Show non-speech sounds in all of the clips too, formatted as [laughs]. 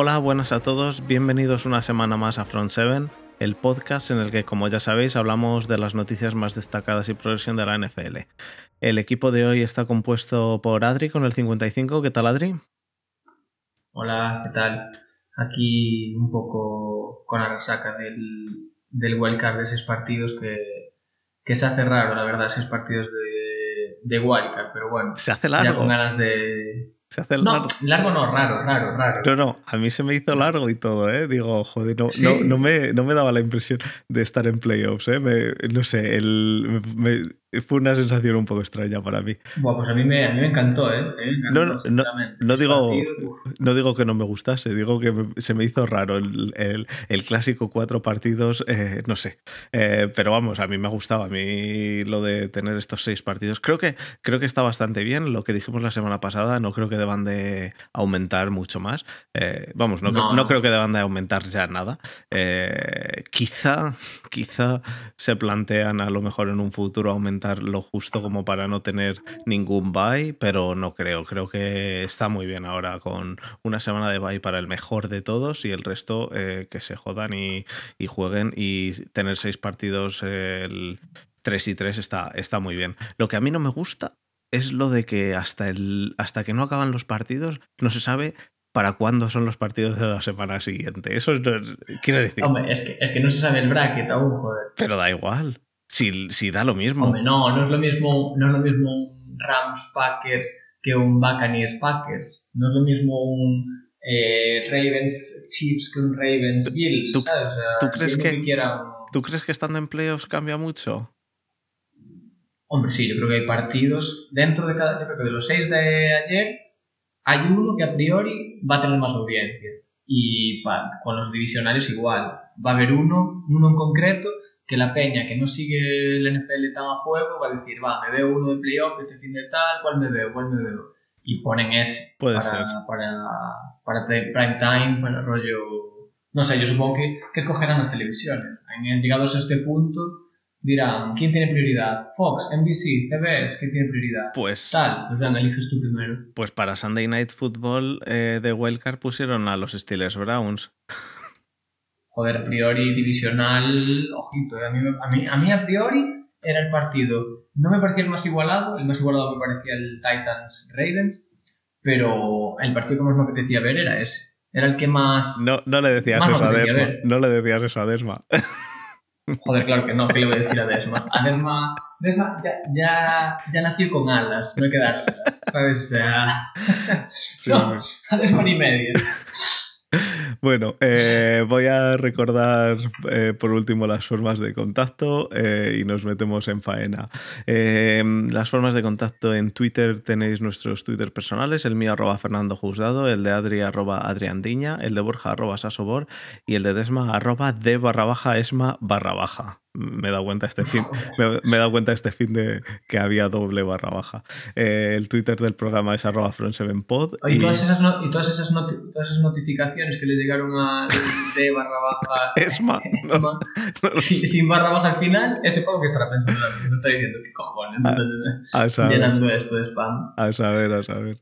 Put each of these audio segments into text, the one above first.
Hola, buenas a todos, bienvenidos una semana más a Front 7, el podcast en el que, como ya sabéis, hablamos de las noticias más destacadas y progresión de la NFL. El equipo de hoy está compuesto por Adri con el 55. ¿Qué tal, Adri? Hola, ¿qué tal? Aquí un poco con la resaca del, del wildcard de seis partidos que, que se hace raro, la verdad, seis partidos de, de wildcard, pero bueno. Se hace largo. Ya con ganas de, Se hace no, largo. largo no, raro, raro, raro. No, no, a mí se me hizo largo y todo, ¿eh? Digo, joder, no, Sí. no, no, me, no me daba la impresión de estar en playoffs, ¿eh? Me- no sé, el, me- fue una sensación un poco extraña para mí. Buah, pues a mí me, a mí me encantó, ¿eh? Me encantó, No, no, no- digo-. No digo que no me gustase, digo que me- se me hizo raro el, el- el clásico cuatro partidos, eh, no sé. Eh, pero vamos, a mí me ha gustado, a mí lo de tener estos seis partidos. Creo que, creo que está bastante bien, lo que dijimos la semana pasada, no creo que deban de aumentar mucho más. Eh, vamos, no, No, creo- no no. creo que deban de aumentar ya nada. Eh, quizá, quizá se plantean a lo mejor en un futuro aumentar lo justo como para no tener ningún bye, pero no creo. Creo que está muy bien ahora con una semana de bye para el mejor de todos y el resto eh, que se jodan y, y jueguen y tener seis partidos eh, el 3 y 3 está, está muy bien. Lo que a mí no me gusta es lo de que hasta, el, hasta que no acaban los partidos no se sabe para cuándo son los partidos de la semana siguiente. Eso es, quiero decir, Hombre, es que, es que no se sabe el bracket aún, joder. pero da igual. Si, si da lo mismo. Hombre, no, no es lo mismo, no es lo mismo un Rams Packers que un Buccaneers Packers. No es lo mismo un eh, Ravens Chiefs que un Ravens Bills, ¿Tú- crees que- ¿Tú crees que estando en playoffs cambia mucho? Hombre, sí, yo creo que hay partidos dentro de cada. Yo creo que de los seis de ayer, hay uno que a priori va a tener más audiencia. Y pa- con los divisionarios igual. Va a haber uno, uno en concreto, que la peña que no sigue el NFL tan a juego va a decir, va, me veo uno de playoff este fin de tal, ¿cuál me veo? ¿Cuál me veo? Y ponen ese Puede para, ser. para, para prime time, para rollo. No sé, yo supongo que, que escogerán las televisiones. En, llegados a este punto, dirán, ¿quién tiene prioridad? Fox, NBC, CBS, ¿quién tiene prioridad? Pues, Tal, pues venga, eliges tú primero. pues para Sunday Night Football eh, de Wildcard pusieron a los Steelers Browns. [laughs] Joder, a priori divisional, ojito, eh, a, mí, a, mí, a mí a priori era el partido. No me parecía el más igualado, el más igualado me parecía el Titans Ravens, pero el partido que más me apetecía ver era ese. Era el que más. No, no le decías eso a Desma. ver. No le decías eso a Desma. [laughs] Joder, claro que no, ¿qué le voy a decir a Desma? A Desma, Desma ya, ya, ya nació con alas, no hay que dárselas, ¿sabes? O sea. [laughs] [laughs] No, a Desma ni media. [laughs] Bueno, eh, voy a recordar eh, por último las formas de contacto eh, y nos metemos en faena. Eh, las formas de contacto en Twitter tenéis nuestros Twitter personales, el mío arroba Fernando Juzgado, el de Adri arroba Adriandiña, el de Borja arroba Sasobor y el de Desma arroba de barra baja esma barra baja. Me he dado cuenta este fin, me, me he dado cuenta este fin de que había doble barra baja. Eh, el Twitter del programa es arroba front7pod. Y todas esas, no- y todas esas, noti- todas esas notificaciones que le llegaron a de barra baja Esma, Esma, sin, sin barra baja al final, ese juego que estará pensando, no está diciendo, ¿qué cojones? a saber. Llenando esto de spam. A saber, a saber.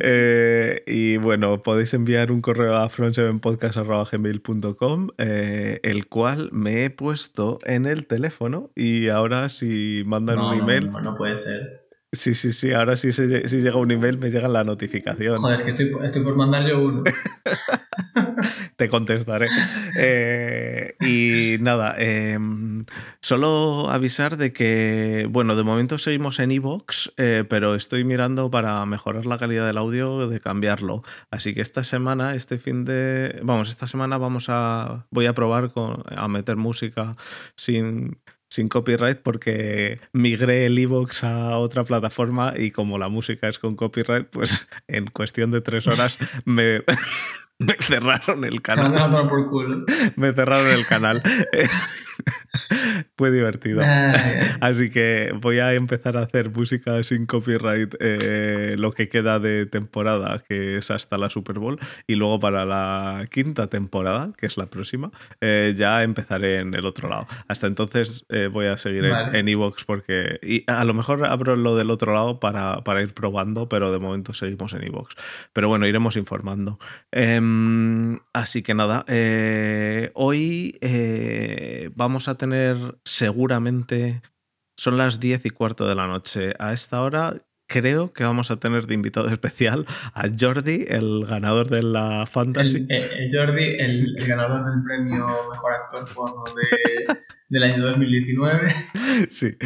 Eh, y bueno, podéis enviar un correo a front7podcast.gmail.com eh, el cual me he puesto en el teléfono y ahora si mandan no, un email, No, no puede ser. sí, sí, sí, ahora si, se- si llega un email me llega la notificación. Joder, es que estoy, estoy por mandar yo uno. [laughs] [laughs] Te contestaré. Eh, y nada, eh, solo avisar de que, bueno, de momento seguimos en Evox, pero estoy mirando para mejorar la calidad del audio, de cambiarlo. Así que esta semana, este fin de. Vamos, esta semana vamos a. Voy a probar a meter música sin. Sin copyright porque migré el Evox a otra plataforma y como la música es con copyright, pues en cuestión de tres horas me, [laughs] [laughs] me cerraron el canal por culo. [laughs] me cerraron el canal. [laughs] [laughs] Muy divertido. [laughs] Así que voy a empezar a hacer música sin copyright eh, lo que queda de temporada, que es hasta la Super Bowl. Y luego para la quinta temporada, que es la próxima, eh, ya empezaré en el otro lado. Hasta entonces eh, voy a seguir en Evox porque... Y a lo mejor abro lo del otro lado para, para ir probando, pero de momento seguimos en Evox. Pero bueno, iremos informando. Em, así que nada, hoy vamos a tener seguramente, son las 10 y cuarto de la noche. A esta hora creo que vamos a tener de invitado especial a Jordi, el ganador de la Fantasy. El, Jordi, el, ganador del premio Mejor Actor Porno de, del año 2019. [laughs] Sí.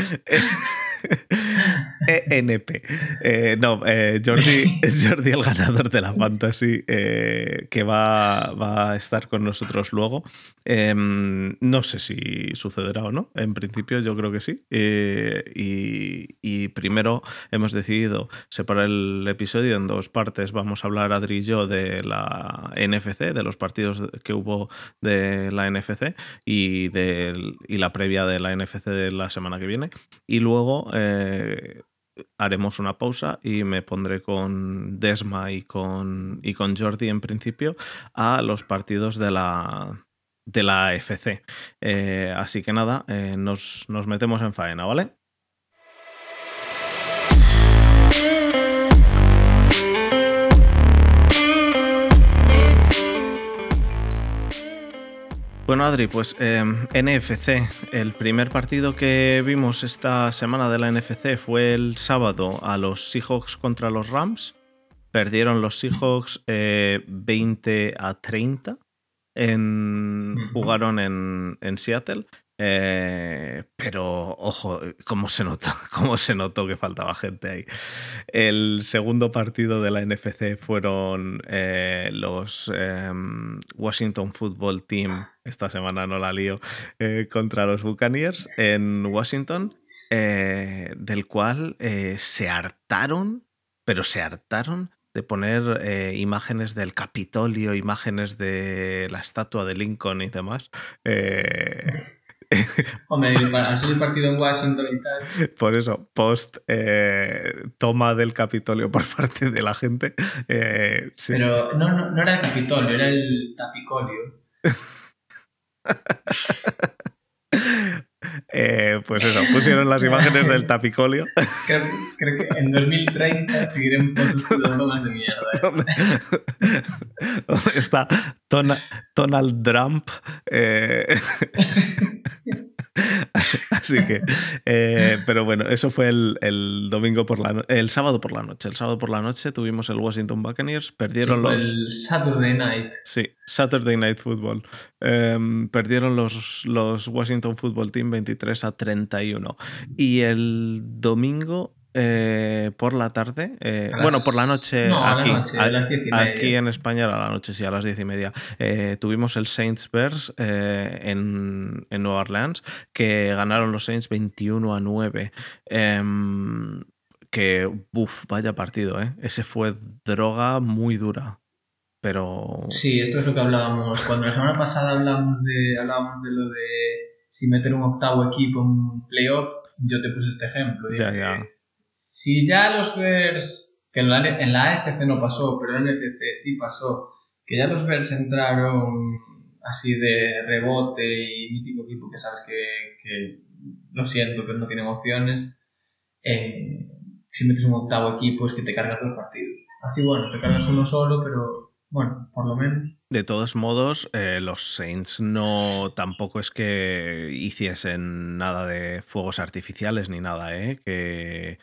ENP. Eh, no, eh, Jordi, Jordi, el ganador de la Fantasy, eh, que va, a estar con nosotros luego. Em, no sé si sucederá o no. En principio, yo creo que sí. Y, primero hemos decidido separar el episodio en dos partes. Vamos a hablar, Adri y yo, de la NFC, de los partidos que hubo de la NFC y, de, la previa de la NFC de la semana que viene. Y luego haremos una pausa y me pondré con Desma y con, y con Jordi en principio a los partidos de la, de la FC. Eh, así que nada, eh, nos, nos metemos en faena, ¿vale? Bueno, Adri, pues em, NFC, el primer partido que vimos esta semana de la NFC fue el sábado a los Seahawks contra los Rams. Perdieron los Seahawks 20 eh, a 30. En, jugaron en, en Seattle eh, pero ojo, cómo se notó, [laughs] cómo se notó que faltaba gente ahí. El segundo partido de la NFC fueron eh, los em, Washington Football Team, esta semana no la lío, eh, contra los Buccaneers en Washington, del cual se hartaron, pero se hartaron de poner imágenes del Capitolio, imágenes de la estatua de Lincoln y demás. [laughs] Hombre, al ser un partido en Washington y tal. Por eso, post eh, toma del Capitolio por parte de la gente. Eh, Pero no, no, no, era el Capitolio, era el Tapicolio. [laughs] Eh, pues eso, pusieron las imágenes del tapicolio. [laughs] Creo, creo que en 2030 seguiremos produciendo más de mierda. ¿eh? ¿Dónde está Donald Trump? [laughs] Así que, eh, pero bueno, eso fue el, domingo por la el sábado por la noche. El sábado por la noche tuvimos el Washington Buccaneers, perdieron los... El Saturday Night. Sí, Saturday Night Football. Em, perdieron los, los Washington Football Team 23 a 31. Y el domingo eh, por la tarde, eh, bueno, por la noche aquí, aquí en España a la noche, sí, a las diez y media, eh, tuvimos el Saints Bears en, en, Nueva Orleans, que ganaron los Saints 21 a 9. Em, que, uff, vaya partido, ¿eh? Ese fue droga muy dura. Pero... Sí, esto es lo que hablábamos. Cuando la semana pasada hablábamos de, hablábamos de lo de si meter un octavo equipo en playoff, yo te puse este ejemplo. Ya, ya si ya los Bears, que en la, en la AFC no pasó, pero en la NFC sí pasó, que ya los Bears entraron así de rebote y mítico equipo que sabes que, lo siento, pero no tienen opciones, eh, si metes un octavo equipo es que te cargas dos partidos. Así bueno, te cargas uno solo, pero bueno, por lo menos. De todos modos, eh, los Saints no tampoco es que hiciesen nada de fuegos artificiales ni nada, ¿eh? Que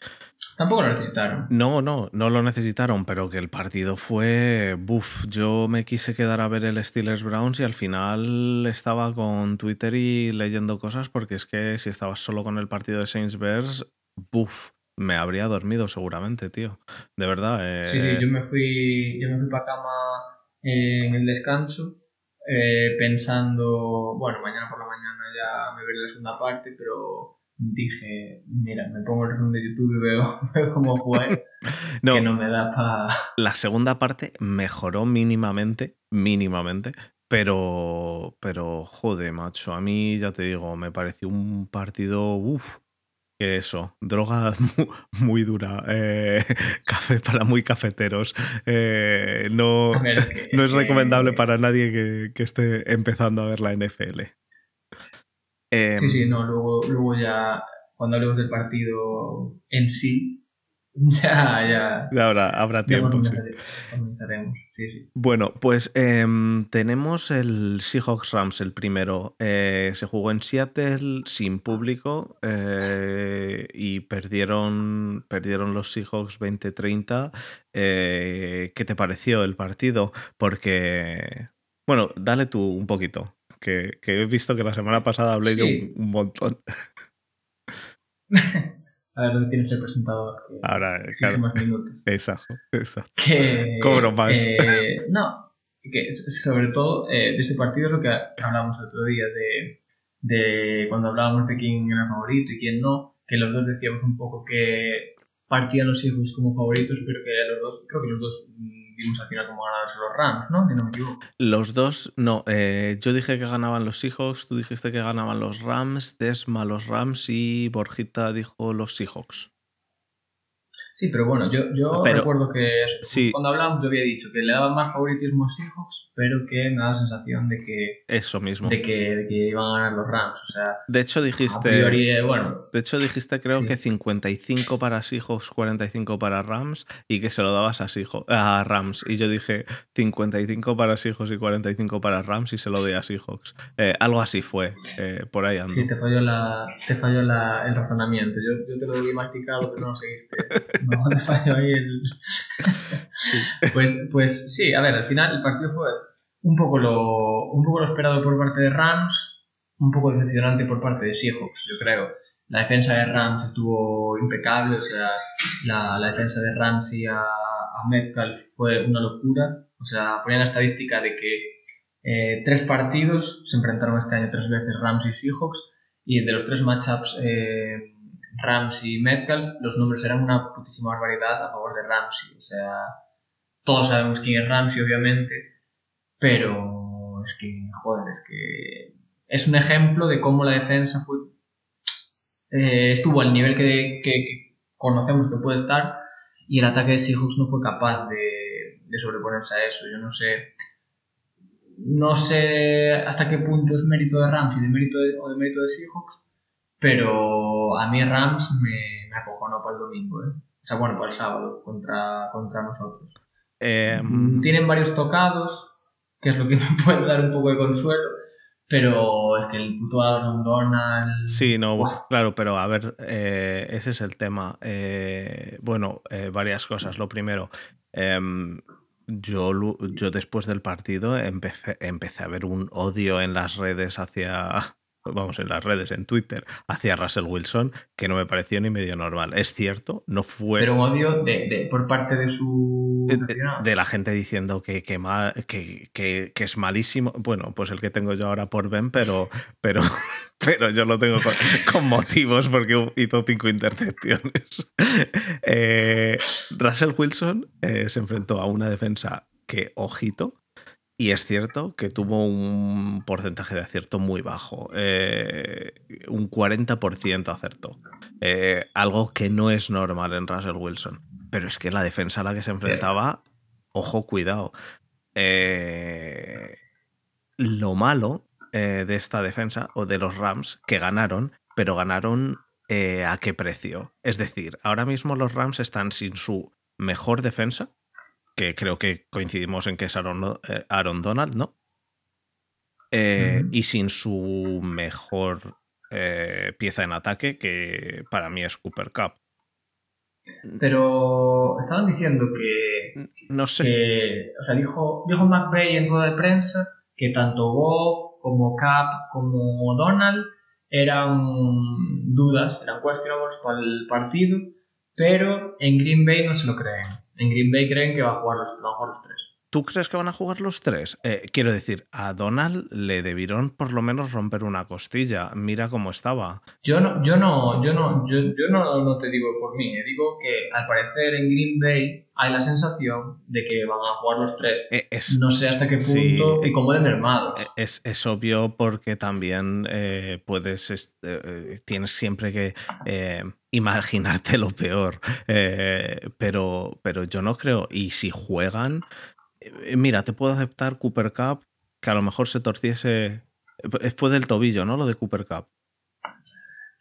Tampoco lo necesitaron. No, no, no lo necesitaron, pero que el partido fue. Buf, yo me quise quedar a ver el Steelers Browns y al final estaba con Twitter y leyendo cosas porque es que si estabas solo con el partido de Saints Bears, buf, me habría dormido seguramente, tío. De verdad. Sí, sí, yo me fui, yo me fui para cama en el descanso eh, pensando, bueno, mañana por la mañana ya me veré la segunda parte, pero dije, mira, me pongo el resumen de YouTube y veo, [laughs] cómo fue, [laughs] que no me da para... La segunda parte mejoró mínimamente, mínimamente, Pero, pero, joder, macho, a mí ya te digo, me pareció un partido, uff, que eso, droga [laughs] muy, dura, eh, café para muy cafeteros. Eh, no, no es recomendable para nadie que, que, esté empezando a ver la NFL. Sí, sí, no, luego, luego ya cuando hablemos del partido en sí, [laughs] Ya, ya. Ahora habrá tiempo. Bueno, pues em, tenemos el Seahawks Rams, el primero. Eh, se jugó en Seattle sin público eh, y perdieron, perdieron los Seahawks 20-30. Eh, ¿Qué te pareció el partido? Porque, bueno, dale tú un poquito, que, he visto que la semana pasada hablé yo un montón. a ver dónde tienes el presentador. Ahora, claro. Más minutos. Exacto, exacto. Que, Cobro más. Eh, no, que sobre todo eh, de este partido es lo que hablábamos el otro día, de, de cuando hablábamos de quién era favorito y quién no, que los dos decíamos un poco que partían los hijos como favoritos, pero que los dos, creo que los dos mm, vimos al final como ganados los Rams, ¿no? No. Los dos, no, eh, yo dije que ganaban los Seahawks, tú dijiste que ganaban los Rams, Desma los Rams y Borjita dijo los Seahawks. Sí, pero bueno, yo, yo recuerdo que cuando hablábamos yo había dicho que le daba más favoritismo a Seahawks, pero que me da la sensación de que. Eso mismo. De que, de que iban a ganar los Rams. O sea, de hecho, dijiste. Eh, bueno. De hecho, dijiste, creo que 55 para Seahawks, 45 para Rams y que se lo dabas a, Seahawks, a Rams. Y yo dije 55 para Seahawks y 45 para Rams y se lo doy a Seahawks. Eh, algo así fue. Eh, por ahí ando. Sí, te falló, la, te falló la, el razonamiento. Yo, yo te lo había masticado, pero no [laughs] [laughs] pues, pues sí, a ver, al final el partido fue un poco, lo, un poco lo esperado por parte de Rams, un poco decepcionante por parte de Seahawks, yo creo. La defensa de Rams estuvo impecable, o sea, la, la defensa de Rams y a, a, Metcalf fue una locura. O sea, ponía la estadística de que eh, tres partidos se enfrentaron este año tres veces Rams y Seahawks, y de los tres matchups eh, Ramsey y Metcalf, los números eran una putísima barbaridad a favor de Ramsey. O sea, todos sabemos quién es Ramsey, obviamente, pero es que, joder, es que es un ejemplo de cómo la defensa fue, eh, estuvo al nivel que, conocemos que puede estar y el ataque de Seahawks no fue capaz de, de sobreponerse a eso. Yo no sé no sé hasta qué punto es mérito de Ramsey de mérito o de mérito de Seahawks, pero a mí Rams me, me acojonó para el domingo, ¿eh? O sea, bueno, para el sábado contra, contra nosotros. Em, Tienen varios tocados, que es lo que [laughs] me puede dar un poco de consuelo. Pero es que el puto Aaron Donald. Sí, no, claro, pero a ver, eh, ese es el tema. Eh, bueno, eh, varias cosas. Lo primero, em, yo, yo después del partido empecé, empecé a ver un odio en las redes hacia, vamos, en las redes, en Twitter, hacia Russell Wilson, que no me pareció ni medio normal. Es cierto, no fue... Pero un odio de, por parte de su... De, la gente diciendo que, que, mal, que, que, es malísimo. Bueno, pues el que tengo yo ahora por Ben, pero, pero, [laughs] pero yo lo tengo con, motivos porque hizo cinco intercepciones. [laughs] Eh, Russell Wilson eh, se enfrentó a una defensa que, ojito, y es cierto que tuvo un porcentaje de acierto muy bajo, eh, un 40% acertó, eh, algo que no es normal en Russell Wilson. Pero es que la defensa a la que se enfrentaba, ojo, cuidado. Eh, lo malo de esta defensa, o de los Rams, que ganaron, pero ganaron a qué precio. Es decir, ahora mismo los Rams están sin su mejor defensa, que creo que coincidimos en que es Aaron, eh, Donald, ¿no? Eh, y sin su mejor eh, pieza en ataque, que para mí es Cooper Cup. Pero estaban diciendo que. No sé. o sea, dijo, dijo McVeigh en rueda de prensa que tanto Bob como Cap como Donald eran dudas, eran cuestionables para el partido, pero en Green Bay no se lo creen. En Green Bay creen que va a jugar los, los tres. ¿Tú crees que van a jugar los tres? Eh, quiero decir, a Donald le debieron por lo menos romper una costilla. Mira cómo estaba. Yo no, yo no, yo no, yo, yo no, no te digo por mí, eh, digo que al parecer en Green Bay hay la sensación de que van a jugar los tres. Eh, es, No sé hasta qué punto Sí. y cómo de mermado. Es, es obvio porque también eh, puedes, tienes siempre que imaginarte lo peor, Eh, pero, pero yo no creo, y si juegan, mira, te puedo aceptar Cooper Cup, que a lo mejor se torciese, eh, fue del tobillo, ¿no? Lo de Cooper Cup,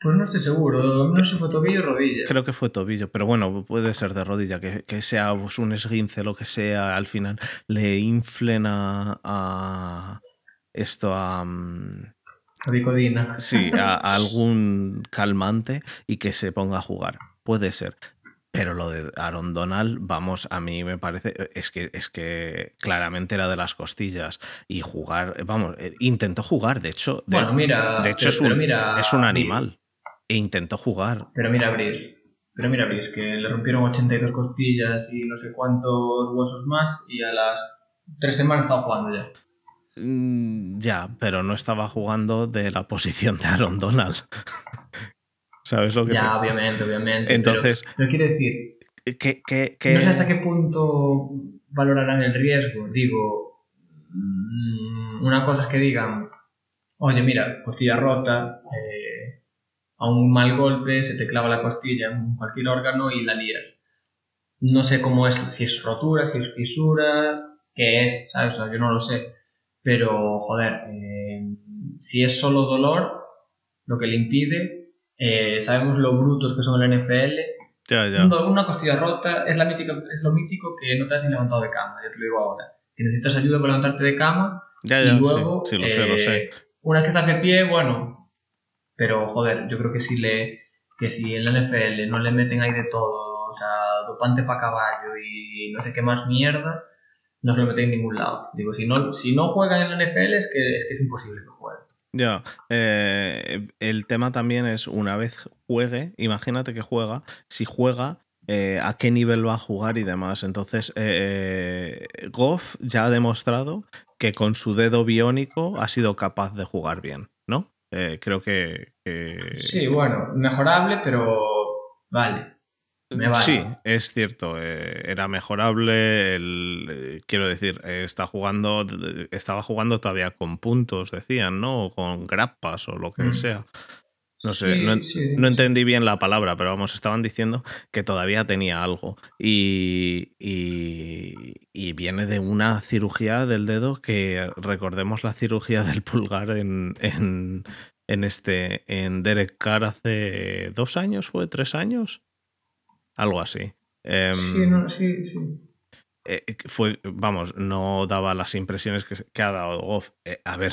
Pues no estoy seguro, no sé si fue tobillo o rodilla. creo que fue tobillo, pero bueno, puede ser de rodilla, que, que sea pues, un esguince, lo que sea, al final le inflen a, a esto a... mm, Ricodina. Sí, a, a [laughs] algún calmante y que se ponga a jugar. Puede ser. Pero lo de Aaron Donald, vamos, a mí me parece. Es que, es que claramente era de las costillas. Y jugar, vamos, eh, intentó jugar, de hecho. De, Bueno, mira, de hecho, pero- es un, pero mira, es un Brice. animal. E intentó jugar. Pero mira, Brice. Pero mira, Brice, que le rompieron 82 costillas y no sé cuántos huesos más y a las tres semanas estaba jugando ya. Mm, Ya, pero no estaba jugando de la posición de Aaron Donald. [laughs] ¿Sabes lo que Ya, te- obviamente, obviamente. Entonces- Pero, pero quiero decir, que, que- que- no sé hasta qué punto valorarán el riesgo. Digo, mm, una cosa es que digan, oye, mira, costilla rota, eh, a un mal golpe se te clava la costilla en cualquier órgano y la lías. No sé cómo es, si es rotura, si es fisura, qué es, ¿sabes? O sea, yo no lo sé. Pero, joder, eh, si es solo dolor lo que le impide, eh, sabemos lo brutos que son en la NFL. Ya, ya. Una costilla rota es, la mítica, es lo mítico que no te has ni levantado de cama, ya te lo digo ahora. Que necesitas ayuda para levantarte de cama Ya, y ya, sí, luego, sí, lo sé, lo sé. eh, una vez que estás de pie, bueno, pero joder, yo creo que si le que si en la NFL no le meten ahí de todo, o sea, dopante para caballo y no sé qué más mierda, no se lo meten en ningún lado. Digo, si no, si no juegan en la NFL es que es, que es imposible que jueguen. Ya, eh, el tema también es una vez juegue, imagínate que juega, si juega, eh, a qué nivel va a jugar y demás. Entonces, eh, Goff ya ha demostrado que con su dedo biónico ha sido capaz de jugar bien, ¿no? Eh, creo que- Sí, bueno, mejorable, pero vale. Me vale. Sí, es cierto, eh, era mejorable. el- eh, quiero decir, eh, está jugando, estaba jugando todavía con puntos, decían, ¿no? O con grapas o lo que Mm. sea. No sé, Sí, no, en- sí, no sí. entendí bien la palabra, pero vamos, estaban diciendo que todavía tenía algo. Y, y, y viene de una cirugía del dedo que recordemos la cirugía [laughs] del pulgar en, en, en este, en Derek Carr hace dos años, fue tres años, algo así. Em, Sí, no, sí, sí. eh, fue, vamos, no daba las impresiones que, que ha dado Goff. Eh, a ver,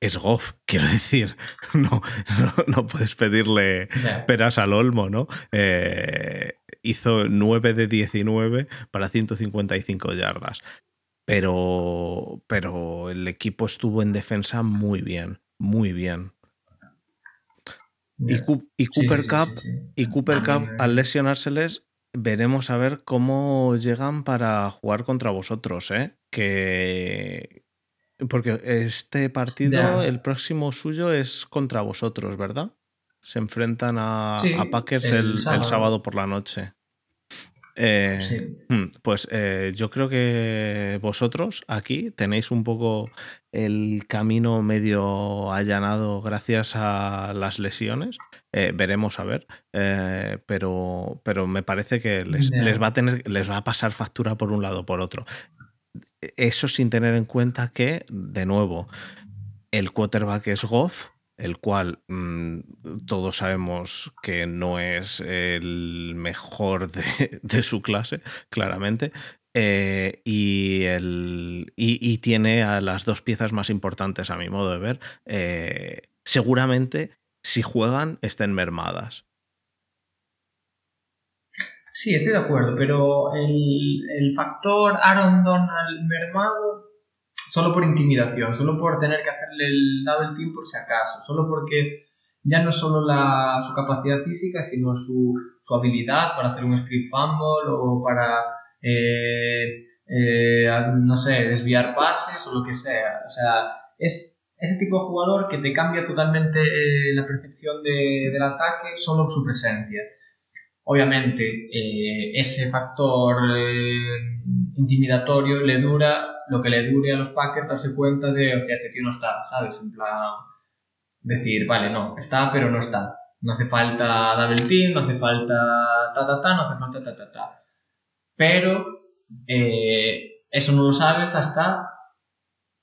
es Goff, [laughs] quiero decir, [laughs] no, no, no puedes pedirle peras al olmo, ¿no? Eh, hizo 9 de 19 para 155 yardas. Pero, pero el equipo estuvo en defensa muy bien, muy bien. Y. Cu- Cooper sí, Cup, sí, sí. y Cooper Cup, al lesionárseles, veremos a ver cómo llegan para jugar contra vosotros, ¿eh? Que. Porque este partido, el próximo suyo es contra vosotros, ¿verdad? Se enfrentan a, a Packers el el, sábado. por la noche. Eh, Sí. Hmm, Pues eh, yo creo que vosotros aquí tenéis un poco el camino medio allanado gracias a las lesiones. Eh, veremos a ver. Pero, pero me parece que les, les va a tener, les va a pasar factura por un lado o por otro. Eso sin tener en cuenta que, de nuevo, el quarterback es Goff, el cual mm, todos sabemos que no es el mejor de, [laughs] su clase, claramente. eh, y, el, y tiene a las dos piezas más importantes, a mi modo de ver. eh, seguramente, si juegan, estén mermadas. Sí, estoy de acuerdo, pero el, el factor Aaron Donald mermado, solo por intimidación, solo por tener que hacerle el double team por si acaso, solo porque ya no solo la, su capacidad física, sino su, su habilidad para hacer un street fumble o para eh, eh, no sé, desviar pases o lo que sea. O sea, es ese tipo de jugador que te cambia totalmente eh, la percepción de, del ataque solo su presencia. Obviamente, eh, ese factor intimidatorio le dura lo que le dure a los Packers darse cuenta de, hostia, este tío no está, ¿sabes? En plan, decir, vale, no, está, pero no está. No hace falta double team, no hace falta ta, ta, ta, no hace falta ta, ta, ta. Pero eh, eso no lo sabes hasta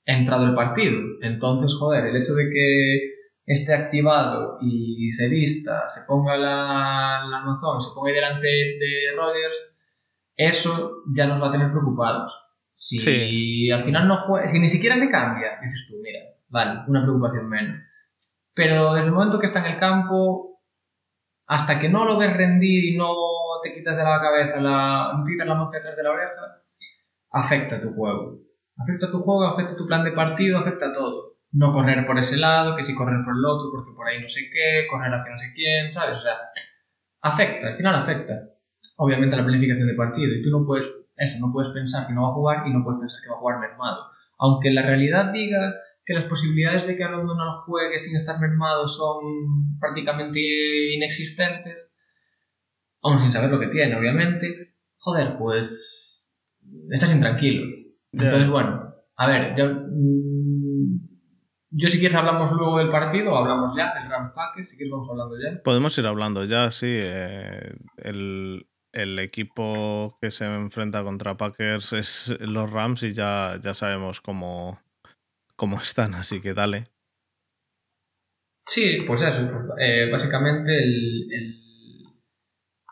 entrado el partido. Entonces, joder, el hecho de que esté activado y se vista, se ponga la, la Amazon, se ponga ahí delante de Rodgers, eso ya nos va a tener preocupados. Si al final no juega, si ni siquiera se cambia, dices tú, mira, vale, una preocupación menos. Pero desde el momento que está en el campo, hasta que no lo ves rendir y no te quitas de la cabeza, la, no te quitas la mosca detrás de la oreja, afecta tu juego. Afecta tu juego, afecta tu plan de partido, afecta todo. No correr por ese lado, que si correr por el otro, porque por ahí no sé qué, correr hacia no sé quién, ¿sabes? O sea, afecta, al final afecta. Obviamente la planificación de partido. Y tú no puedes, eso, no puedes pensar que no va a jugar y no puedes pensar que va a jugar mermado. Aunque la realidad diga que las posibilidades de que Alonso no juegue sin estar mermado son prácticamente inexistentes, aún sin saber lo que tiene, obviamente, joder, pues estás intranquilo. Entonces, bueno, a ver, yo, yo si quieres hablamos luego del partido hablamos ya del Rams Packers, si quieres vamos hablando ya. Podemos ir hablando ya, sí. Eh, el, el, equipo que se enfrenta contra Packers es los Rams y ya, ya sabemos cómo, cómo están, así que dale. Sí, pues eso, eh, básicamente el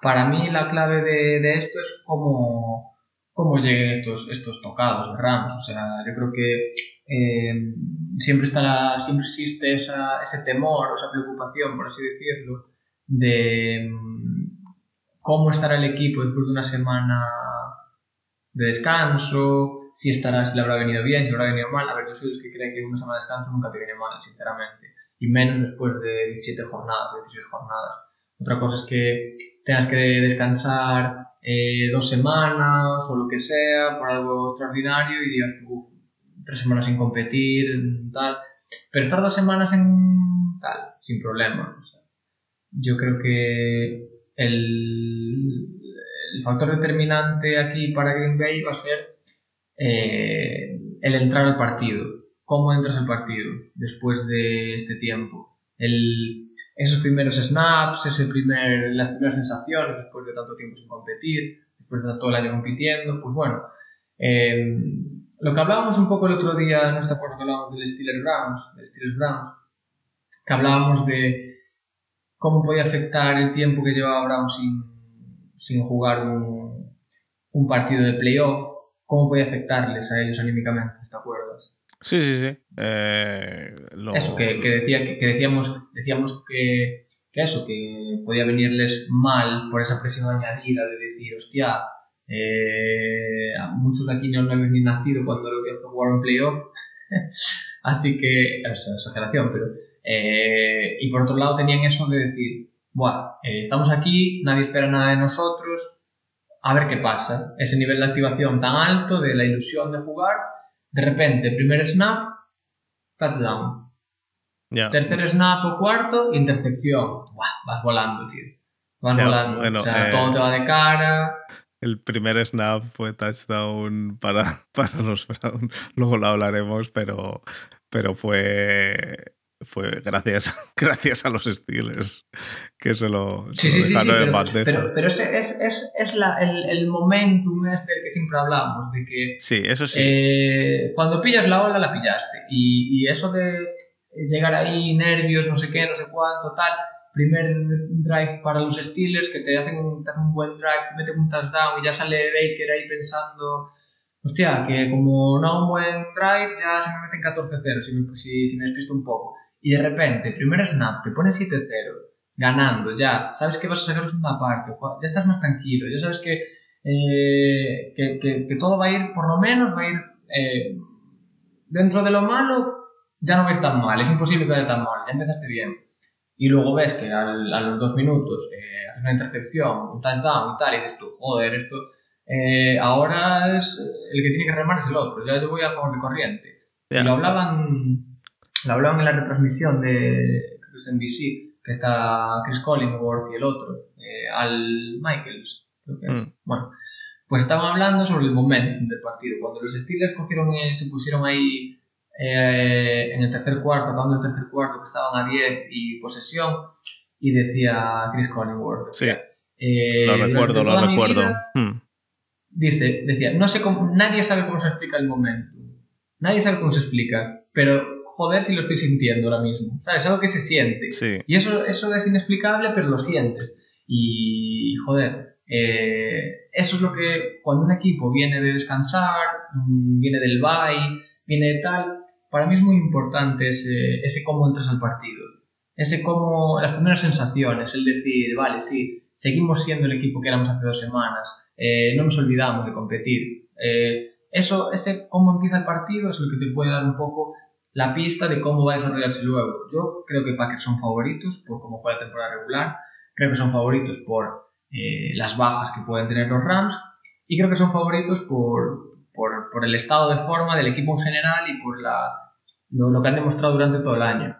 para mí la clave de, esto es cómo, cómo lleguen estos, estos tocados de Rams. O sea, yo creo que eh, siempre, está siempre existe esa, ese temor o esa preocupación, por así decirlo, de mm, cómo estará el equipo después de una semana de descanso, si estará, si le habrá venido bien, si le habrá venido mal. A ver, yo soy los que creen que una semana de descanso nunca te viene mal, sinceramente. Y menos después de 17 jornadas, 16 jornadas. Otra cosa es que tengas que descansar eh, dos semanas o lo que sea por algo extraordinario y digas que tres semanas sin competir, tal. Pero estar dos semanas en tal, sin problema. yo creo que el, el, factor determinante aquí para Green Bay va a ser eh, el entrar al partido. ¿Cómo entras al partido después de este tiempo? El, esos primeros snaps, ese primer, las primeras sensaciones después de tanto tiempo sin competir, después de todo el año compitiendo, pues bueno, eh, lo que hablábamos un poco el otro día, no está por que hablábamos del Steelers Browns, del Steelers Browns, que hablábamos de cómo podía afectar el tiempo que llevaba Brown sin, sin jugar un, un partido de playoff, cómo podía afectarles a ellos anímicamente, ¿te acuerdas? Sí, sí, sí. Eh, eso, que, decía, que, decíamos, decíamos que, eso, que podía venirles mal por esa presión añadida de decir, hostia, eh, muchos de aquí no, habían ni nacido cuando lo que jugaron playoff, [laughs] así que, es exageración, pero... Eh, y por otro lado tenían eso de decir, Buah, estamos aquí, nadie espera nada de nosotros, a ver qué pasa. Ese nivel de activación tan alto, de la ilusión de jugar, de repente, primer snap, touchdown. Tercer snap o cuarto, intercepción. vas volando, tío. Vas volando. o sea, todo te va de cara. El primer snap fue touchdown para, [laughs] para los Browns. Luego lo hablaremos, pero, pero fue fue gracias, [laughs] gracias a los Steelers que se lo, sí, sí, sí, pero, pero, ese es, es, es la, el, el, momentum este del que siempre hablamos, de que sí, eso sí. Eh, cuando pillas la ola la pillaste y, y, eso de llegar ahí nervios, no sé qué, no sé cuánto, tal, primer drive para los Steelers que te hacen un, te hacen un buen drive, te meten un touchdown y ya sale Baker ahí pensando hostia, que como no un buen drive ya se me meten 14-0 si me, si, si despisto un poco y de repente, primer snap, te pones 7-0, ganando, ya, sabes que vas a sacar segunda parte, ya estás más tranquilo, ya sabes que, eh, que, que, todo va a ir, por lo menos, va a ir eh, dentro de lo malo, ya no va a ir tan mal, es imposible que vaya tan mal, ya empezaste bien. Y luego ves que a los dos minutos eh, haces una intercepción, un touchdown y tal, y dices tú, joder, esto eh, ahora es el que tiene que remar es el otro, ya yo voy a favor de corriente. Y lo hablaban, lo hablaban en la retransmisión de NBC, que está Chris Collingworth y el otro, eh, Al Michaels, creo que. Mm. Bueno, pues estaban hablando sobre el momento del partido. Cuando los Steelers cogieron, eh, se pusieron ahí eh, en el tercer cuarto, acabando el tercer cuarto, que estaban a 10 y posesión, y decía Chris Collingworth. Sí. Eh, lo recuerdo, lo recuerdo. Hmm. Dice, decía, no sé cómo, nadie sabe cómo se explica el momento. Nadie sabe cómo se explica, pero joder si lo estoy sintiendo ahora mismo. ¿Sabes? Algo que se siente. Sí. Y eso, eso es inexplicable, pero lo sientes. Y joder, eh, eso es lo que cuando un equipo viene de descansar, mm, viene del bye, viene de tal, para mí es muy importante ese, ese cómo entras al partido. Ese cómo, las primeras sensaciones, el decir, vale, sí, seguimos siendo el equipo que éramos hace dos semanas, eh, no nos olvidamos de competir. Eh, eso, ese cómo empieza el partido es lo que te puede dar un poco la pista de cómo va a desarrollarse luego. Yo creo que Packers son favoritos por cómo fue la temporada regular, creo que son favoritos por eh, las bajas que pueden tener los Rams y creo que son favoritos por, por, por, el estado de forma del equipo en general y por la, lo, que han demostrado durante todo el año.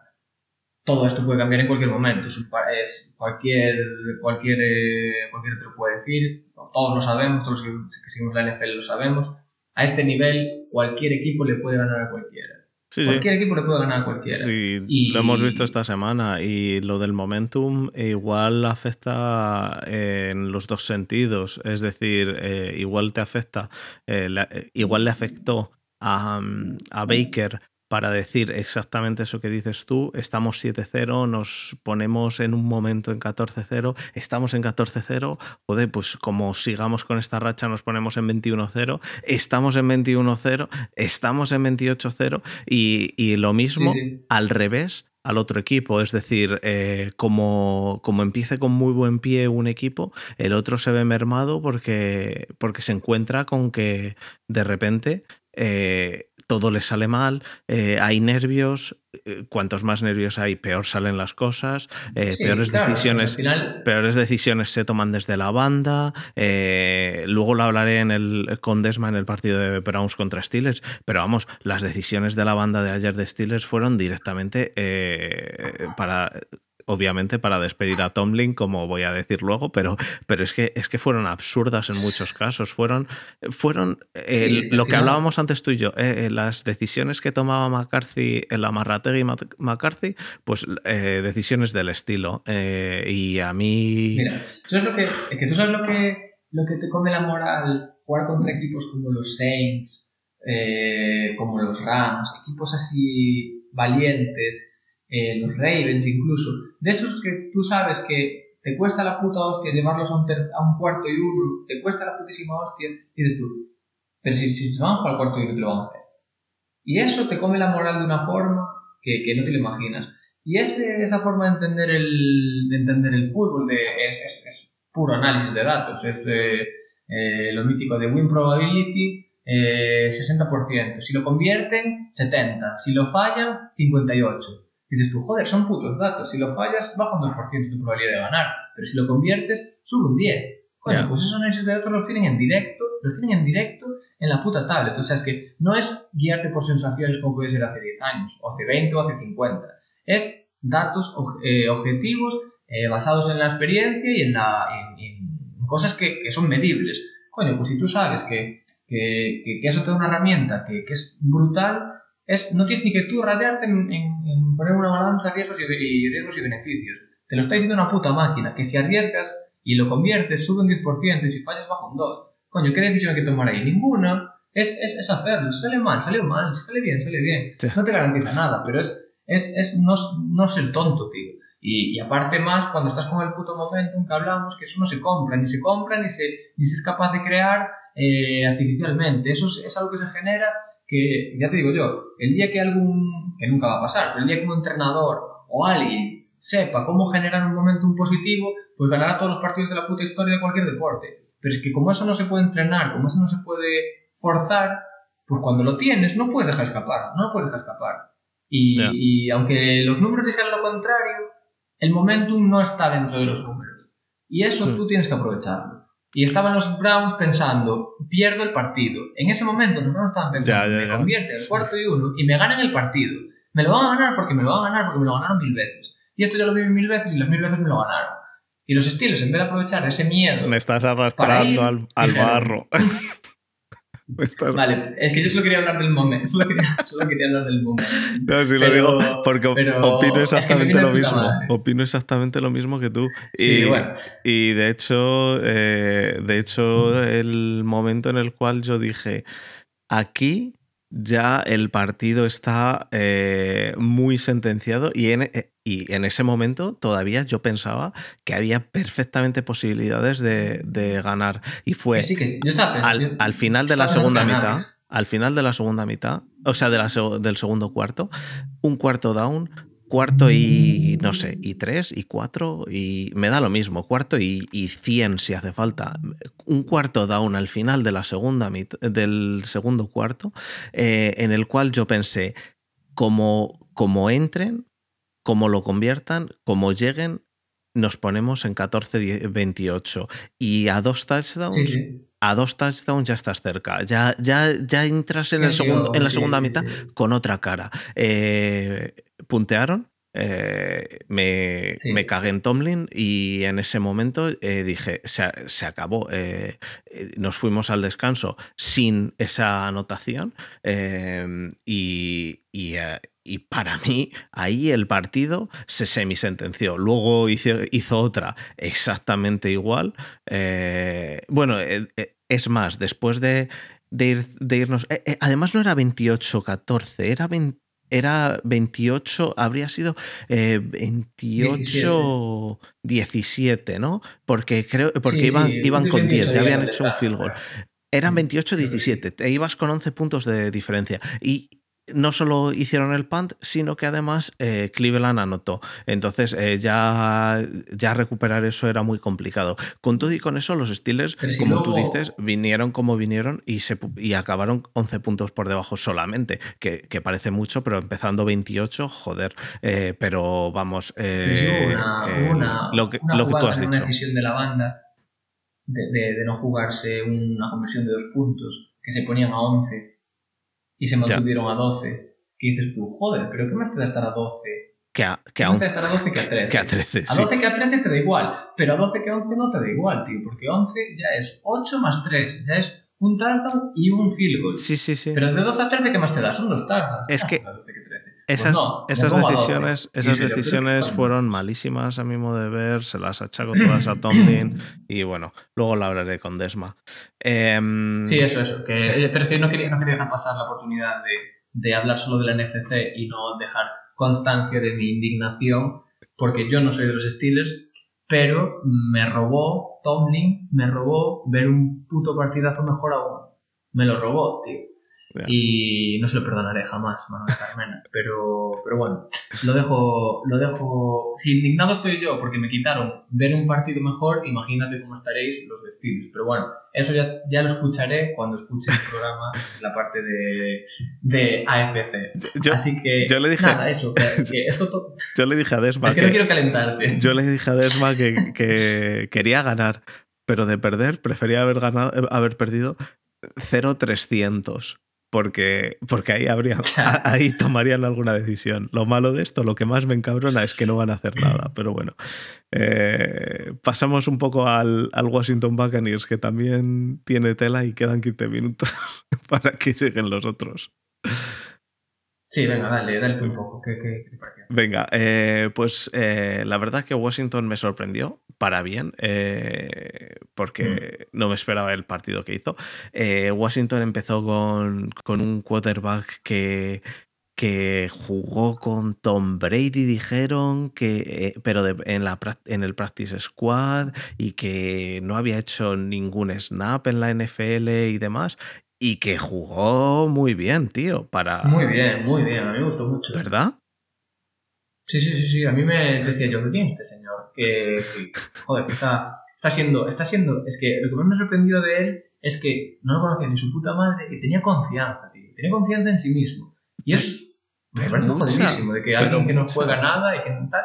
Todo esto puede cambiar en cualquier momento, es, cualquier, cualquier, eh, cualquier lo puede decir, todos lo sabemos, todos los que, que seguimos la NFL lo sabemos. A este nivel, cualquier equipo le puede ganar a cualquiera. Cualquier equipo le puede ganar a cualquiera. Sí, lo hemos visto esta semana y lo del momentum igual afecta en los dos sentidos. Es decir, eh, igual te afecta, eh, eh, igual le afectó a, a Baker para decir exactamente eso que dices tú. Estamos 7-0, nos ponemos en un momento en 14-0, estamos en 14-0, joder, pues como sigamos con esta racha nos ponemos en 21-0, estamos en 21-0, estamos en 28-0 y, y, lo mismo al revés al otro equipo. Es decir, eh, como, como, empiece con muy buen pie un equipo, el otro se ve mermado porque, porque se encuentra con que de repente eh, todo le sale mal, eh, hay nervios, eh, cuantos más nervios hay, peor salen las cosas, eh, peores, decisiones, peores decisiones se toman desde la banda. luego lo hablaré en el, con Desma en el partido de Browns contra Steelers, pero vamos, las decisiones de la banda de ayer de Steelers fueron directamente para obviamente para despedir a Tomlin, como voy a decir luego, pero, pero es, que, es que fueron absurdas en muchos casos. Fueron, fueron lo que hablábamos antes tú y yo, eh, eh, las decisiones que tomaba McCarthy, el Amarrategui McCarthy, pues eh, decisiones del estilo. y a mí... Mira, tú sabes lo que, que, tú sabes lo que, lo que te come la moral jugar contra equipos como los Saints, como los Rams, equipos así valientes eh, los Ravens incluso, de esos que tú sabes que te cuesta la puta hostia llevarlos a un, a un cuarto y uno, te cuesta la putísima hostia, y dices tú, pero si, si se van para el cuarto y uno te lo van a hacer. Y eso te come la moral de una forma que, que no te lo imaginas. Y esa forma de entender el, de entender el fútbol de, es, es, puro análisis de datos, es eh, lo mítico de win probability, eh, 60%. Si lo convierten, 70%. Si lo fallan, 58%. Y dices tú, joder, son putos datos. Si lo fallas, baja un 2% tu probabilidad de ganar. Pero si lo conviertes, sube un 10. Joder, pues esos análisis de datos los tienen en directo, los tienen en directo en la puta tablet. O sea, es que no es guiarte por sensaciones como puede ser hace 10 años, o hace 20 o hace 50. Es datos eh, objetivos eh, basados en la experiencia y en, la, en, cosas que, que, son medibles. Coño, pues si tú sabes que, que, que, eso te da una herramienta que, que es brutal, es, no tienes ni que tú rayarte en, poner una balanza de riesgos y, riesgos y beneficios. Te lo está diciendo una puta máquina, que si arriesgas y lo conviertes, sube un 10% y si fallas baja un 2%. Coño, ¿qué decisión hay que tomar ahí? Ninguna. Es, es, es hacerlo. Sale mal, sale mal, sale bien, sale bien. No te garantiza nada, pero es, es, es no, no ser tonto, tío. Y, y, aparte más cuando estás con el puto momentum que hablamos, que eso no se compra, ni se compra, ni se, ni se es capaz de crear eh, artificialmente. Eso es, es, algo que se genera que, ya te digo yo, el día que algún, que nunca va a pasar, pero el día que un entrenador o alguien sepa cómo generar un momento positivo, pues ganará todos los partidos de la puta historia de cualquier deporte. Pero es que como eso no se puede entrenar, como eso no se puede forzar, pues cuando lo tienes no puedes dejar escapar, no lo puedes dejar escapar. Y, y aunque los números dijeran lo contrario, el momentum no está dentro de los números. Y eso tú tienes que aprovecharlo. Y estaban los Browns pensando, pierdo el partido. En ese momento los Browns estaban pensando, Ya, ya, me ya. convierte el cuarto y uno y me ganan el partido. Me lo van a ganar porque me lo van a ganar porque me lo ganaron mil veces. Y esto ya lo viví mil veces y las mil veces me lo ganaron. Y los Steelers, en vez de aprovechar ese miedo... Me estás Para ir, arrastrando al, al [laughs] barro. [laughs] [laughs] Estás- Vale, es que yo solo quería hablar del momento. [laughs] Solo quería, solo quería hablar del momento. No, sí lo digo porque pero opino es que me exactamente lo mismo. madre. Opino exactamente lo mismo que tú. Sí, y, bueno. y de hecho, eh, de hecho, el momento en el cual yo dije, aquí ya el partido está eh, muy sentenciado y en, eh, y en ese momento todavía yo pensaba que había perfectamente posibilidades de, de ganar. Y fue Que sí, que sí. Yo estaba pensando. al, al final de la segunda mitad, canales. al final de la segunda mitad, o sea, de la seg- del segundo cuarto, un cuarto down, cuarto y no sé, y tres, y cuatro, y me da lo mismo, cuarto y, y 100 si hace falta. Un cuarto down al final de la segunda del segundo cuarto, eh, en el cual yo pensé, como, como entren, como lo conviertan, como lleguen, nos ponemos en 14-28 y a dos touchdowns Sí, sí. a dos touchdowns ya estás cerca. Ya, ya, ya entras en, el segundo, en la segunda mitad con otra cara. Eh, puntearon. eh, me, Sí. me cagué en Tomlin y en ese momento eh, dije, se, se acabó. eh, nos fuimos al descanso sin esa anotación eh, y, y, y para mí ahí el partido se semisentenció. Luego hizo, hizo otra exactamente igual. bueno, es más, después de, de, ir- de irnos... eh, eh, además no era 28-14, era 20 era 28, habría sido eh, 28 17, ¿no? Porque creo porque Sí, iban, sí, iban con sí, 10, sí, ya habían hecho un sí, field goal. Eran Mm, 28-17, te ibas con 11 puntos de diferencia. Y no solo hicieron el punt, sino que además eh, Cleveland anotó. Entonces eh, ya, ya recuperar eso era muy complicado. Con todo y con eso, los Steelers, si como tú dices, vinieron como vinieron y, se, y acabaron 11 puntos por debajo solamente, que, que parece mucho, pero empezando 28, joder. Eh, pero vamos, eh, una, una, lo que, una lo que tú jugada, has una dicho. decisión de la banda de, de- de no jugarse una conversión de dos puntos, que se ponían a 11 y se mantuvieron a 12. Que dices tú, joder, pero ¿qué más te da estar a 12? Que a, que ¿Qué a más te 11 da estar a 12 que a 13? que a 13, A sí. 12 que a 13 te da igual, pero a 12 que a 11 no te da igual, tío, porque 11 ya es 8 más 3, ya es un touchdown y un field goal. Sí, sí, sí. Pero de 12 a 13, ¿qué más te da? Son dos touchdowns. Es que a 12 que 13. Esas, Pues no, me esas pongo a 12. decisiones, esas dices, "Pero decisiones fueron malísimas a mi modo de ver, se las achaco todas a Tomlin y bueno, luego la hablaré con Desma. Em, Sí, eso, eso. Que, eh, pero es que no quería, no quería dejar pasar la oportunidad de, de hablar solo de la NFC y no dejar constancia de mi indignación, porque yo no soy de los Steelers, pero me robó Tomlin, me robó ver un puto partidazo mejor aún. Me lo robó, tío. Y no se lo perdonaré jamás, Manuel Carmena. Pero, pero bueno, lo dejo, lo dejo. Si indignado estoy yo porque me quitaron ver un partido mejor, imagínate cómo estaréis los vestidos. Pero bueno, eso ya, ya lo escucharé cuando escuche el programa, la parte de, de AFC. yo, Así que, yo le dije- nada, eso. Que, que [laughs] esto to- yo le dije a Desma es que no quiero calentarte. yo le dije a Desma que, que quería ganar, pero de perder prefería haber ganado, haber perdido 0-300. Porque, porque ahí habría, [laughs] ahí tomarían alguna decisión. Lo malo de esto, lo que más me encabrona es que no van a hacer nada. Pero bueno, Eh, pasamos un poco al, al Washington Buccaneers, que también tiene tela y quedan 15 minutos [laughs] para que lleguen los otros. Sí, venga, dale, dale un poco. ¿Qué, qué, qué te pareció? Venga, eh, pues eh, la verdad que Washington me sorprendió para bien, eh, porque no me esperaba el partido que hizo. Eh, Washington empezó con, con un quarterback que, que jugó con Tom Brady, dijeron, que, eh, pero de- en, la, en el Practice Squad y que no había hecho ningún snap en la NFL y demás. Y que jugó muy bien, tío, para... Muy bien, muy bien. A mí me gustó mucho. ¿Verdad? Sí, sí, sí, sí. A mí me decía yo, ¿quién es este señor? Que, joder, que está, está siendo, está siendo, es que lo que más me sorprendió de él es que no lo conocía ni su puta madre y tenía confianza, tío. Tenía confianza en sí mismo. Y me Pero parece mucha, jodidísimo, de que alguien que no mucha. juega nada y que no tal,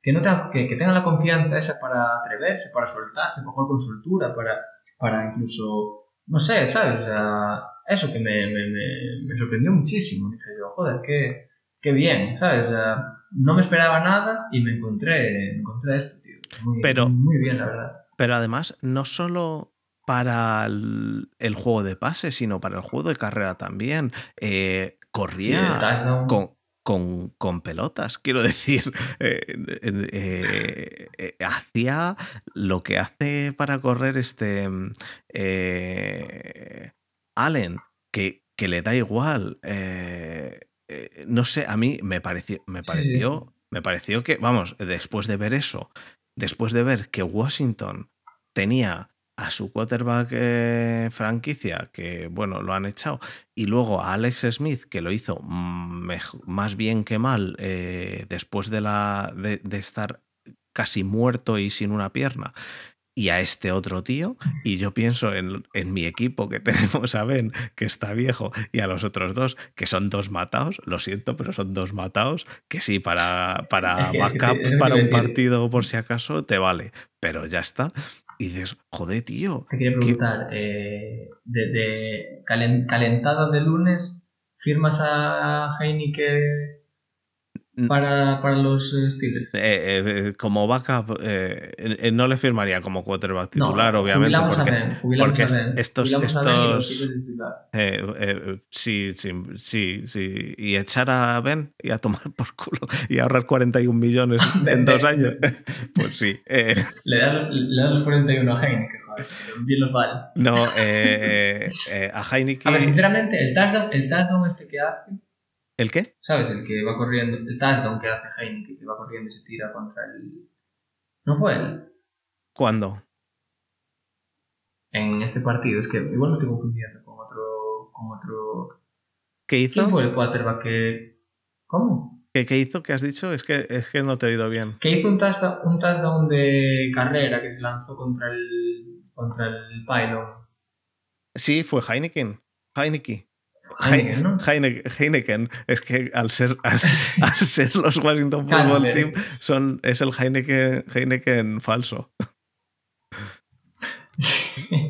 que, no tenga, que, que tenga la confianza esa para atreverse, para soltarse, para jugar con soltura, para, para incluso, no sé, ¿sabes? O sea, eso que me, me, me, me sorprendió muchísimo. Dije yo, joder, qué, qué bien, ¿sabes? O sea, no me esperaba nada y me encontré, me encontré esto, tío. Muy, Pero- muy bien, la verdad. Pero además, no solo para el, el juego de pase, sino para el juego de carrera también. Eh, corría con, con, con pelotas, quiero decir. [laughs] eh, eh, eh, hacía lo que hace para correr este eh, Allen, que, que le da igual. no sé, a mí me pareció, me sí. pareció, me pareció que, vamos, después de ver eso, después de ver que Washington tenía a su quarterback eh, franquicia, que bueno, lo han echado, y luego a Alex Smith, que lo hizo más bien que mal eh, después de, la, de, de estar casi muerto y sin una pierna, y a este otro tío, y yo pienso en, en mi equipo que [laughs] tenemos a Ben, que está viejo, y a los otros dos, que son dos matados, lo siento, pero son dos matados, que sí, para, para [laughs] backup, para un partido por si acaso, te vale, pero ya está. Y dices, joder, tío, Te quería preguntar, eh, de, de calen- calentada de lunes, ¿firmas a Heineken. Para, para los eh, Steelers? Eh, eh, como backup, eh, eh, no le firmaría como quarterback titular, no, obviamente, porque, a Ben, porque a Ben, estos- lo estos- eh, eh, sí, sí, sí, sí, y echar a Ben y a tomar [laughs] por culo y ahorrar 41 millones [laughs] en dos años, [laughs] pues sí. eh, Le das, das los 41 a Heineken, bien los vale. no, eh, eh, a Heineken... A ver, sinceramente, el touchdown, el touchdown este que hace, ¿El qué? ¿sabes? El que va corriendo, el touchdown que hace Heineken, que va corriendo y se tira contra el... ¿No fue él? ¿Cuándo? En este partido, es que igual me estoy confundiendo con otro... Con otro... ¿Qué ¿Quién hizo? fue el quarterback que... ¿Cómo? ¿Qué, qué hizo? ¿Qué has dicho? Es que, es que no te he oído bien. Que hizo un touchdown, un touchdown de carrera que se lanzó contra el... Contra el pylon. Sí, fue Heineken. Heineken. Heineken, ¿no? Heine- Heineken. Es que al ser, al, [laughs] al ser los Washington Football. Team son, es el Heineken, Heineken falso.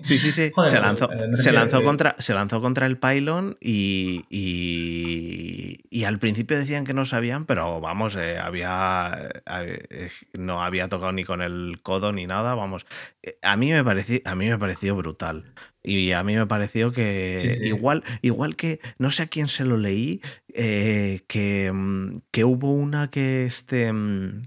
Sí, sí, sí. [laughs] Joder, se lanzó, eh, se, lanzó contra, se lanzó contra el pylon y, y, y al principio decían que no sabían, pero vamos, eh, había eh, no había tocado ni con el codo ni nada, vamos. Eh, A mí me pareció, a mí me pareció brutal. Y a mí me pareció que Sí, sí. igual, igual que no sé a quién se lo leí, eh, que, mm, que hubo una que este mm,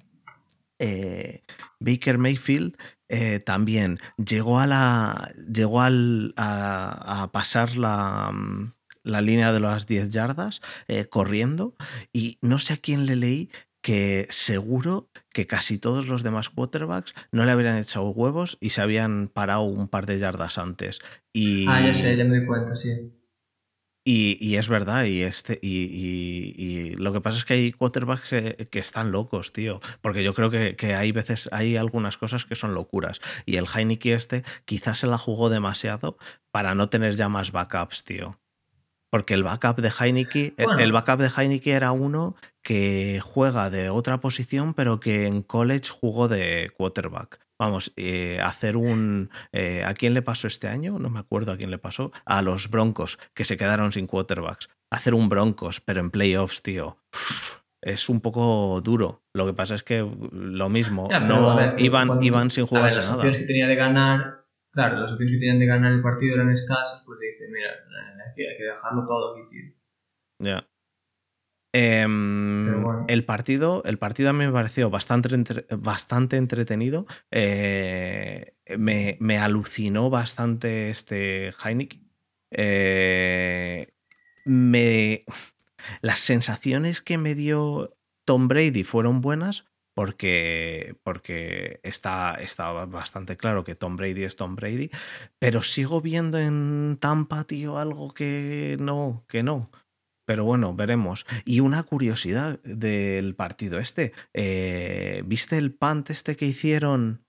eh, Baker Mayfield eh, también llegó a la. llegó al, a, a pasar la, mm, la línea de las 10 yardas eh, corriendo. Y no sé a quién le leí que seguro que casi todos los demás quarterbacks no le habrían echado huevos y se habían parado un par de yardas antes. Y, Ah, ya sé, ya me di cuenta, sí. y, y es verdad, y, este, y, y- y lo que pasa es que hay quarterbacks que, que están locos, tío. Porque yo creo que, que hay veces, hay algunas cosas que son locuras. Y el Heineken este quizás se la jugó demasiado para no tener ya más backups, tío. Porque el backup de Heineken, el- Bueno. el backup de Heineken era uno que juega de otra posición, pero que en college jugó de quarterback. Vamos, eh, hacer un. eh, ¿A quién le pasó este año? No me acuerdo a quién le pasó. A los Broncos, que se quedaron sin quarterbacks. Hacer un Broncos, pero en playoffs, tío. Uf, es un poco duro. Lo que pasa es que lo mismo. Ya, no ver, iban, cuando- iban sin A ver, jugarse las nada. que tenía de ganar, claro, las opciones que tenían de ganar el partido eran escasas, pues dice, mira, hay que, hay que dejarlo todo aquí, tío. Ya. Em, Pero bueno. El partido, el partido a mí me pareció bastante, entre- bastante entretenido. Eh, me, me alucinó bastante este Heineken. Eh, me, las sensaciones que me dio Tom Brady fueron buenas porque, porque está, está bastante claro que Tom Brady es Tom Brady, pero sigo viendo en Tampa, tío, algo que no, que no. Pero bueno, veremos. Y una curiosidad del partido este. eh, ¿Viste el punt este que hicieron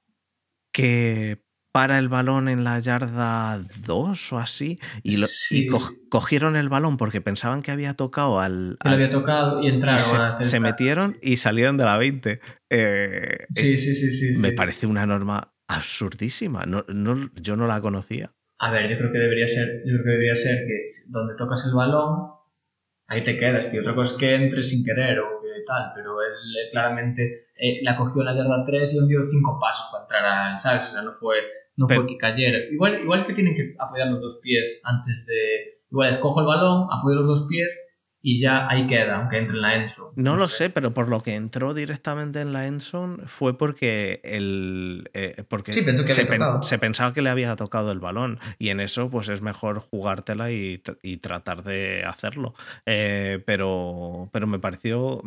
que para el balón en la yarda 2 o así? Y, lo- y co- cogieron el balón porque pensaban que había tocado al... Al- había tocado y y entraron se, a hacer se metieron y salieron de la 20. Eh, Sí, sí, sí, sí. me sí. parece una norma absurdísima. No, no, yo no la conocía. A ver, yo creo que debería ser, yo creo que debería ser que donde tocas el balón, ahí te quedas, tío. Otra cosa es que entres sin querer o que tal, pero él eh, claramente eh, la cogió en la yarda 3 y dio cinco pasos para entrar al, ¿sabes? O sea, no fue, no fue que cayera. Igual, igual es que tienen que apoyar los dos pies antes de... Igual escojo el balón, apoyo los dos pies y ya ahí queda, aunque entre en la Enzo. No, lo sé. pero por lo que entró directamente en la Enson fue porque el eh, porque se, pensaba que le había tocado el balón y en eso pues es mejor jugártela y, tratar de hacerlo. Eh, pero, pero me pareció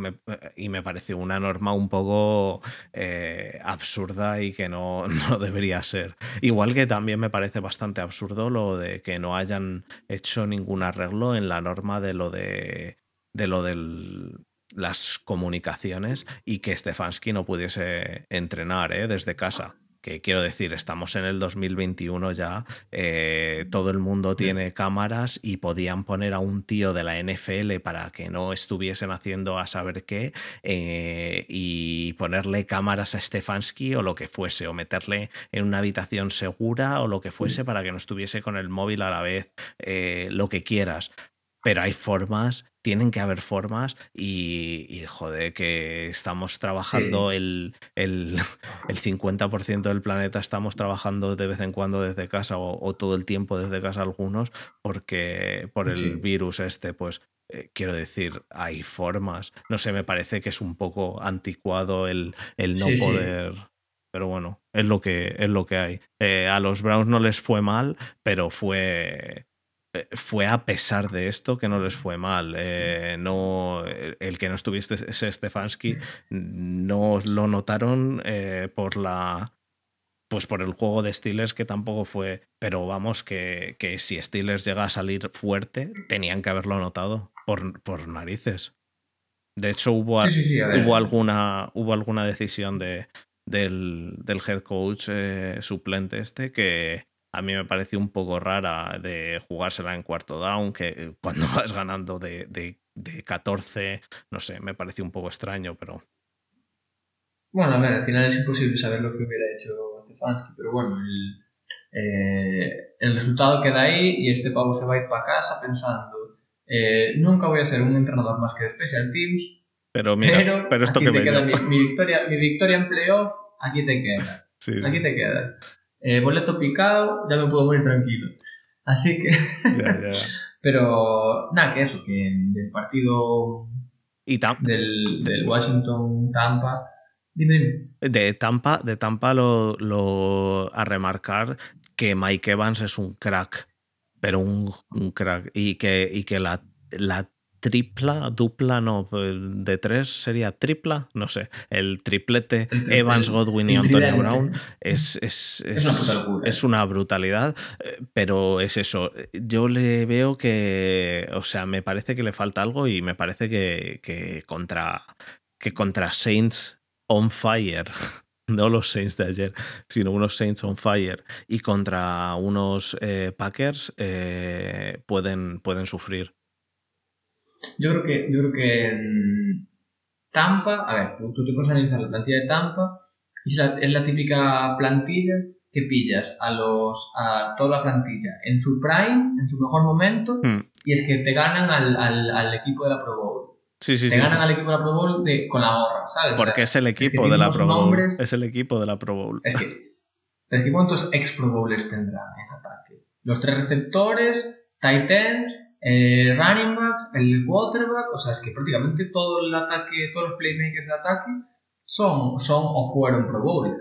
y me pareció una norma un poco eh, absurda y que no, [laughs] no debería ser. Igual que también me parece bastante absurdo lo de que no hayan hecho ningún arreglo en la norma de lo de de lo de las comunicaciones y que Stefanski no pudiese entrenar ¿eh? desde casa. Que quiero decir, estamos en el 2021 ya, eh, todo el mundo tiene cámaras y podían poner a un tío de la NFL para que no estuviesen haciendo a saber qué eh, y ponerle cámaras a Stefanski o lo que fuese, o meterle en una habitación segura o lo que fuese para que no estuviese con el móvil a la vez, lo que quieras. Pero hay formas tienen que haber formas y, joder, que estamos trabajando el, el, [laughs] el, 50% del planeta, estamos trabajando de vez en cuando desde casa o, todo el tiempo desde casa algunos, porque por el virus este, pues eh, quiero decir, hay formas. No sé, me parece que es un poco anticuado el, el no poder... Pero bueno, es lo que, es lo que hay. Eh, a los Browns no les fue mal, pero fue fue a pesar de esto que no les fue mal. Eh, no, el, que no estuviese Stefanski no lo notaron eh, por la. Pues por el juego de Steelers que tampoco fue. Pero vamos, que, que si Steelers llega a salir fuerte, tenían que haberlo notado por, por narices. De hecho, hubo, hubo, alguna, hubo alguna decisión de, del, del head coach suplente este que, a mí me pareció un poco rara de jugársela en cuarto down, que eh, cuando [laughs] vas ganando de, de, 14, no sé, me pareció un poco extraño, pero... Bueno, a ver, al final es imposible saber lo que hubiera hecho Stefanski, pero bueno, el, eh, el resultado queda ahí y este pavo se va a ir para casa pensando, eh, nunca voy a ser un entrenador más que de Special Teams, pero mira, pero, esto que me queda mi, victoria, mi victoria en playoff, aquí te queda. [laughs] aquí te queda eh, boleto picado, ya me puedo morir tranquilo. Así que... [laughs] Pero nada, que eso, que del partido y del, del Washington Tampa. Dime, De Tampa, de Tampa lo, lo, a remarcar que Mike Evans es un crack, pero un, un crack. Y que, y que la, la tripla, dupla, no, pues, de tres sería tripla, no sé, el triplete Evans, Godwin y Antonio Brown es, es, es, una brutalidad, eh, pero es eso, yo le veo que, o sea, me parece que le falta algo y me parece que, que contra, que contra Saints on fire [laughs] no los Saints de ayer, sino unos Saints on Fire y contra unos eh, Packers eh, pueden, pueden sufrir. Yo creo que, yo creo que en Tampa, a ver, tú, te puedes analizar la plantilla de Tampa y es la, típica plantilla que pillas a los a toda la plantilla en su prime, en su mejor momento, hmm. y es que te ganan al, al, al, equipo de la Pro Bowl. Sí, sí, te ganan al equipo de la Pro Bowl de, con la gorra, ¿sabes? Porque es el equipo de la Pro Bowl. es el equipo de la Pro Bowl. Es que, es que ¿cuántos ex Pro Bowlers tendrán en ataque? Los tres receptores, tight ends, eh, running backs, el quarterback, o sea, es que prácticamente todo el ataque, todos los playmakers de ataque son, son o fueron Pro Bowlers,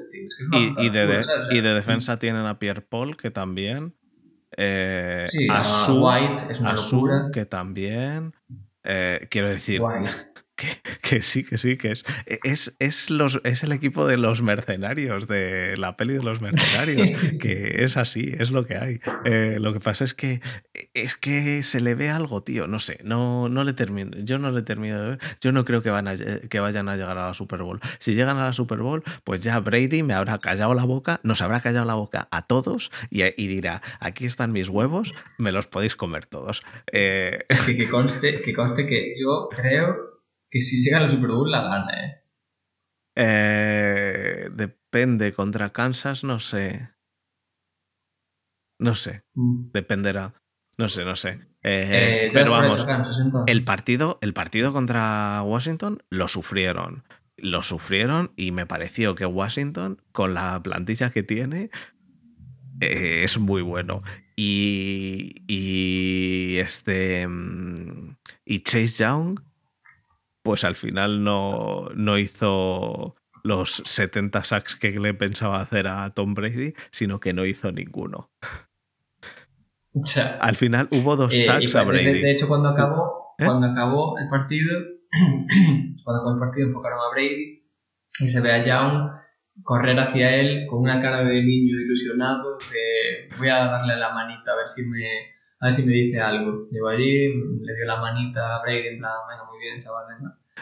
y, de, y de defensa tienen a Pierre Paul, que también. Eh, sí, a, White, es una locura. que también. Eh, quiero decir. Que, sí, que sí, que es. Es, es, los, es el equipo de los mercenarios, de la peli de los mercenarios, [laughs] que es así, es lo que hay. Eh, lo que pasa es que es que se le ve algo, tío. No sé, no, no le termino. Yo no le termino de ver. Yo no creo que, van a, que vayan a llegar a la Super Bowl. Si llegan a la Super Bowl, pues ya Brady me habrá callado la boca, nos habrá callado la boca a todos y, y dirá: aquí están mis huevos, me los podéis comer todos. Eh... Que, conste, que conste que yo creo que si llega a la Super Bowl la gana, ¿eh? eh depende contra Kansas, no sé. No sé, Mm. dependerá. No sé, no sé. Eh, Eh, pero vamos, Kansas, el partido, el partido contra Washington lo sufrieron. Lo sufrieron y me pareció que Washington, con la plantilla que tiene, es muy bueno. Y, y este. mm, Y Chase Young, pues al final no, no hizo los 70 sacks que le pensaba hacer a Tom Brady, sino que no hizo ninguno. O sea, Al final hubo dos eh, sacks a de, Brady. de hecho, cuando acabó, ¿Eh? cuando acabó el partido, [clears throat] cuando acabó el partido enfocaron a Brady y se ve a Young correr hacia él con una cara de niño ilusionado de voy a darle la manita a ver si me a ver si me dice algo. Llegó allí, le dio la manita a Brady en plan, venga, bien.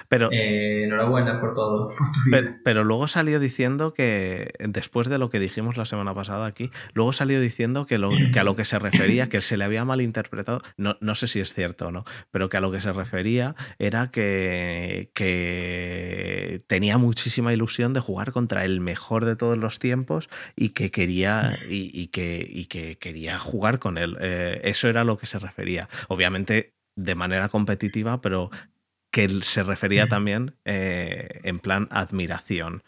Pero, Eh, enhorabuena por todo, [laughs] por tu vida. Pero, pero luego salió diciendo que, después de lo que dijimos la semana pasada aquí, luego salió diciendo que, lo, que a lo que se refería, que se le había malinterpretado, no, no sé si es cierto o no, pero que a lo que se refería era que, que tenía muchísima ilusión de jugar contra el mejor de todos los tiempos y que quería, y, y que, y que quería jugar con él. Eh, eso era a lo que se refería. Obviamente de manera competitiva, pero que se refería también eh, en plan admiración.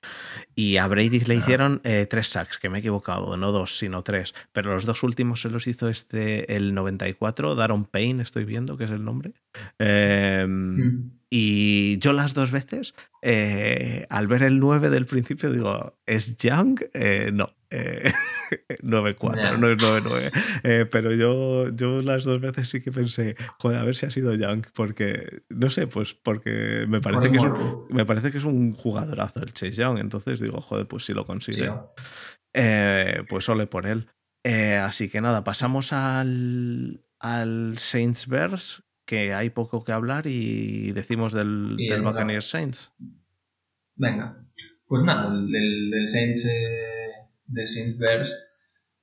Y a Brady le hicieron eh, tres sacks, que me he equivocado, no dos, sino tres. Pero los dos últimos se los hizo este el 94, Daron Payne, estoy viendo que es el nombre. Eh, Mm. y yo las dos veces, eh, al ver el 9 del principio, digo, ¿es Young? Eh, no. Eh, [laughs] 9-4, Ya. no es 9-9. Eh, pero yo, yo las dos veces sí que pensé, joder, a ver si ha sido Young, porque, no sé, pues porque me parece, Por que es un, me parece que es un jugadorazo el Chase Young, entonces digo, joder, pues si lo consigue, eh, pues ole por él. Eh, así que nada, pasamos al, al Saints Bears, que hay poco que hablar y decimos del, Y del el- Buccaneers Saints. Venga, pues nada, del, del, del Saints, eh, del Saints Bears,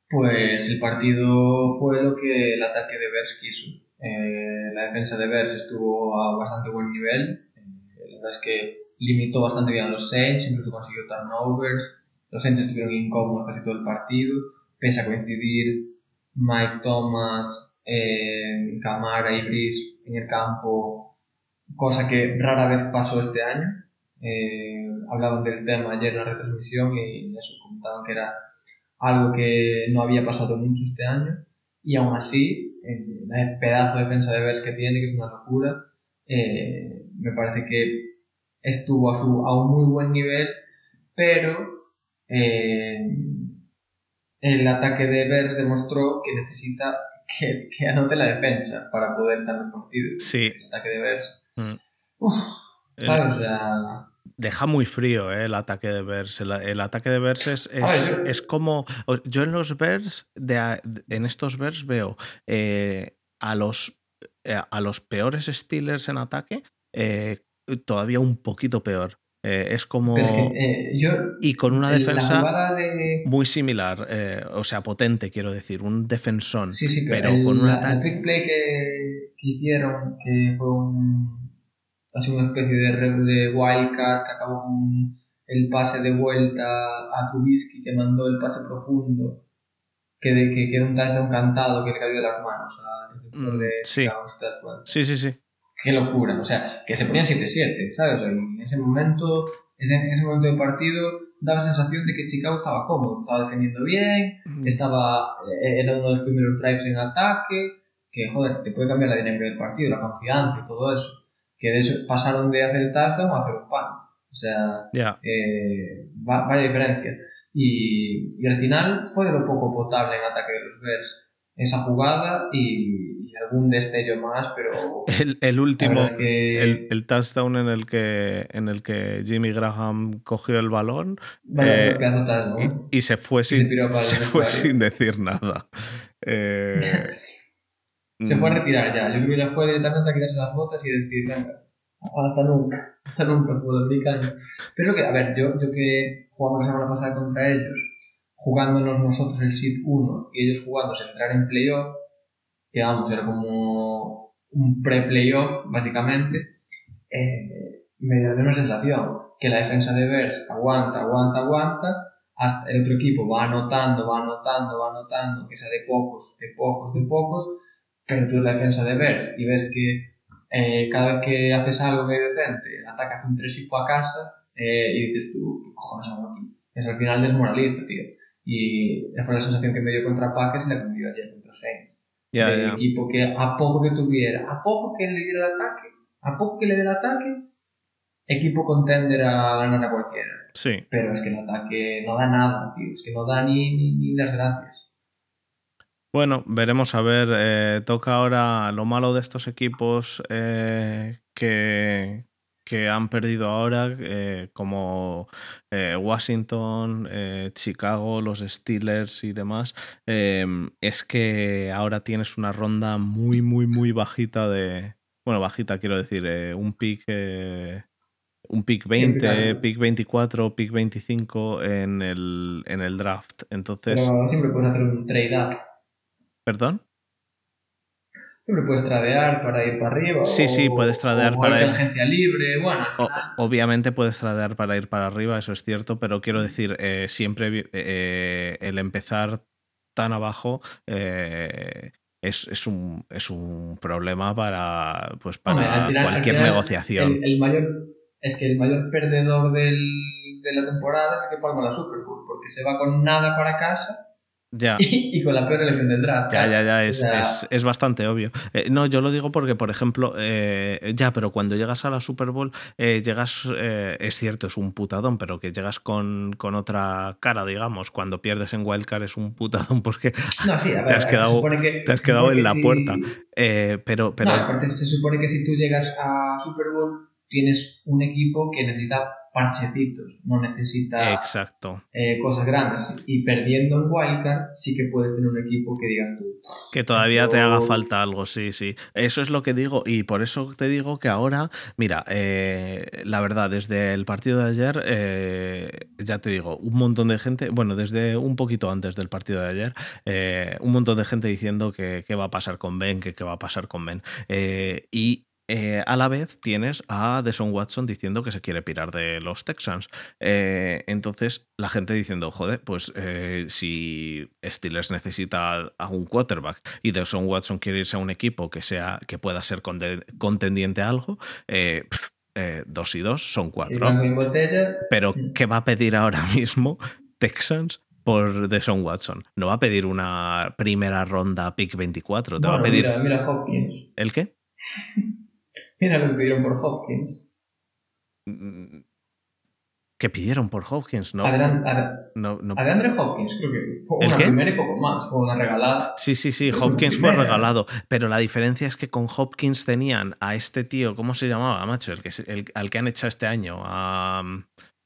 pues el partido fue lo que el ataque de Bears quiso. Eh, la defensa de Bears estuvo a bastante buen nivel, eh, la verdad es que limitó bastante bien a los Saints, incluso consiguió turnovers, los Saints estuvieron incómodos casi todo el partido, pese a coincidir Mike Thomas, eh, Camara y Brice en el campo, cosa que rara vez pasó este año. Eh, hablaban del tema ayer en la retransmisión y eso, comentaban que era algo que no había pasado mucho este año y aún así, el, pedazo de defensa de Bears que tiene, que es una locura, eh, me parece que estuvo a, su, a un muy buen nivel, pero eh, el ataque de Bears demostró que necesita que, que anote la defensa para poder dar el partido. Sí. El ataque de Bears. Mm. Uf, El- ¿sabes? O sea, deja muy frío eh, el ataque de Bears. El, el ataque de Bears es, es, ver, yo- es como. Yo en los Bears, de, en estos Bears veo eh, a, los, eh, a los peores Steelers en ataque eh, todavía un poquito peor. Eh, es como. eh, yo. y con una defensa de. muy similar, eh, o sea, potente, quiero decir, un defensón. Sí, sí, pero, pero el, con un ataque- el play que, que hicieron, que fue un. Así una especie de, de wildcard que acabó con el pase de vuelta a Trubisky que mandó el pase profundo, que, de, que, que era un touchdown cantado que le cayó de las manos Mm, de. Sí, sí, sí. Qué locura. O sea, que se ponían 7-7, ¿sabes? En ese momento, en ese momento del partido, daba la sensación de que Chicago estaba cómodo, estaba defendiendo bien, estaba, eh, era uno de los primeros drives en ataque, que joder, te puede cambiar la dinámica del partido, la confianza y todo eso. Que de hecho pasaron de hacer el touchdown a hacer un pan. O sea, Ya. eh, va- vaya diferencia. Y, y al final fue de lo poco potable en ataque de los Bears esa jugada y algún destello más, pero El, el último, que el, el touchdown en el que en el que Jimmy Graham cogió el balón vaya eh, tal, y, ¿no? y se fue sin, se fue sin decir nada. Eh, [laughs] Se fue a mm, retirar ya. Yo creo que ya fue directamente a quitarse las botas y decir, venga, hasta nunca, hasta nunca fútbol americano. Pero que, a ver, yo, yo que jugamos la semana pasada contra ellos, jugándonos nosotros el Seed 1 y ellos jugándose entrar en playoff, que vamos, era como un pre-playoff, básicamente, eh, me dio una sensación que la defensa de Bears aguanta, aguanta, aguanta, hasta el otro equipo va anotando, va anotando, va anotando, que sea de pocos, de pocos, de pocos, pero tú la defensa de Bears y ves que eh, cada vez que haces algo medio decente, atacas un tresipo a casa eh, y dices tú, ¿qué cojones hago aquí? Es al final desmoraliza, tío. Y esa fue la sensación que me dio contra Packers y la que me dio ayer contra Saints. Ya, del equipo que a poco que tuviera, a poco que le diera el ataque, a poco que le dé el ataque, equipo contender a ganar a cualquiera. Sí. Pero es que el ataque no da nada, tío. Es que no da ni, ni, ni las gracias. Bueno, veremos a ver. eh, toca ahora lo malo de estos equipos eh, que, que han perdido ahora, eh, como eh, Washington, eh, Chicago, los Steelers y demás, eh, es que ahora tienes una ronda muy, muy, muy bajita de... Bueno, bajita quiero decir, un pick... un pick 20, claro. pick 24, pick 25 en el, en el draft. Entonces, Pero siempre puedes hacer un trade-up. ¿perdón? Siempre puedes tradear para ir para arriba. Sí, o, sí, puedes tradear o para ir- agencia libre. Bueno, O- obviamente puedes tradear para ir para arriba, eso es cierto, pero quiero decir, eh, siempre eh, el empezar tan abajo eh, es, es un, es un problema para, pues para final- cualquier negociación. El, el mayor, es que el mayor perdedor del, de la temporada es el que palma la Super Bowl, porque se va con nada para casa Ya. y, [laughs] y con la peor elección del draft. Ya, ya, ya, O es, sea, es- es bastante obvio. Eh, no, yo lo digo porque, por ejemplo, eh, ya, pero cuando llegas a la Super Bowl, eh, llegas, es cierto, es un putadón, pero que llegas con, con otra cara, digamos. Cuando pierdes en Wildcard es un putadón porque [laughs] No, sí, a te has quedado- que- te has quedado en la si- puerta. Pero, pero No, aparte se supone que si tú llegas a Super Bowl tienes un equipo que necesita parchecitos, no necesita exacto. eh, cosas grandes. Y perdiendo en Wildcard sí que puedes tener un equipo que digas tú. Que todavía te haga falta algo, sí, sí. Eso es lo que digo y por eso te digo que ahora, mira, eh, la verdad, desde el partido de ayer, eh, ya te digo, un montón de gente, bueno, desde un poquito antes del partido de ayer, eh, un montón de gente diciendo que qué va a pasar con Ben, que qué va a pasar con Ben. Y eh, a la vez tienes a Deshaun Watson diciendo que se quiere pirar de los Texans. Eh, entonces, la gente diciendo, joder, pues eh, si Steelers necesita a un quarterback y Deshaun Watson quiere irse a un equipo que, sea, que pueda ser contendiente a algo, dos y dos son cuatro. Pero, Mm. ¿qué va a pedir ahora [laughs] mismo Texans? Por Deshaun Watson. No va a pedir una primera ronda pick 24. Te va a pedir. Mira, mira Hopkins. ¿El qué? [laughs] Mira lo que pidieron por Hopkins. ¿Qué pidieron por Hopkins? No, Ad- no, no. Adrian Hopkins, creo que fue ¿El una qué? primera y poco más. Fue una regalada. Sí, sí, sí, Creo que Hopkins fue regalado, pero la diferencia es que con Hopkins tenían a este tío, ¿cómo se llamaba, macho? El que, el- al que han hecho este año, a,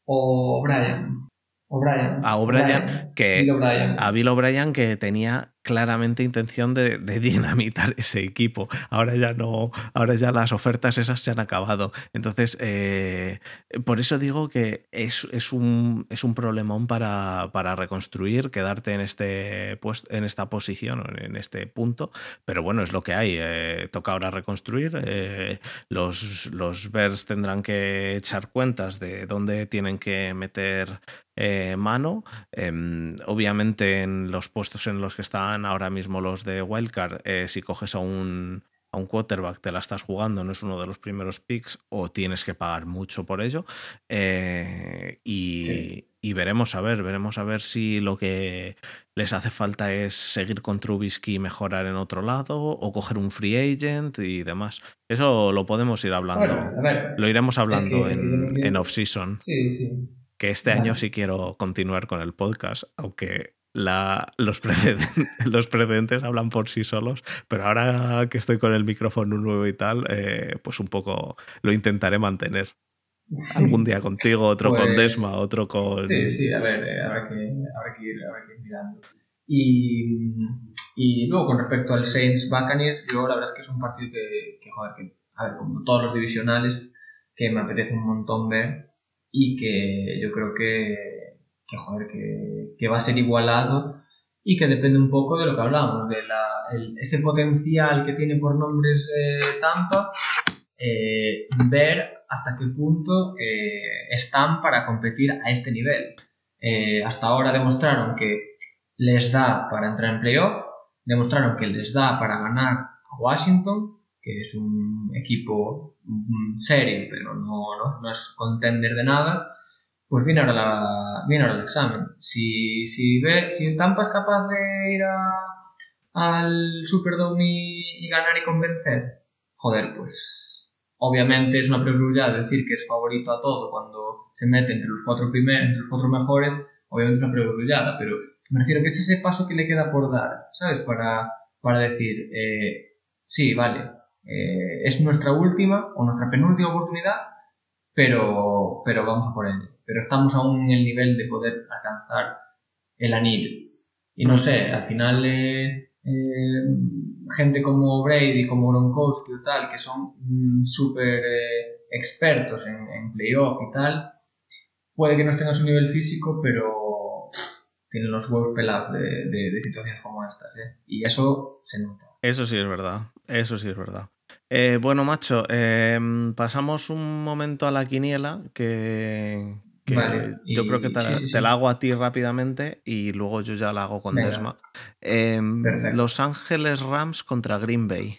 O O'Brien. O'Brien. A O'Brien, que- Bill O'Brien. a Bill O'Brien que tenía claramente intención de, [laughs] dinamitar ese equipo. Ahora ya no, ahora ya las ofertas esas se han acabado. Entonces, eh, por eso digo que es, es un, es un problemón para, para reconstruir, quedarte en, este, pues, en esta posición, o en este punto. Pero bueno, es lo que hay. eh, toca ahora reconstruir. eh, los, los Bears tendrán que echar cuentas de dónde tienen que meter mano. Em, obviamente en los puestos en los que están ahora mismo los de Wildcard, eh, si coges a un, a un quarterback, te la estás jugando, no es uno de los primeros picks o tienes que pagar mucho por ello. Eh, y, Sí. y veremos a ver, veremos a ver si lo que les hace falta es seguir con Trubisky y mejorar en otro lado o coger un free agent y demás. Eso lo podemos ir hablando. Bueno, a ver. Lo iremos hablando que en, off-season. Sí, sí. Que este año sí quiero continuar con el podcast, aunque la, los, precedentes, [laughs] los precedentes hablan por sí solos, pero ahora que estoy con el micrófono nuevo y tal, eh, pues un poco lo intentaré mantener. Algún día contigo, otro con Pues, Desma, otro con... Sí, sí, a ver, eh, habrá, que, habrá, que ir, habrá que ir mirando. Y, y luego con respecto al Saints Buccaneers, yo la verdad es que es un partido que, que, joder, que, a ver, como todos los divisionales, que me apetece un montón ver y que yo creo que, que joder, que, que va a ser igualado y que depende un poco de lo que hablamos, de la, ese potencial que tiene por nombres eh, Tampa, eh, ver hasta qué punto eh, están para competir a este nivel. Eh, hasta ahora demostraron que les da para entrar en playoff, demostraron que les da para ganar a Washington, que es un equipo serio, pero no, no, es contender de nada, pues viene ahora, la, viene ahora el examen. Si, si, ve, si Tampa es capaz de ir al Superdome y, y ganar y convencer, joder, pues obviamente es una prioridad decir que es favorito a todo cuando se mete entre los cuatro primeros, entre los cuatro mejores, obviamente es una prioridad, pero me refiero que es ese paso que le queda por dar, ¿sabes? Para, para decir, eh, sí, vale, eh, es nuestra última o nuestra penúltima oportunidad, pero, pero vamos a por ello. Pero estamos aún en el nivel de poder alcanzar el anillo. Y no sé, al final eh, gente como Brady, como Gronkowski y tal, que son mm, súper expertos en, playoff y tal, puede que no estén a su nivel físico, pero tienen los huevos pelados de, situaciones como estas, ¿eh? Y eso se nota. Eso sí es verdad, eso sí es verdad. Eh, bueno, macho, pasamos un momento a la quiniela que, yo creo que te, la hago a ti rápidamente y luego yo ya la hago con Desma. Em, Los Ángeles Rams contra Green Bay.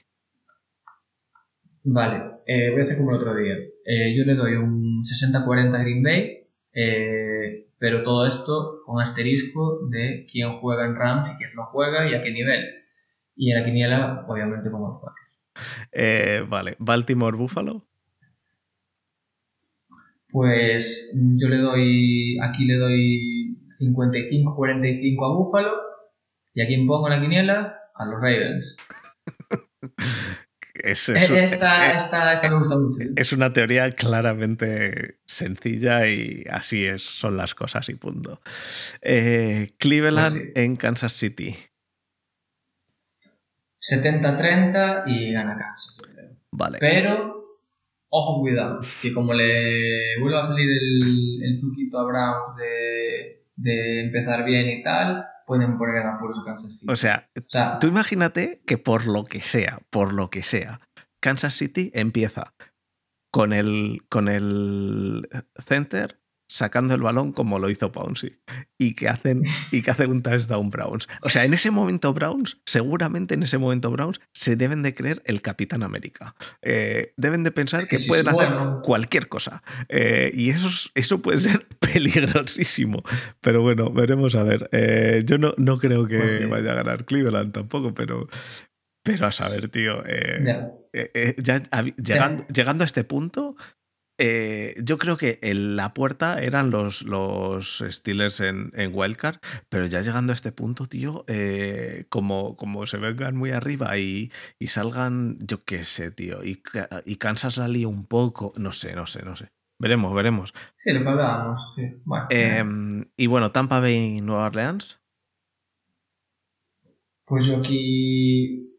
Vale, eh, voy a hacer como el otro día. yo le doy un 60-40 a Green Bay eh, pero todo esto con asterisco de quién juega en Rams y quién no juega y a qué nivel. Y en la quiniela, obviamente, como los Packers. Eh, vale, Baltimore Buffalo. Pues yo le doy, aquí le doy 55-45 a Buffalo y a quién pongo en la quiniela, a los Ravens. [laughs] Es, es, una teoría claramente sencilla y así es, son las cosas y punto. Eh, Cleveland pues en Kansas City. 70-30 y gana Kansas. Vale. Pero, ojo, cuidado, que como le vuelva a salir el, el truquito a Browns de, de empezar bien y tal, pueden poner en apuros a Kansas City. O sea, tú imagínate que por lo que sea, por lo que sea, Kansas City empieza con el, con el center sacando el balón como lo hizo Pouncy y que hacen y que hacen un touchdown Browns. O sea, en ese momento Browns, seguramente en ese momento Browns se deben de creer el Capitán América. Eh, deben de pensar que pueden hacer cualquier cosa eh, y eso, eso puede ser [laughs] peligrosísimo. Pero bueno, veremos a ver. Eh, yo no, no creo que pues vaya a ganar Cleveland tampoco, pero pero a saber, tío. ya llegando, llegando a este punto, eh, yo creo que en la puerta eran los, los Steelers en, en Wildcard, pero ya llegando a este punto, tío, eh, como, como se vengan muy arriba y, y salgan, yo qué sé, tío, y, y Kansas la lío un poco, no sé, no sé, no sé. Veremos, veremos. Sí, lo que hablábamos, sí. Bueno, em, y bueno, Tampa Bay y Nueva Orleans. Pues yo aquí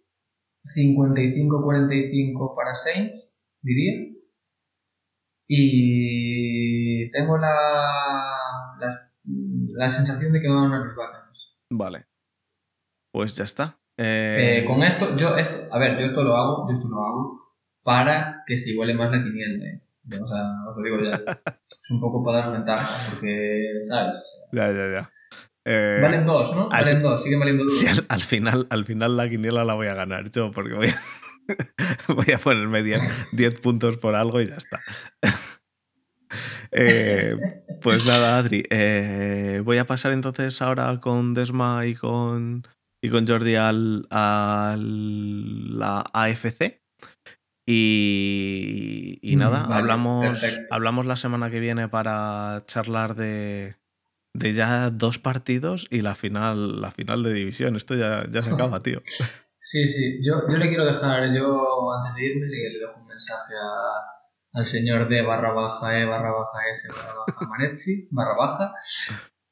55-45 para Saints, diría. Y tengo la, la, sensación de que van a los Buccaneers. Vale. Pues ya está. Eh, con esto, yo esto, a ver, yo esto lo hago, yo esto lo hago para que se iguale más la quiniela. ¿eh? O sea, os lo digo ya. [laughs] es un poco para dar ventaja, porque, ¿sabes? Ya, ya, ya. Eh, valen dos, ¿no? Valen dos, sigue valiendo [laughs] dos. Sí, al, final, al final la quiniela la voy a ganar yo, porque voy a, [laughs] Voy a ponerme 10 puntos por algo y ya está. Eh, pues nada, Adri. Eh, voy a pasar entonces ahora con Desma y con, y con Jordi al, a la AFC. Y, y nada, hablamos, hablamos la semana que viene para charlar de, de ya dos partidos y la final, la final de división. Esto ya, ya se acaba, [laughs] tío. Sí, sí, yo, yo le quiero dejar, yo antes de irme le, dejo un mensaje a, al señor D barra baja E barra baja S barra baja Manetzi [laughs] barra baja.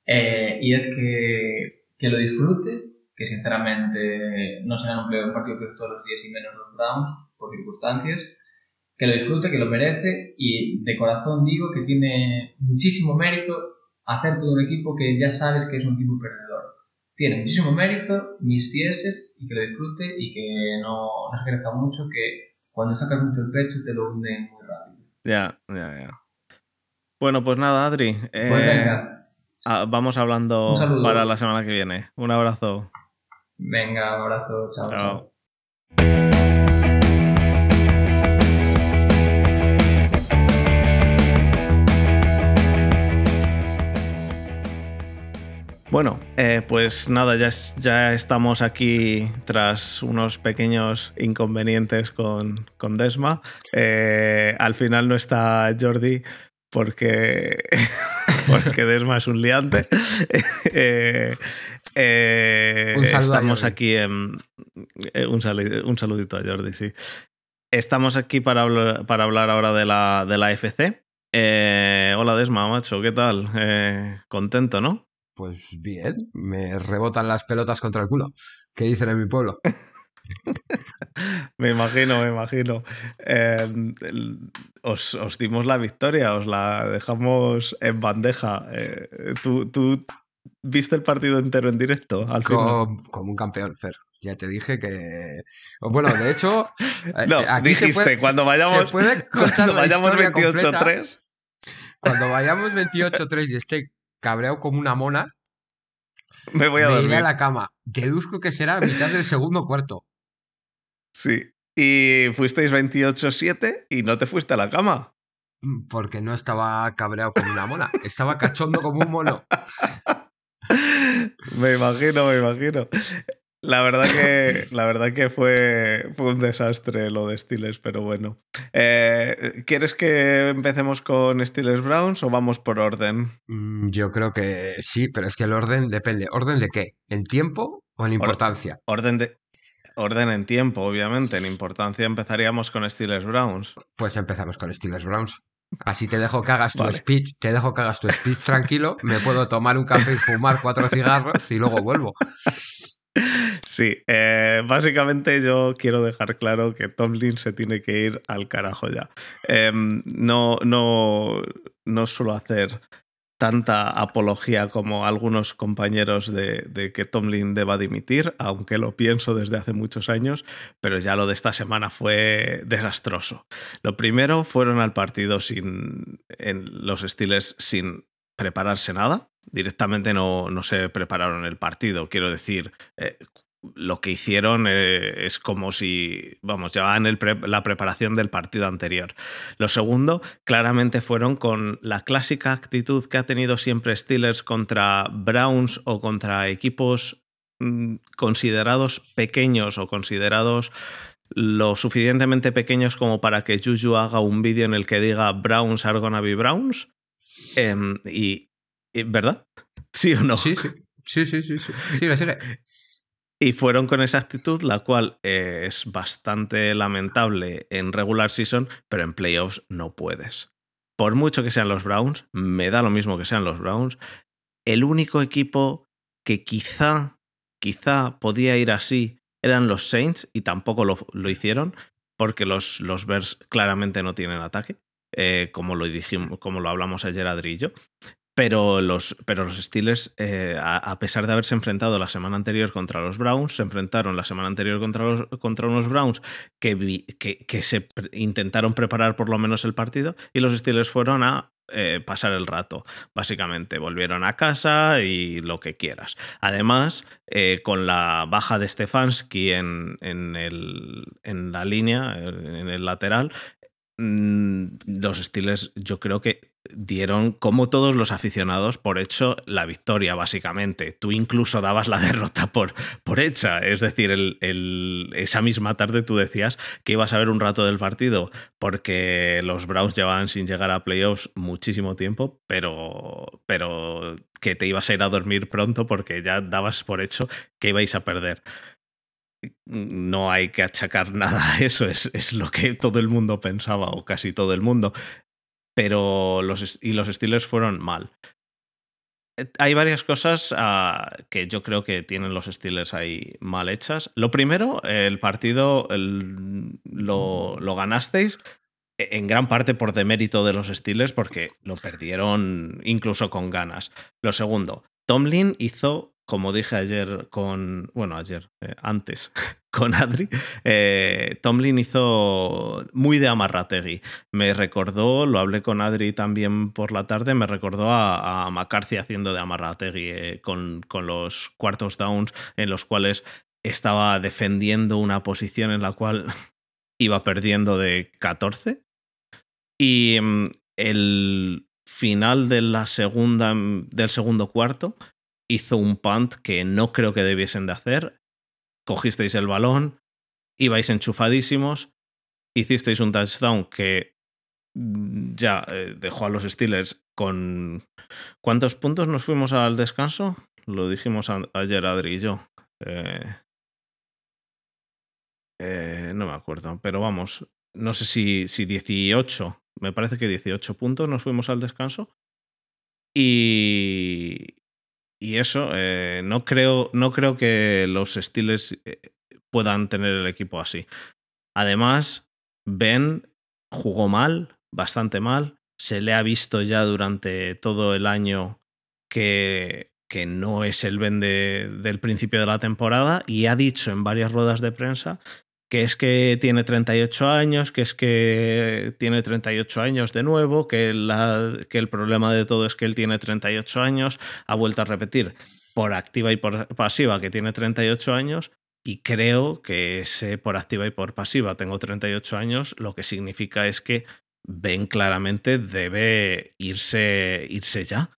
Eh, y es que, que lo disfrute, que sinceramente no se han un partido que todos los días y menos los Browns por circunstancias, que lo disfrute, que lo merece y de corazón digo que tiene muchísimo mérito hacer todo un equipo que ya sabes que es un equipo perdedor tiene muchísimo mérito, mis dieces, y que lo disfrute y que no, no se crezca mucho, que cuando sacas mucho el pecho te lo hunde muy rápido. Ya, ya, ya. Bueno, pues nada, Adri. Pues eh, venga. ah, vamos hablando para la semana que viene. Un abrazo. Venga, un abrazo. chao. chao. Bueno, eh, pues nada, ya, ya, estamos aquí tras unos pequeños inconvenientes con, con Desma. Eh, al final no está Jordi porque, [laughs] porque [laughs] Desma es un liante. [laughs] Eh, estamos aquí en... Un, un, saludito a Jordi, sí. Estamos aquí para hablar, para hablar ahora de la, de la FC. hola Desma, macho, ¿qué tal? contento, ¿no? Pues bien, me rebotan las pelotas contra el culo. ¿Qué dicen en mi pueblo? [laughs] me imagino, me imagino. Em, os, dimos la victoria, os la dejamos en bandeja. Eh, ¿tú, viste el partido entero en directo al como, como un campeón, Fer. Ya te dije que. Bueno, de hecho. No, dijiste, cuando vayamos, cuando vayamos 28-3. Cuando vayamos 28-3 y esté cabreado como una mona. Me voy a dormir. a la cama. Deduzco que será a mitad del segundo cuarto. Sí. Y fuisteis 28-7 y no te fuiste a la cama. Mm, porque no estaba cabreado como una mona. Estaba cachondo como un mono. [laughs] me imagino, me imagino. La verdad que, la verdad que fue, fue un desastre lo de Steelers, pero bueno. Eh, ¿Quieres que empecemos con Steelers Browns o vamos por orden? Mm, yo creo que sí, pero es que el orden depende. ¿Orden de qué? ¿En tiempo o en importancia? orden de. Orden en tiempo, obviamente. En importancia empezaríamos con Steelers Browns. Pues empezamos con Steelers Browns. Así te dejo que hagas tu speech, te dejo que hagas tu speech tranquilo, me puedo tomar un café y fumar cuatro cigarros y luego vuelvo. Sí, eh, básicamente yo quiero dejar claro que Tomlin se tiene que ir al carajo ya. Em, no, no, no suelo hacer tanta apología como algunos compañeros de, que Tomlin deba dimitir, aunque lo pienso desde hace muchos años, pero ya lo de esta semana fue desastroso. Lo primero fueron al partido sin en los estiles sin prepararse nada. Directamente no, no se prepararon el partido. Quiero decir, eh, lo que hicieron eh, es como si, vamos, llevaban el la preparación del partido anterior. Lo segundo, claramente fueron con la clásica actitud que ha tenido siempre Steelers contra Browns o contra equipos mm, considerados pequeños o considerados lo suficientemente pequeños como para que Juju haga un vídeo en el que diga Browns are gonna be Browns. Em, y, ¿Verdad? ¿Sí o no? Sí, sí. Sí, sí, sí. sigue. Y fueron con esa actitud, la cual eh, es bastante lamentable en regular season, pero en playoffs no puedes. Por mucho que sean los Browns, me da lo mismo que sean los Browns, el único equipo que quizá, quizá podía ir así eran los Saints y tampoco lo, hicieron porque los, los Bears claramente no tienen ataque. Eh, como, lo dijimos, como lo hablamos ayer Adri y yo. Pero los, pero los Steelers, eh, a, pesar de haberse enfrentado la semana anterior contra los Browns, se enfrentaron la semana anterior contra, los, contra unos Browns que, que, que, se intentaron preparar por lo menos el partido y los Steelers fueron a eh, pasar el rato, básicamente. Volvieron a casa y lo que quieras. Además, eh, con la baja de Stefanski en, en, el, en la línea, en el lateral, mm, los Steelers yo creo que dieron, como todos los aficionados, por hecho la victoria, básicamente. Tú incluso dabas la [laughs] derrota por, por hecha. Es decir, el, esa misma tarde tú decías que ibas a ver un rato del partido porque los Browns llevaban sin llegar a playoffs muchísimo tiempo, pero, pero que te ibas a ir a dormir pronto porque ya dabas por hecho que ibais a perder no hay que achacar nada a eso, es, es, lo que todo el mundo pensaba, o casi todo el mundo pero los, y los Steelers fueron mal. Eh, hay varias cosas ah, que yo creo que tienen los Steelers ahí mal hechas. Lo primero, el partido lo, lo, ganasteis e, en gran parte por demérito de los Steelers porque lo perdieron incluso con ganas. Lo segundo, Tomlin hizo como dije ayer con, bueno, ayer, eh, antes, [laughs] con Adri, eh, Tomlin hizo muy de amarrategui. Me recordó, lo hablé con Adri también por la tarde, me recordó a, McCarthy haciendo de amarrategui eh, con, con los cuartos downs en los cuales estaba defendiendo una posición en la cual [laughs] iba perdiendo de 14. Y mm, el final de la segunda, mm, del segundo cuarto hizo un punt que no creo que debiesen de hacer. Cogisteis el balón, ibais enchufadísimos, hicisteis un touchdown que mm, ya eh, dejó a los Steelers con... ¿Cuántos puntos nos fuimos al descanso? Lo dijimos ayer Adri y yo. Eh, eh, no me acuerdo, pero vamos, no sé si, si 18, me parece que 18 puntos nos fuimos al descanso. Y, y eso, eh, no, creo, no creo que los Steelers eh, puedan tener el equipo así. Además, Ben jugó mal, bastante mal. Se le ha visto ya durante todo el año que, que no es el Ben del principio de la temporada y ha dicho en varias ruedas de prensa que es que tiene 38 años, que es que tiene 38 años de nuevo, que, que el problema de todo es que él tiene 38 años, ha vuelto a repetir por activa y por pasiva que tiene 38 años y creo que ese por activa y por pasiva tengo 38 años, lo que significa es que Ben claramente debe irse, irse ya.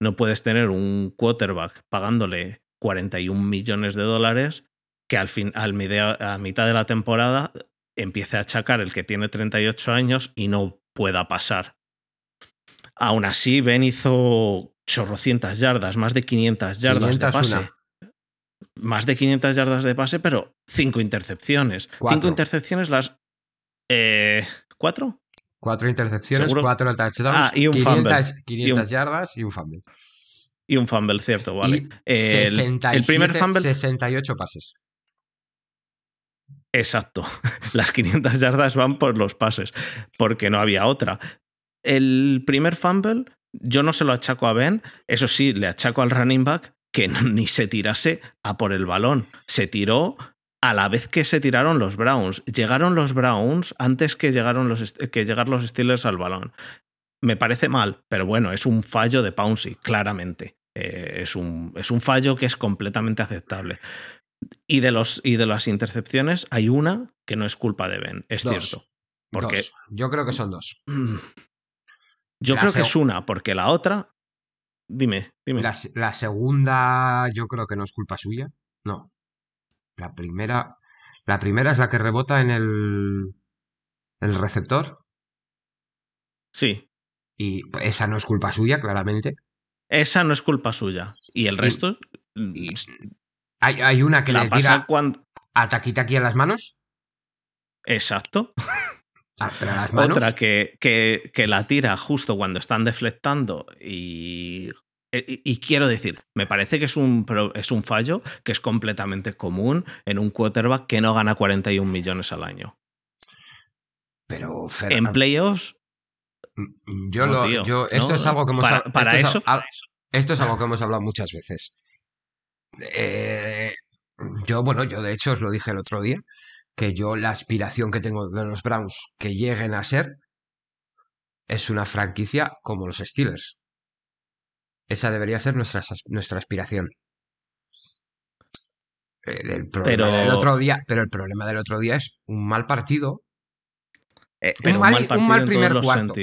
No puedes tener un quarterback pagándole 41 millones de dólares que al fin, al a mitad de la temporada empiece a achacar el que tiene 38 años y no pueda pasar. Aún así, Ben hizo chorrocientas yardas, más de 500 yardas de pase. Más de 500 yardas de pase, pero cinco intercepciones. Cinco intercepciones las... Eh, ¿Cuatro? Cuatro intercepciones, cuatro touchdowns, ah, y un 500, yardas y un fumble. Y un fumble, cierto, vale. el, el, primer fumble... 68 pases. Exacto. [laughs] Las 500 yardas van por los pases, porque no había otra. El primer fumble, yo no se lo achaco a Ben, eso sí, le achaco al running back que ni se tirase a por el balón. Se tiró a la vez que se tiraron los Browns. Llegaron los Browns antes que, llegaron los, que llegar los Steelers al balón. Me parece mal, pero bueno, es un fallo de Pouncy, claramente. Eh, es, un, es un fallo que es completamente aceptable. Y de, los, y de las intercepciones hay una que no es culpa de Ben, es cierto. Porque, Yo creo que son dos. [clears throat] Yo creo que es una, porque la otra. Dime, dime. La, segunda, yo creo que no es culpa suya. No. La primera. La primera es la que rebota en el. El receptor. Sí. Y esa no es culpa suya, claramente. Esa no es culpa suya. Y el resto. Hay, una que le tira cuando... a Takitaki a las manos. Exacto. Ah, las [laughs] manos. Otra que, que, la tira justo cuando están deflectando y, y, quiero decir, me parece que es un, es un fallo que es completamente común en un quarterback que no gana 41 millones al año. Pero en playoffs mm, yo lo yo esto es algo que hemos para, eso esto es algo que hemos hablado muchas veces eh, yo, bueno, yo de hecho os lo dije el otro día, que yo la aspiración que tengo de los Browns que lleguen a ser es una franquicia como los Steelers. Esa debería ser nuestra, nuestra aspiración. El, problema del otro día, pero el problema del otro día es un mal partido. Eh, un, mal, un, mal, primer cuarto.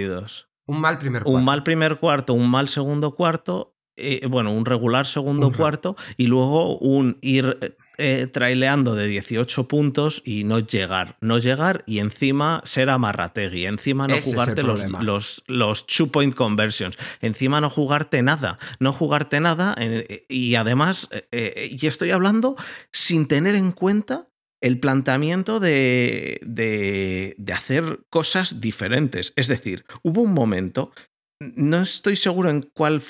Un mal primer cuarto. Un mal primer cuarto, un mal segundo cuarto eh, bueno, un regular segundo cuarto y luego un ir eh, traileando de 18 puntos y no llegar. No llegar y encima ser amarrategui. Encima no jugarte los, los, los, two point conversions. Encima no jugarte nada. No jugarte nada. Eh, y además, y estoy hablando sin tener en cuenta el planteamiento de, de, de, hacer cosas diferentes. Es decir, hubo un momento no estoy seguro en cuál,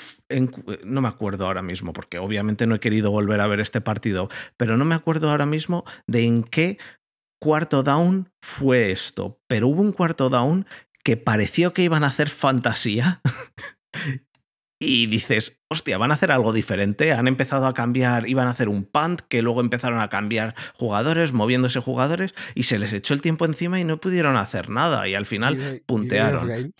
no me acuerdo ahora mismo, porque obviamente no he querido volver a ver este partido, pero no me acuerdo ahora mismo de en qué cuarto down fue esto. Pero hubo un cuarto down que pareció que iban a hacer fantasía [laughs] y dices, hostia, van a hacer algo diferente. Han empezado a cambiar, iban a hacer un punt, que luego empezaron a cambiar jugadores, moviéndose jugadores, y se les echó el tiempo encima y no pudieron hacer nada. Y al final puntearon.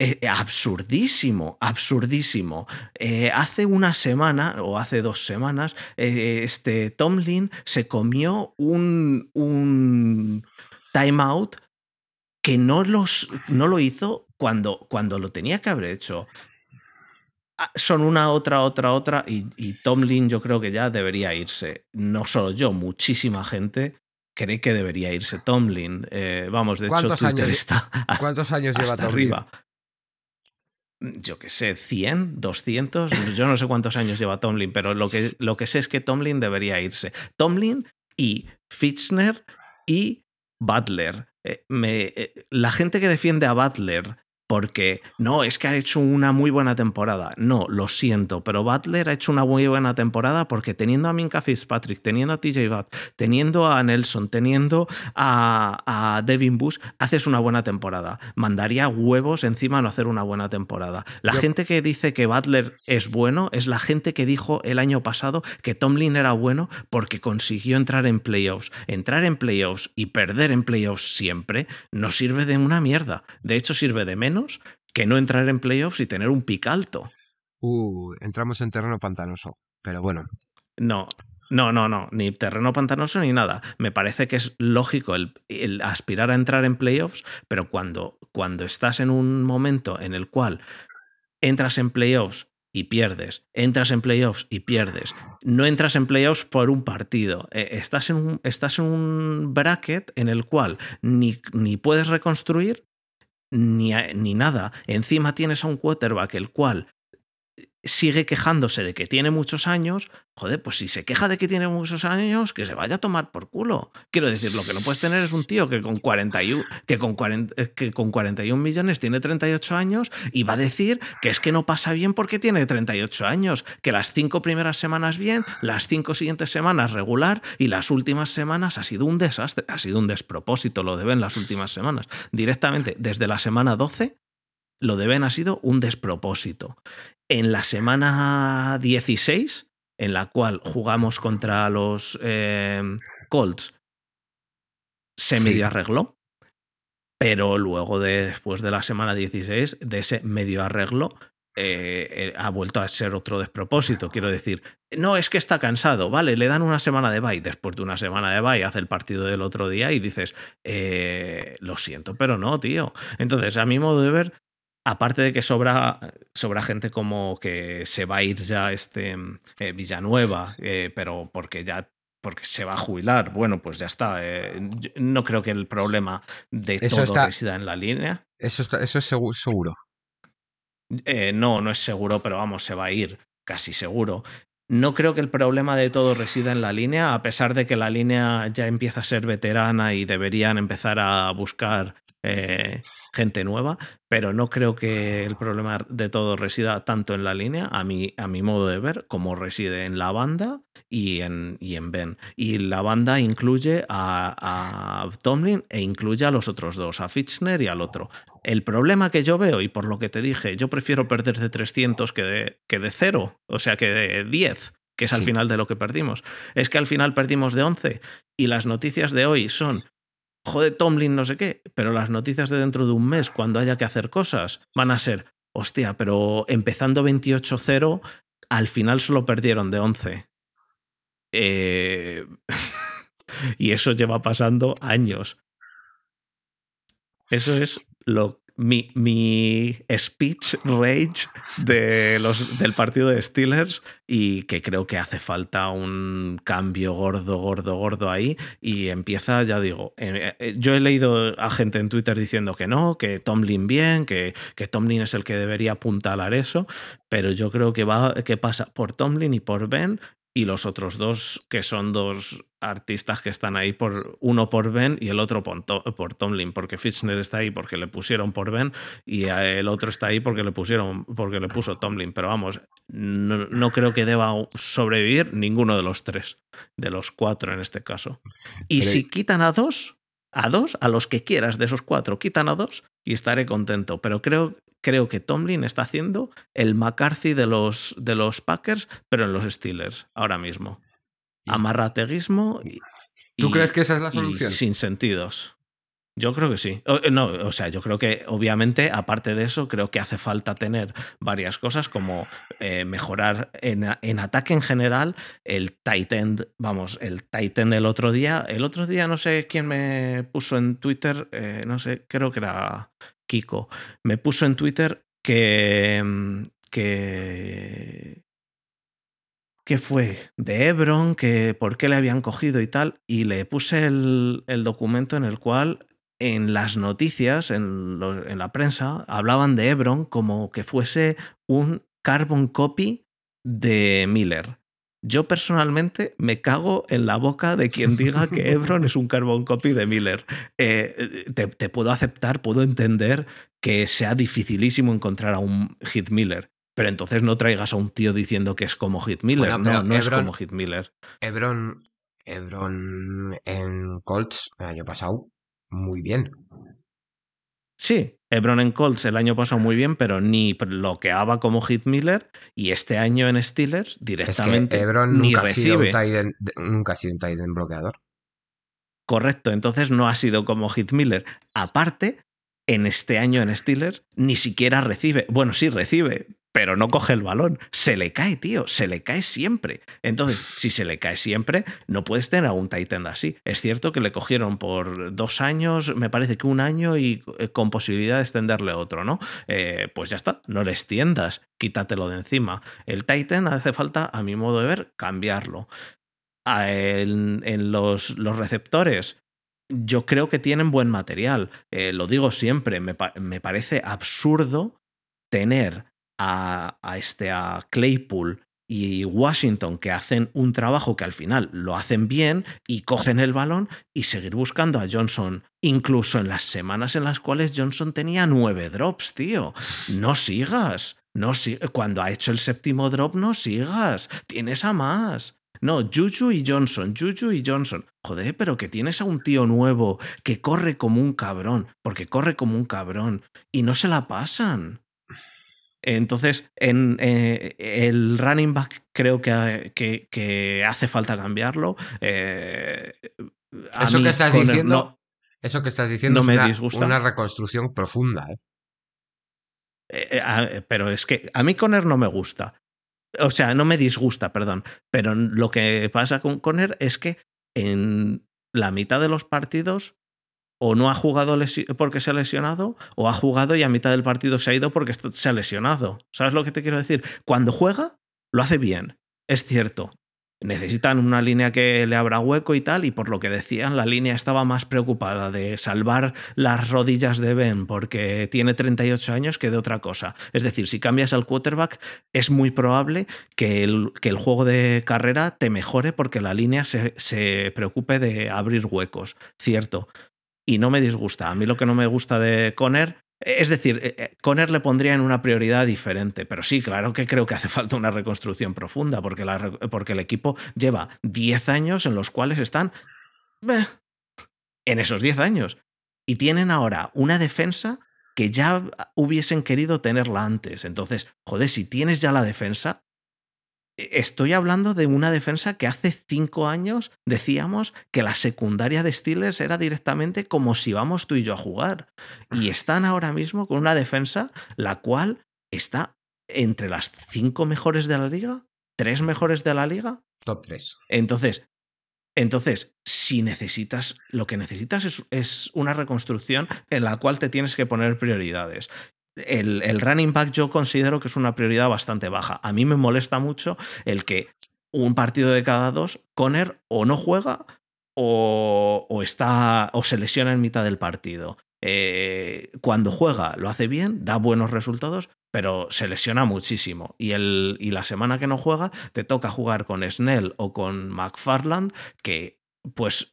Eh, absurdísimo, absurdísimo. Eh, hace una semana o hace dos semanas, eh, este Tomlin se comió un, un timeout que no, los, no lo hizo cuando, cuando lo tenía que haber hecho. Ah, son una, otra, otra, otra, y, Tomlin yo creo que ya debería irse. No solo yo, muchísima gente cree que debería irse Tomlin. Eh, vamos, de hecho, Twitter años, está ¿Cuántos años lleva hasta arriba? Yo qué sé, 100, 200, yo no sé cuántos años lleva Tomlin, pero lo que, lo que sé es que Tomlin debería irse. Tomlin y Fitzner y Butler. Eh, me, eh, la gente que defiende a Butler porque no, es que ha hecho una muy buena temporada. No, lo siento, pero Butler ha hecho una muy buena temporada porque teniendo a Minka Fitzpatrick, teniendo a TJ Watt, teniendo a Nelson, teniendo a, Devin Bush, haces una buena temporada. Mandaría huevos encima no hacer una buena temporada. La gente que dice que Butler es bueno es la gente que dijo el año pasado que Tomlin era bueno porque consiguió entrar en playoffs. Entrar en playoffs y perder en playoffs siempre no sirve de una mierda. De hecho, sirve de menos que no entrar en playoffs y tener un pick alto. Uh, entramos en terreno pantanoso, pero bueno. No, no, no, no, ni terreno pantanoso ni nada. Me parece que es lógico el, aspirar a entrar en playoffs, pero cuando, cuando estás en un momento en el cual entras en playoffs y pierdes, entras en playoffs y pierdes, no entras en playoffs por un partido, eh, estás, en un, estás en un bracket en el cual ni, ni puedes reconstruir ni, ni nada. Encima tienes a un quarterback el cual sigue quejándose de que tiene muchos años, joder, pues si se queja de que tiene muchos años, que se vaya a tomar por culo. Quiero decir, lo que no puedes tener es un tío que con 41, que con que con 41 millones tiene 38 años y va a decir que es que no pasa bien porque tiene 38 años, que las cinco primeras semanas bien, las cinco siguientes semanas regular y las últimas semanas ha sido un desastre, ha sido un despropósito lo de Ben las últimas semanas. Directamente desde la semana 12 lo de Ben ha sido un despropósito. En la semana 16, en la cual jugamos contra los eh, Colts, se medio arregló. Pero luego, después de la semana 16, de ese medio arreglo, eh, eh, ha vuelto a ser otro despropósito. Quiero decir, no es que está cansado, vale, le dan una semana de bye. Después de una semana de bye, hace el partido del otro día y dices, lo siento, pero no, tío. Entonces, a mi modo de ver, aparte de que sobra, sobra gente como que se va a ir ya este eh, Villanueva, eh, pero porque ya porque se va a jubilar, bueno, pues ya está. Eh, no creo que el problema de todo resida en la línea. Eso, está, eso es seguro. no, no es seguro, pero vamos, se va a ir, casi seguro. No creo que el problema de todo resida en la línea, a pesar de que la línea ya empieza a ser veterana y deberían empezar a buscar gente nueva, pero no creo que el problema de todo resida tanto en la línea, a mi, a mi modo de ver, como reside en la banda y en, y en Ben. Y la banda incluye a, a Tomlin e incluye a los otros dos, a Fitzner y al otro. El problema que yo veo, y por lo que te dije, yo prefiero perder de 300 que de, que de 0, o sea, que de 10 que es al final de lo que perdimos. Es que al final perdimos de 11 y las noticias de hoy son joder, Tomlin, no sé qué, pero las noticias de dentro de un mes, cuando haya que hacer cosas, van a ser, hostia, pero empezando 28-0, al final solo perdieron de 11. Eh, [laughs] y eso lleva pasando años. Eso es lo, mi, mi, speech rage de los, del partido de Steelers y que creo que hace falta un cambio gordo, gordo, gordo ahí. Y empieza, ya digo, eh, eh, yo he leído a gente en Twitter diciendo que no, que Tomlin bien, que, que Tomlin es el que debería apuntalar eso, pero yo creo que, va, que pasa por Tomlin y por Ben y los otros dos, que son dos artistas que están ahí, por uno por Ben y el otro por, por Tomlin, porque Fitzner está ahí porque le pusieron por Ben y el otro está ahí porque le pusieron, porque le puso Tomlin. Pero vamos, no, creo que deba sobrevivir ninguno de los tres, de los cuatro en este caso. Y si quitan a dos, a dos, a los que quieras de esos cuatro, quitan a dos y estaré contento. Pero creo creo que Tomlin está haciendo el McCarthy de los, de los Packers, pero en los Steelers, ahora mismo. Amarrateguismo y, ¿Tú y- crees que esa es la y solución? sin sentidos. Yo creo que sí. O, eh, no, o sea, yo creo que obviamente, aparte de eso, creo que hace falta tener varias cosas como eh, mejorar en, en ataque en general el tight end. Vamos, el tight end del otro día. El otro día no sé quién me puso en Twitter, eh, no sé, creo que era Kiko. Me puso en Twitter que. mm, que que fue de Hebron, que por qué le habían cogido y tal, y le puse el, documento en el cual en las noticias, en, en la prensa, hablaban de Hebron como que fuese un carbon copy de Miller. Yo personalmente me cago en la boca de quien diga que [laughs] Hebron es un carbon copy de Miller. Eh, te, te puedo aceptar, puedo entender que sea dificilísimo encontrar a un Hit Miller. Pero entonces no traigas a un tío diciendo que es como Hit Miller. Bueno, no, no es como Hit Miller. Hebron, Hebron en Colts el año pasado, muy bien. Sí, Hebron en Colts el año pasado muy bien, pero ni bloqueaba como Hit Miller. Y este año en Steelers Es que directamente Hebron ni nunca ha, sido un recibe. end- nunca ha sido un tight end bloqueador. Correcto, entonces no ha sido como Hit Miller. Aparte, en este año en Steelers ni siquiera recibe. Bueno, sí recibe, pero no coge el balón. Se le cae, tío, se le cae siempre. Entonces, si se le cae siempre, no puedes tener a un tight end así. Es cierto que le cogieron por dos años, me parece que un año y eh, con posibilidad de extenderle otro, ¿no? Eh, pues ya está, no le extiendas, quítatelo de encima. El tight end hace falta, a mi modo de ver, cambiarlo. En, los, receptores, yo creo que tienen buen material. Eh, lo digo siempre, me parece absurdo tener a, este, a Claypool y Washington que hacen un trabajo que al final lo hacen bien y cogen el balón y seguir buscando a Johnson, incluso en las semanas en las cuales Johnson tenía nueve drops, tío. No sigas. No Cuando ha hecho el séptimo drop, no sigas. Tienes a más. No, Juju y Johnson, Juju y Johnson. Joder, pero que tienes a un tío nuevo que corre como un cabrón, porque corre como un cabrón y no se la pasan. Entonces, en eh, el running back creo que, que- que hace falta cambiarlo. Eh, a Eso mí que estás Conner diciendo, no- eso que estás diciendo no me es una, disgusta. una reconstrucción profunda. ¿eh? A- pero es que a mí Conner no me gusta. O sea, no me disgusta, perdón. Pero lo que pasa con Conner es que en la mitad de los partidos o no ha jugado porque se ha lesionado o ha jugado y a mitad del partido se ha ido porque se ha lesionado. ¿Sabes lo que te quiero decir? Cuando juega, lo hace bien. Es cierto. Necesitan una línea que le abra hueco y tal, y por lo que decían, la línea estaba más preocupada de salvar las rodillas de Ben porque tiene 38 años que de otra cosa. Es decir, si cambias al quarterback, es muy probable que el, que el juego de carrera te mejore porque la línea se, se preocupe de abrir huecos. Cierto. Y no me disgusta. A mí lo que no me gusta de Conner es decir, eh, eh, Conner le pondría en una prioridad diferente, pero sí, claro que creo que hace falta una reconstrucción profunda, porque, la porque el equipo lleva 10 años en los cuales están en esos 10 años. Y tienen ahora una defensa que ya hubiesen querido tenerla antes. Entonces, joder, si tienes ya la defensa, estoy hablando de una defensa que hace 5 años decíamos que la secundaria de Steelers era directamente como si vamos tú y yo a jugar. Y están ahora mismo con una defensa la cual está entre las 5 mejores de la liga, 3 mejores de la liga. Top 3. Entonces, entonces, si necesitas, lo que necesitas es, es una reconstrucción en la cual te tienes que poner prioridades. El, el running back yo considero que es una prioridad bastante baja. A mí me molesta mucho el que un partido de cada dos, Conner o no juega o, o está o se lesiona en mitad del partido. Eh, cuando juega lo hace bien, da buenos resultados, pero se lesiona muchísimo. Y, el, y la semana que no juega, te toca jugar con Snell o con McFarland, que pues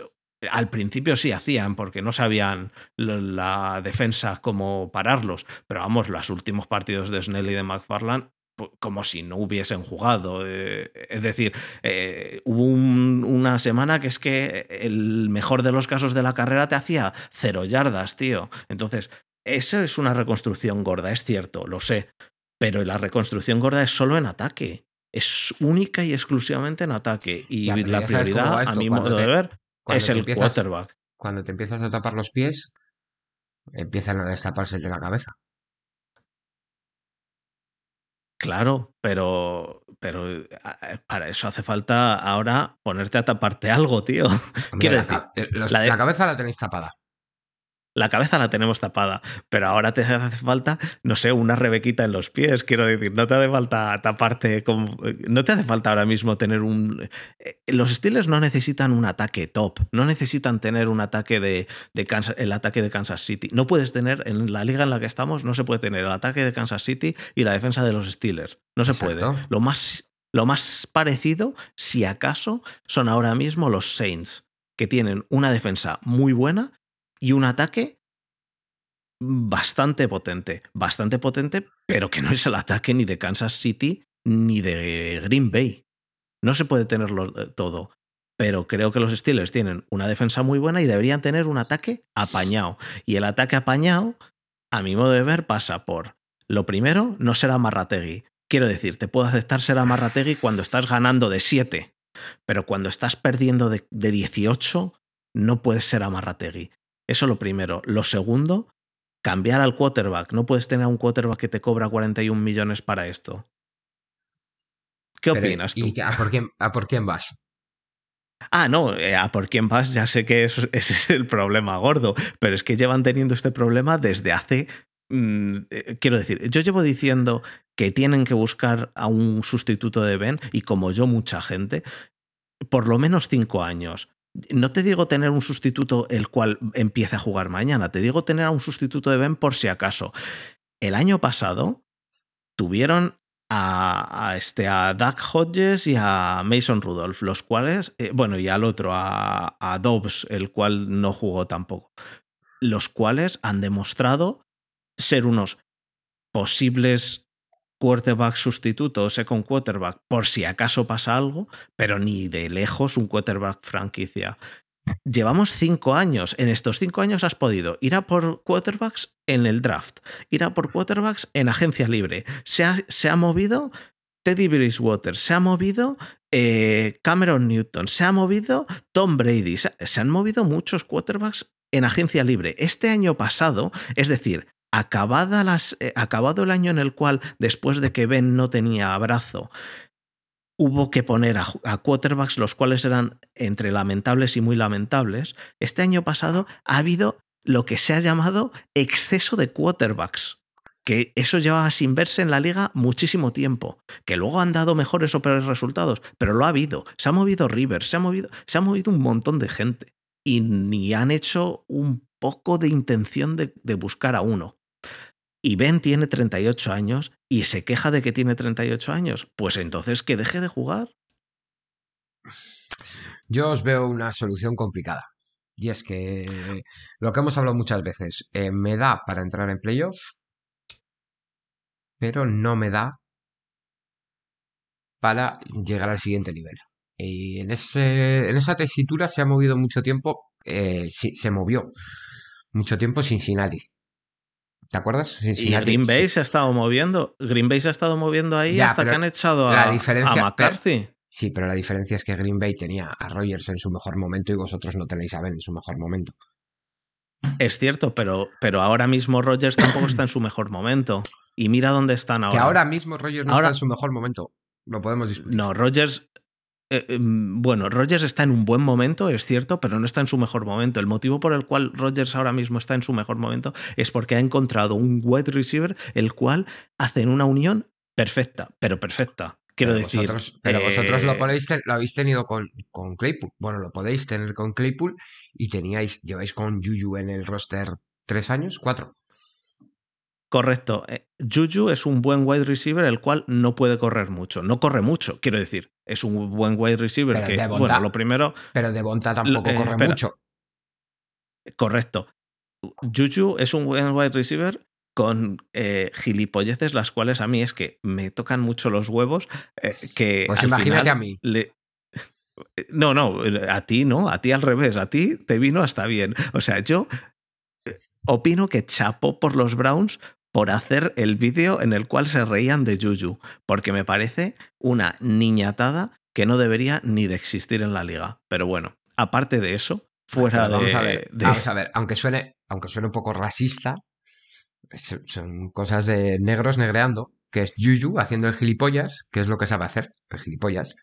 al principio sí hacían, porque no sabían la defensa cómo pararlos. Pero vamos, los últimos partidos de Snell y de McFarland pu- como si no hubiesen jugado. eh, es decir, eh, hubo un- una semana que es que el mejor de los casos de la carrera te hacía cero yardas, tío. Entonces, eso es una reconstrucción gorda, es cierto, lo sé. Pero la reconstrucción gorda es solo en ataque. Es única y exclusivamente en ataque. Y Ya, la prioridad, a mi modo te- de ver, es el empiezas- quarterback. Cuando te empiezas a tapar los pies, empiezan a destaparse de la cabeza. Claro, pero, pero para eso hace falta ahora ponerte a taparte algo, tío. [laughs] Quiero la, decir, eh, los- la de- la cabeza la tenéis tapada. La cabeza la tenemos tapada, pero ahora te hace falta, no sé, una rebequita en los pies. Quiero decir, no te hace falta taparte. No te hace falta ahora mismo tener un. eh, Los Steelers no necesitan un ataque top, no necesitan tener un ataque de, de Kansas, el ataque de Kansas City. No puedes tener, en la liga en la que estamos, no se puede tener el ataque de Kansas City y la defensa de los Steelers. No se Exacto. puede. Lo más, lo más parecido, si acaso, son ahora mismo los Saints, que tienen una defensa muy buena y un ataque bastante potente, bastante potente, pero que no es el ataque ni de Kansas City ni de Green Bay. No se puede tenerlo eh, todo, pero creo que los Steelers tienen una defensa muy buena y deberían tener un ataque apañado. Y el ataque apañado, a mi modo de ver, pasa por, lo primero, no será Marrategui. Quiero decir, te puedo aceptar ser Marrategui cuando estás ganando de 7, pero cuando estás perdiendo de, de 18, no puedes ser Amarrategui. Eso lo primero. Lo segundo, cambiar al quarterback. No puedes tener a un quarterback que te cobra 41 millones para esto. ¿Qué Pero, opinas tú? ¿Y a por quién, a por quién vas? [laughs] Ah, no, eh, a por quién vas, ya sé que eso- [laughs] ese es el problema gordo, pero es que llevan teniendo este problema desde hace. mm, eh, quiero decir, yo llevo diciendo que tienen que buscar a un sustituto de Ben, y como yo, mucha gente, por lo menos cinco años. No te digo tener un sustituto el cual empiece a jugar mañana, te digo tener a un sustituto de Ben por si acaso. El año pasado tuvieron a, a este, a Doug Hodges y a Mason Rudolph, los cuales, eh, bueno, y al otro, a, a Dobbs, el cual no jugó tampoco, los cuales han demostrado ser unos posibles quarterback sustitutos, second quarterback, por si acaso pasa algo, pero ni de lejos un quarterback franquicia. Llevamos cinco años. En estos cinco años has podido ir a por quarterbacks en el draft, ir a por quarterbacks en agencia libre. Se ha, se ha movido Teddy Bridgewater, se ha movido eh, Cameron Newton, se ha movido Tom Brady, se han movido muchos quarterbacks en agencia libre. Este año pasado, es decir, acabada las, eh, acabado el año en el cual, después de que Ben no tenía abrazo, hubo que poner a, quarterbacks los cuales eran entre lamentables y muy lamentables, este año pasado ha habido lo que se ha llamado exceso de quarterbacks. Que eso llevaba sin verse en la liga muchísimo tiempo. Que luego han dado mejores o peores resultados, pero lo ha habido. Se ha movido Rivers, se ha movido, se ha movido un montón de gente. Y ni han hecho un poco de intención de buscar a uno. Y Ben tiene 38 años y se queja de que tiene 38 años. Pues entonces que deje de jugar. Yo os veo una solución complicada. Y es que lo que hemos hablado muchas veces, eh, me da para entrar en playoff, pero no me da para llegar al siguiente nivel. Y en, ese, en esa tesitura se ha movido mucho tiempo, eh, se movió mucho tiempo Cincinnati. ¿Te acuerdas? Cincinnati. Y Green Bay se ha estado moviendo. Green Bay se ha estado moviendo ahí Ya, hasta que han echado a, McCarthy. Pero, sí, pero la diferencia es que Green Bay tenía a Rogers en su mejor momento y vosotros no tenéis a Ben en su mejor momento. Es cierto, pero, pero ahora mismo Rogers tampoco está en su mejor momento. Y mira dónde están ahora. Que ahora mismo Rogers no ahora, está en su mejor momento. Lo podemos discutir. No, Rogers. Eh, eh, bueno, Rogers está en un buen momento, es cierto, pero no está en su mejor momento. El motivo por el cual Rogers ahora mismo está en su mejor momento es porque ha encontrado un wide receiver el cual hacen una unión perfecta, pero perfecta. Quiero pero decir. Vosotros, pero eh, vosotros lo, podéis lo habéis tenido con, con, Claypool. Bueno, lo podéis tener con Claypool y teníais, lleváis con Juju en el roster tres años, cuatro. Correcto. Eh, Juju es un buen wide receiver el cual no puede correr mucho. No corre mucho, quiero decir. Es un buen wide receiver pero que, Devonta, bueno, lo primero. Pero Devonta tampoco eh, corre espera. mucho. Correcto. Juju es un buen wide receiver con eh, gilipolleces, las cuales a mí es que me tocan mucho los huevos. Eh, que pues imagínate a mí. Le... [laughs] No, no, a ti no, a ti al revés, a ti te vino hasta bien. O sea, yo opino que chapó por los Browns por hacer el vídeo en el cual se reían de Juju, porque me parece una niñatada que no debería ni de existir en la liga. Pero bueno, aparte de eso, fuera Pero vamos de, a ver, de- vamos a ver, aunque suene, aunque suene un poco racista, son cosas de negros negreando, que es Yuyu haciendo el gilipollas, que es lo que sabe hacer, el gilipollas.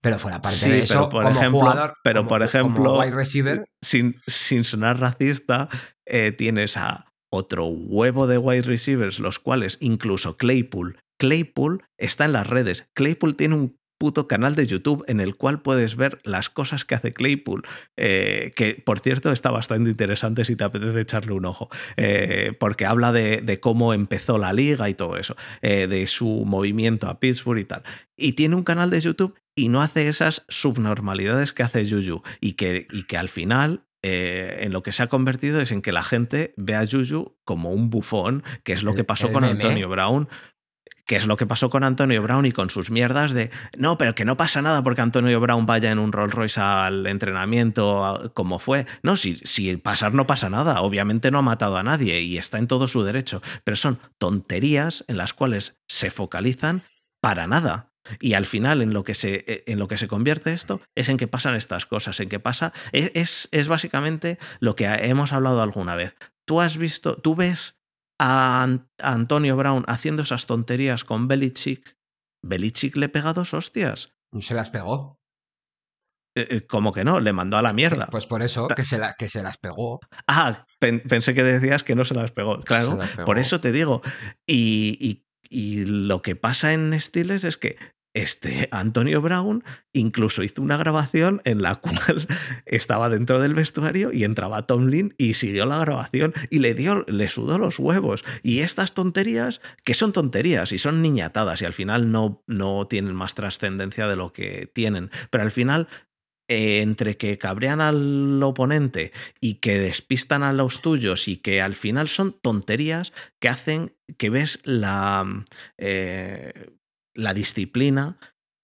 Pero fuera parte Sí, de pero eso, por como ejemplo- jugador, pero como- por como ejemplo, wide receiver, sin, sin sonar racista, eh, tienes a otro huevo de wide receivers, los cuales incluso Claypool, Claypool está en las redes. Claypool tiene un puto canal de YouTube en el cual puedes ver las cosas que hace Claypool, eh, que por cierto está bastante interesante si te apetece echarle un ojo, eh, porque habla de, cómo empezó la liga y todo eso, eh, de su movimiento a Pittsburgh y tal. Y tiene un canal de YouTube y no hace esas subnormalidades que hace Juju y que, y que al final eh, en lo que se ha convertido es en que la gente ve a Juju como un bufón, que es lo El- que pasó con meme. Antonio Brown. Que es lo que pasó con Antonio Brown y con sus mierdas de no, pero que no pasa nada porque Antonio Brown vaya en un Rolls Royce al entrenamiento como fue. No, si, si pasar no pasa nada. Obviamente no ha matado a nadie y está en todo su derecho. Pero son tonterías en las cuales se focalizan para nada. Y al final, en lo que se, eh, en lo que se convierte esto, es en que pasan estas cosas, en que pasa. Es, es, es básicamente lo que hemos hablado alguna vez. Tú has visto, tú ves a, An- a Antonio Brown haciendo esas tonterías con Belichick. Belichick le pega dos hostias. se las pegó. Eh, eh, como que no, le mandó a la mierda. Pues por eso que se, la, que se las pegó. Ah, pen- pensé que decías que no se las pegó. Claro, Se las pegó. por eso te digo. Y, y- y lo que pasa en Steelers es que este Antonio Brown incluso hizo una grabación en la cual [laughs] estaba dentro del vestuario y entraba Tomlin y siguió la grabación y le dio, le sudó los huevos. Y estas tonterías, que son tonterías y son niñatadas y al final no, no tienen más trascendencia de lo que tienen. Pero al final eh, entre que cabrean al oponente y que despistan a los tuyos y que al final son tonterías que hacen que ves la, eh, la disciplina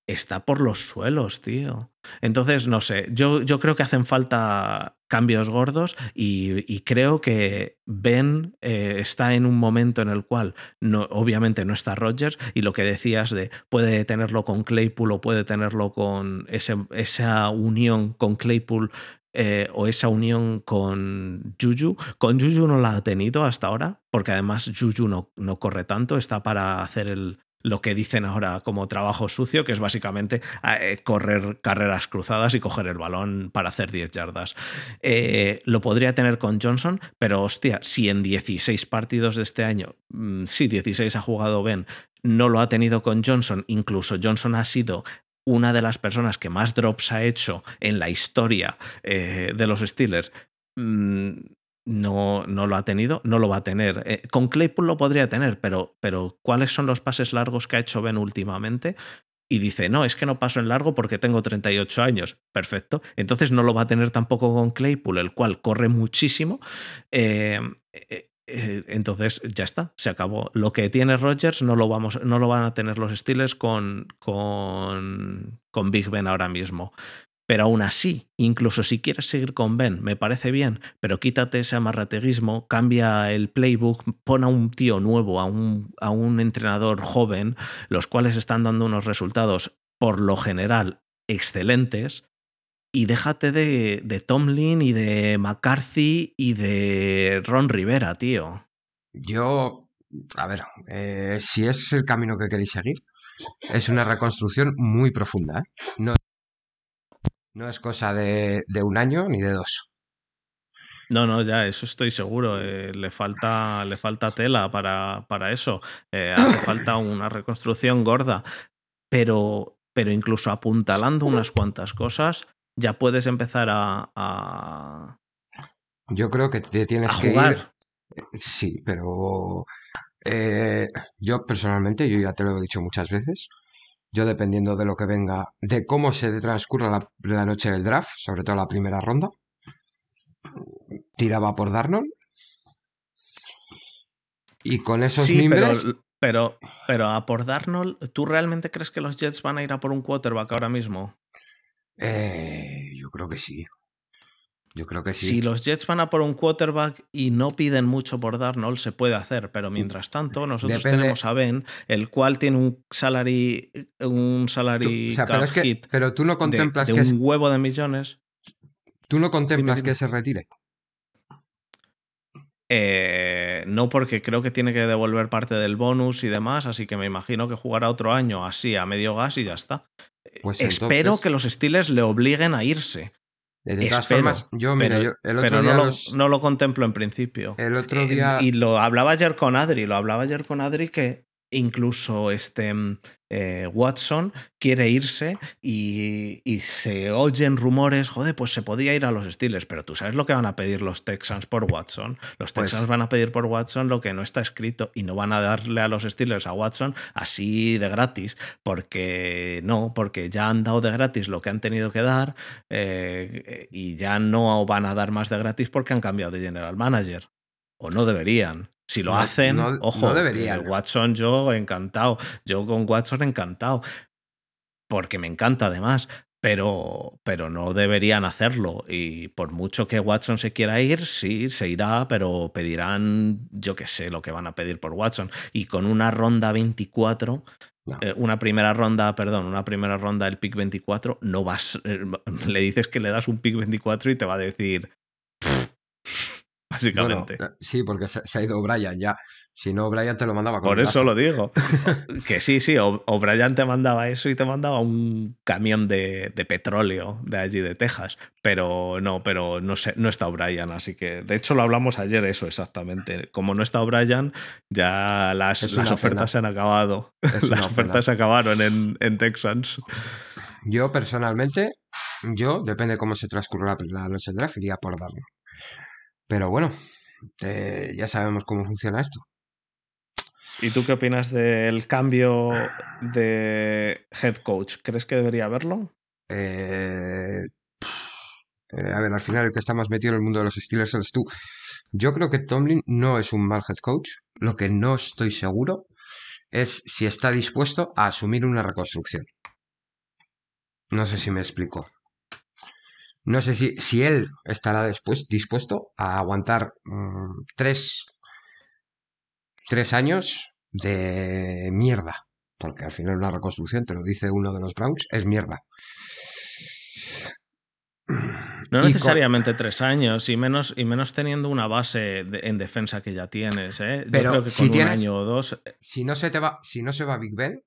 está por los suelos, tío. Entonces, no sé, yo, yo creo que hacen falta cambios gordos y, creo que Ben eh, está en un momento en el cual no, obviamente no está Rodgers y lo que decías de puede tenerlo con Claypool o puede tenerlo con esa unión con Claypool eh, o esa unión con Juju. Con Juju no la ha tenido hasta ahora, porque además Juju no, no corre tanto, está para hacer el, lo que dicen ahora como trabajo sucio, que es básicamente eh, correr carreras cruzadas y coger el balón para hacer 10 yardas. Eh, lo podría tener con Johnson, pero hostia, si en 16 partidos de este año, mm, sí, 16 ha jugado Ben, no lo ha tenido con Johnson, incluso Johnson ha sido una de las personas que más drops ha hecho en la historia eh, de los Steelers. No, no lo ha tenido, no lo va a tener. Eh, con Claypool lo podría tener, pero, pero ¿cuáles son los pases largos que ha hecho Ben últimamente? Y dice, no, es que no paso en largo porque tengo 38 años. Perfecto. Entonces no lo va a tener tampoco con Claypool, el cual corre muchísimo. Eh, eh, entonces ya está, se acabó. Lo que tiene Rodgers no lo, vamos, no lo van a tener los Steelers con, con, con Big Ben ahora mismo. Pero aún así, incluso si quieres seguir con Ben, me parece bien, pero quítate ese amarrateguismo, cambia el playbook, pon a un tío nuevo, a un, a un entrenador joven, los cuales están dando unos resultados por lo general excelentes, y déjate de, de Tomlin y de McCarthy y de Ron Rivera, tío. Yo, a ver, eh, si es el camino que queréis seguir, es una reconstrucción muy profunda. ¿eh? No, no es cosa de, de un año ni de dos. No, no, ya, eso estoy seguro. eh, le, falta, le falta tela para, para eso. Eh, hace falta una reconstrucción gorda. Pero, pero incluso apuntalando unas cuantas cosas, ya puedes empezar a, a, Yo creo que te tienes que ir. jugar. Sí, pero eh, yo personalmente, yo ya te lo he dicho muchas veces, yo dependiendo de lo que venga, de cómo se transcurra la, la noche del draft, sobre todo la primera ronda, tiraba por Darnold. Y con esos Sí, pero, mimbres, pero, pero a por Darnold, ¿tú realmente crees que los Jets van a ir a por un quarterback ahora mismo? eh, yo creo que sí. Yo creo que sí. Si los Jets van a por un quarterback y no piden mucho por Darnold, se puede hacer, pero mientras tanto, nosotros Depende- tenemos a Ben, el cual tiene un salary, un Tú- salary o sea, pero, es que, hit pero tú no de, contemplas de que es- un huevo de millones. tú no contemplas dime. que se retire. Eh, no porque creo que tiene que devolver parte del bonus y demás, así que me imagino que jugará otro año así a medio gas y ya está. Pues Espero entonces- que los Steelers le obliguen a irse, De todas espero, formas, yo, mira, pero, yo el otro pero día no, lo, los- no lo contemplo en principio. el otro Eh, día Y lo hablaba ayer con Adri, lo hablaba ayer con Adri que incluso este mm, eh, Watson quiere irse y, y se oyen rumores, joder, pues se podía ir a los Steelers, pero tú sabes lo que van a pedir los Texans por Watson. Los Pues- Texans van a pedir por Watson lo que no está escrito y no van a darle a los Steelers a Watson así de gratis, porque no, porque ya han dado de gratis lo que han tenido que dar eh, y ya no van a dar más de gratis porque han cambiado de general manager. O no deberían. Si lo No- hacen, no- ojo, no Watson yo encantado. Yo con Watson encantado. Porque me encanta además. Pero, pero no deberían hacerlo. Y por mucho que Watson se quiera ir, sí, se irá, pero pedirán, yo qué sé, lo que van a pedir por Watson. Y con una ronda 24, No. eh, una primera ronda, perdón, una primera ronda del pick 24, no vas, eh, [laughs] le dices que le das un pick 24 y te va a decir, Eh, sí, porque se, se ha ido Brian ya. Si no, Brian te lo mandaba con Por eso lo digo. [laughs] que sí, sí, o O'Brien te mandaba eso y te mandaba un camión de, de petróleo de allí de Texas. Pero no, pero no, sé, no está O'Brien, así que de hecho lo hablamos ayer, eso exactamente. Como no está O'Brien, ya las, las ofertas pena. se han acabado. Es [laughs] las ofertas pena. se acabaron en, en Texans. Yo personalmente, yo, depende de cómo se transcurra la, noche draft, iría por darlo. Pero bueno, eh, ya sabemos cómo funciona esto. ¿Y tú qué opinas del cambio de head coach? ¿Crees que debería haberlo? Eh, eh, a ver, al final el que está más metido en el mundo de los Steelers eres tú. Yo creo que Tomlin no es un mal head coach. Lo que no estoy seguro es si está dispuesto a asumir una reconstrucción. No sé si me explico. No sé si, si él estará después, dispuesto a aguantar mm, tres, tres años de mierda. Porque al final una reconstrucción, te lo dice uno de los Browns, es mierda. No con- necesariamente tres años y menos, y menos teniendo una base de- en defensa que ya tienes. ¿eh? Yo Pero creo que si con un tienes- año o dos. si no se te va, si no se va Big Ben,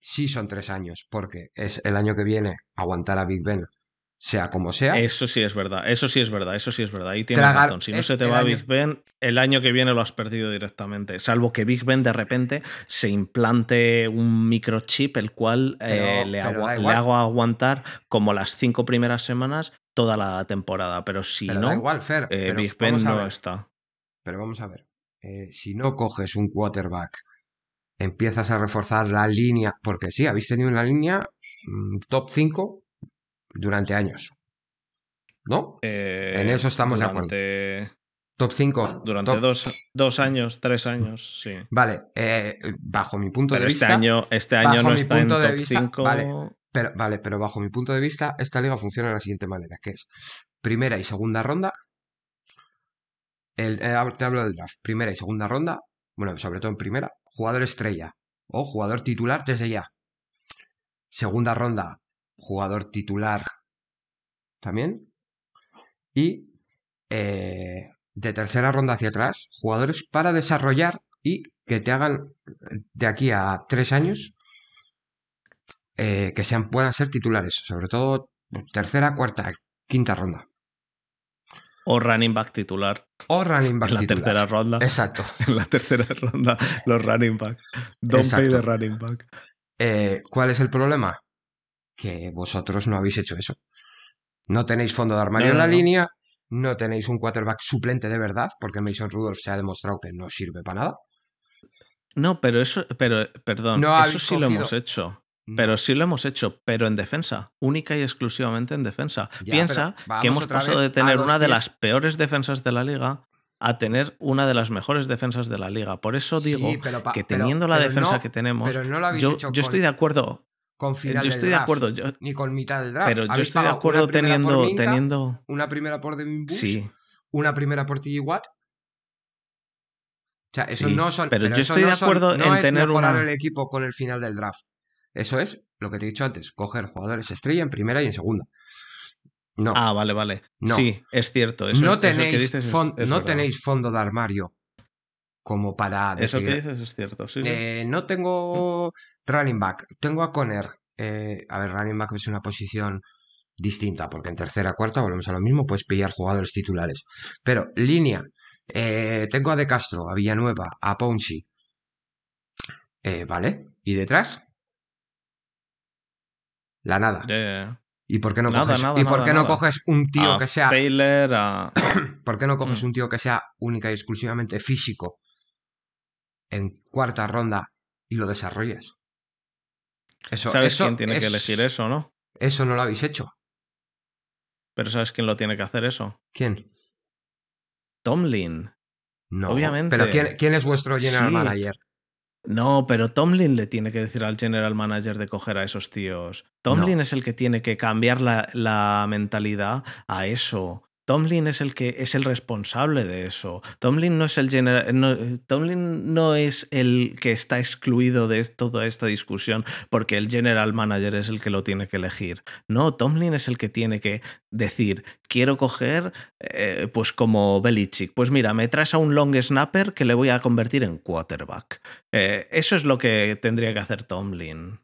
sí son tres años, porque es el año que viene aguantar a Big Ben, sea como sea. Eso sí es verdad, eso sí es verdad, eso sí es verdad. Ahí tienes Tragar- razón. Si no se te va año- Big Ben, el año que viene lo has perdido directamente. Salvo que Big Ben de repente se implante un microchip, el cual eh, le, da le hago aguantar como las cinco primeras semanas toda la temporada. Pero si pero da no, igual, Fer. eh, Big Ben no está. Pero vamos a ver. eh, si no coges un quarterback, empiezas a reforzar la línea, porque sí, habéis tenido una línea mm, top 5 durante años. ¿No? Eh, En eso estamos de acuerdo. Top 5. Durante dos, dos años, tres años, sí. Vale, eh, bajo mi punto Pero de este vista. año, este año no está en top vista, 5. vale. Pero, vale, pero bajo mi punto de vista, esta liga funciona de la siguiente manera, que es primera y segunda ronda. El, eh, te hablo del draft. Primera y segunda ronda. Bueno, sobre todo en primera. Jugador estrella. O jugador titular desde ya. Segunda ronda. Jugador titular. También. Y eh, de tercera ronda hacia atrás. Jugadores para desarrollar y que te hagan de aquí a tres años eh, que sean, puedan ser titulares, sobre todo tercera, cuarta, quinta ronda. O running back titular O running back en la titular. tercera ronda. Exacto. [laughs] En la tercera ronda, los running back. Don't pay Exacto. the running back. Eh, ¿Cuál es el problema? Que vosotros no habéis hecho eso. No tenéis fondo de armario No, en la no. línea, no tenéis un quarterback suplente de verdad, porque Mason Rudolph se ha demostrado que no sirve para nada. No, pero eso, pero, perdón, No eso sí lo hemos hecho. Pero sí lo hemos hecho, pero en defensa, única y exclusivamente en defensa. Ya, Piensa que hemos pasado de tener una de las peores defensas de la liga a tener una de las mejores defensas de la liga. Por eso digo Sí, pero pa- que pero- teniendo la defensa no- que tenemos, no yo, yo estoy de acuerdo. Con final Yo estoy del de acuerdo, yo- ni con mitad del draft. pero yo estoy de acuerdo teniendo, Minka, teniendo. una primera por Devin Bush, Sí, una primera por Watt. O sea, eso Sí, no son. pero yo eso estoy no de son- acuerdo no en es tener mejorar una- el equipo con el final del draft. Eso es lo que te he dicho antes: coger jugadores estrella en primera y en segunda. No. Ah, vale, vale. No. Sí, es cierto. Eso, no eso que tenéis, dices es- fon- es no tenéis fondo de armario como para Eso decir, que dices es cierto. Sí, sí. eh, no tengo running back, tengo a Conner. Eh, a ver, running back es una posición distinta, porque en tercera, cuarta volvemos a lo mismo, puedes pillar jugadores titulares. Pero línea, eh, tengo a De Castro, a Villanueva, a Ponzi. Eh, ¿Vale? ¿Y detrás? La nada. ¿Y por qué no Nada, coges, nada, ¿y por nada, qué no coges un tío a que sea Failer, a... [coughs] ¿Por qué no coges Mm. un tío que sea única y exclusivamente físico en cuarta ronda y lo desarrolles? Eso, ¿Sabes eso quién tiene que elegir eso, no? Eso no lo habéis hecho. Pero ¿sabes quién lo tiene que hacer eso? ¿Quién? Tomlin. No. Obviamente. Pero ¿quién, quién es vuestro general Sí. manager? No, pero Tomlin le tiene que decir al general manager de coger a esos tíos. Tomlin es el que tiene que cambiar la, la mentalidad a eso. Tomlin es el que es el responsable de eso. Tomlin no es el general, no, Tomlin no es el que está excluido de toda esta discusión porque el general manager es el que lo tiene que elegir. No, Tomlin es el que tiene que decir, quiero coger, eh, pues como Belichick, pues mira, me traes a un long snapper que le voy a convertir en quarterback. Eh, eso es lo que tendría que hacer Tomlin.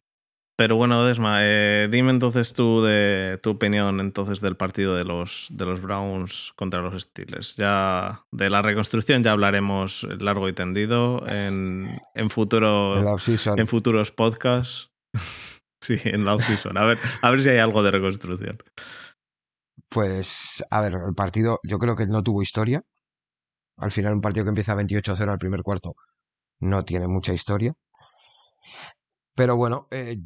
Pero bueno, Desma, eh, dime entonces tú de tu opinión entonces del partido de los, de los Browns contra los Steelers. Ya de la reconstrucción ya hablaremos largo y tendido en, en, futuro, En futuros podcasts. [laughs] sí, en la offseason. A ver, a ver si hay algo de reconstrucción. Pues, a ver, el partido yo creo que no tuvo historia. Al final, un partido que empieza 28-0 al primer cuarto no tiene mucha historia. Pero bueno, eh,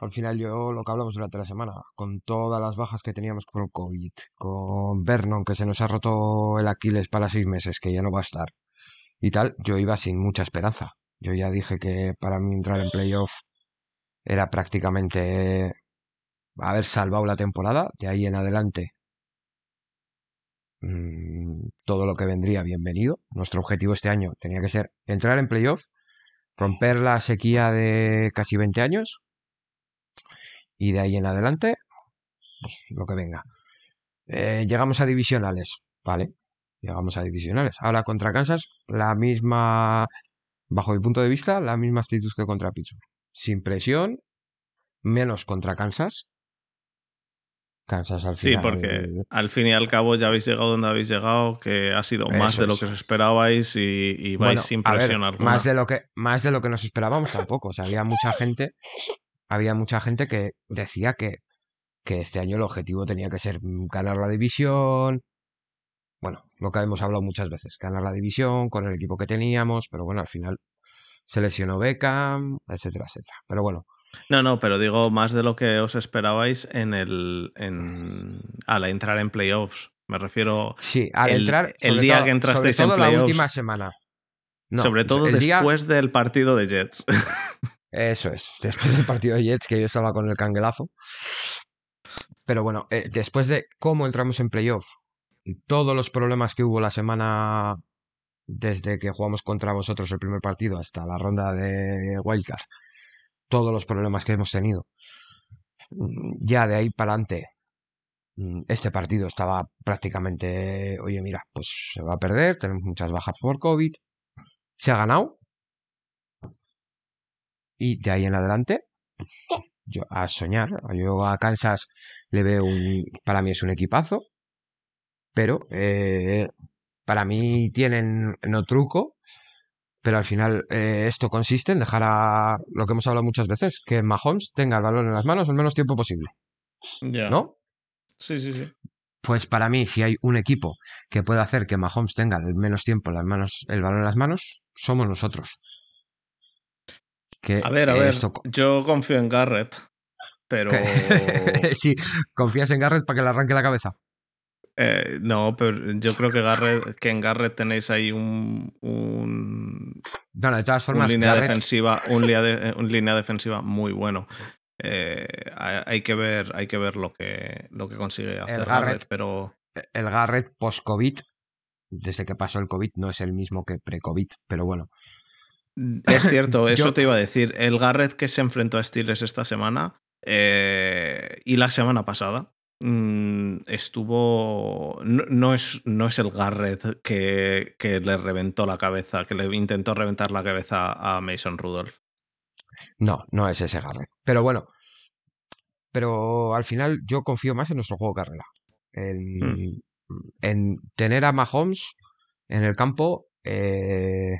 al final yo lo que hablamos durante la semana, con todas las bajas que teníamos con el COVID, con Vernon que se nos ha roto el Aquiles para seis meses, que ya no va a estar, y tal, yo iba sin mucha esperanza. Yo ya dije que para mí entrar en playoff era prácticamente haber salvado la temporada, de ahí en adelante mmm, todo lo que vendría bienvenido. Nuestro objetivo este año tenía que ser entrar en playoff romper la sequía de casi 20 años y de ahí en adelante, pues lo que venga. Eh, llegamos a divisionales, ¿vale? Llegamos a divisionales. Ahora contra Kansas, la misma, bajo mi punto de vista, la misma actitud que contra Pittsburgh. Sin presión, menos contra Kansas. Kansas al final. Sí, porque al fin y al cabo ya habéis llegado donde habéis llegado, que ha sido más Eso de lo que os esperabais y, y vais Bueno, sin ver, presión. Más de lo que, más de lo que nos esperábamos tampoco. O sea, había mucha gente, había mucha gente que decía que, que este año el objetivo tenía que ser ganar la división. Bueno, lo que hemos hablado muchas veces, ganar la división con el equipo que teníamos, pero bueno, al final se lesionó Beckham, etcétera, etcétera. Pero bueno, No, no, pero digo más de lo que os esperabais en el. En, al entrar en playoffs. Me refiero. sí, al El- entrar. el día todo- que entrasteis sobre en todo la playoffs. última semana. No, sobre todo día- después del partido de Jets. Eso es, después del partido de Jets, que yo estaba con el canguelazo. Pero bueno, eh, después de cómo entramos en playoff y todos los problemas que hubo la semana desde que jugamos contra vosotros el primer partido hasta la ronda de Wildcard, todos los problemas que hemos tenido, ya de ahí para adelante, mm, este partido estaba prácticamente, oye, mira, pues se va a perder, tenemos muchas bajas por COVID, se ha ganado, y de ahí en adelante, yo a soñar. Yo a Kansas le veo un. Para mí es un equipazo. Pero eh, para mí tienen no truco. Pero al final eh, esto consiste en dejar a lo que hemos hablado muchas veces, que Mahomes tenga el balón en las manos el menos tiempo posible. ¿No? Sí, sí, sí. Pues para mí, si hay un equipo que puede hacer que Mahomes tenga el menos tiempo las manos, el balón en las manos, somos nosotros. Que A ver, a ver. esto Yo confío en Garrett. Pero. [laughs] sí, confías en Garrett para que le arranque la cabeza. eh, no, pero yo creo que, Garrett, que en Garrett tenéis ahí un. un Bueno, de todas una formas, línea Garrett- defensiva, un línea, de- un línea defensiva muy bueno. eh, hay, que ver, hay que ver lo que, lo que consigue hacer Garrett, pero... El Garrett post-COVID, desde que pasó el COVID, no es el mismo que pre-COVID, pero bueno. Mm, es cierto, [laughs] eso te iba a decir. El Garrett que se enfrentó a Steelers esta semana eh, y la semana pasada mm, estuvo. No, es, no es el Garrett que, que, le reventó la cabeza, que le intentó reventar la cabeza a Mason Rudolph. No, no es ese Garrett. Pero bueno, pero al final yo confío más en nuestro juego carrera. En, mm. en tener a Mahomes en el campo eh,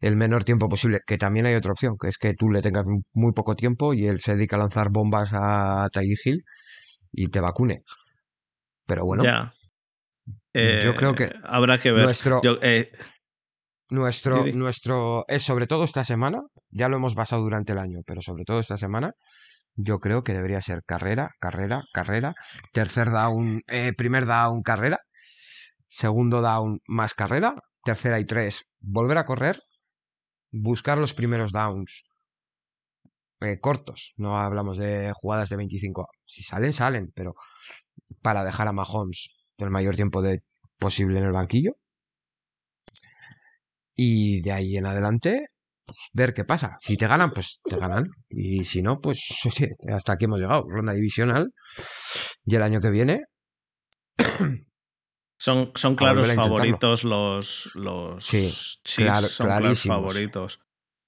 el menor tiempo posible. Que también hay otra opción, que es que tú le tengas muy poco tiempo y él se dedica a lanzar bombas a Ty Hill y te vacune. Pero bueno. Ya. yo creo que. Eh, habrá que ver. Nuestro, eh, nuestro, nuestro. Es sobre todo esta semana. Ya lo hemos basado durante el año, pero sobre todo esta semana. Yo creo que debería ser carrera, carrera, carrera. Tercer down, eh, primer down, carrera. Segundo down, más carrera. Tercera y tres, volver a correr buscar los primeros downs eh, cortos. No hablamos de jugadas de 25. Si salen, salen, pero para dejar a Mahomes el mayor tiempo de, posible en el banquillo. Y de ahí en adelante, pues, ver qué pasa. Si te ganan, pues te ganan. Y si no, pues [laughs] hasta aquí hemos llegado. Ronda divisional. Y el año que viene. [clears throat] Son, son claros favoritos los, los sí, Chiefs, son claros favoritos.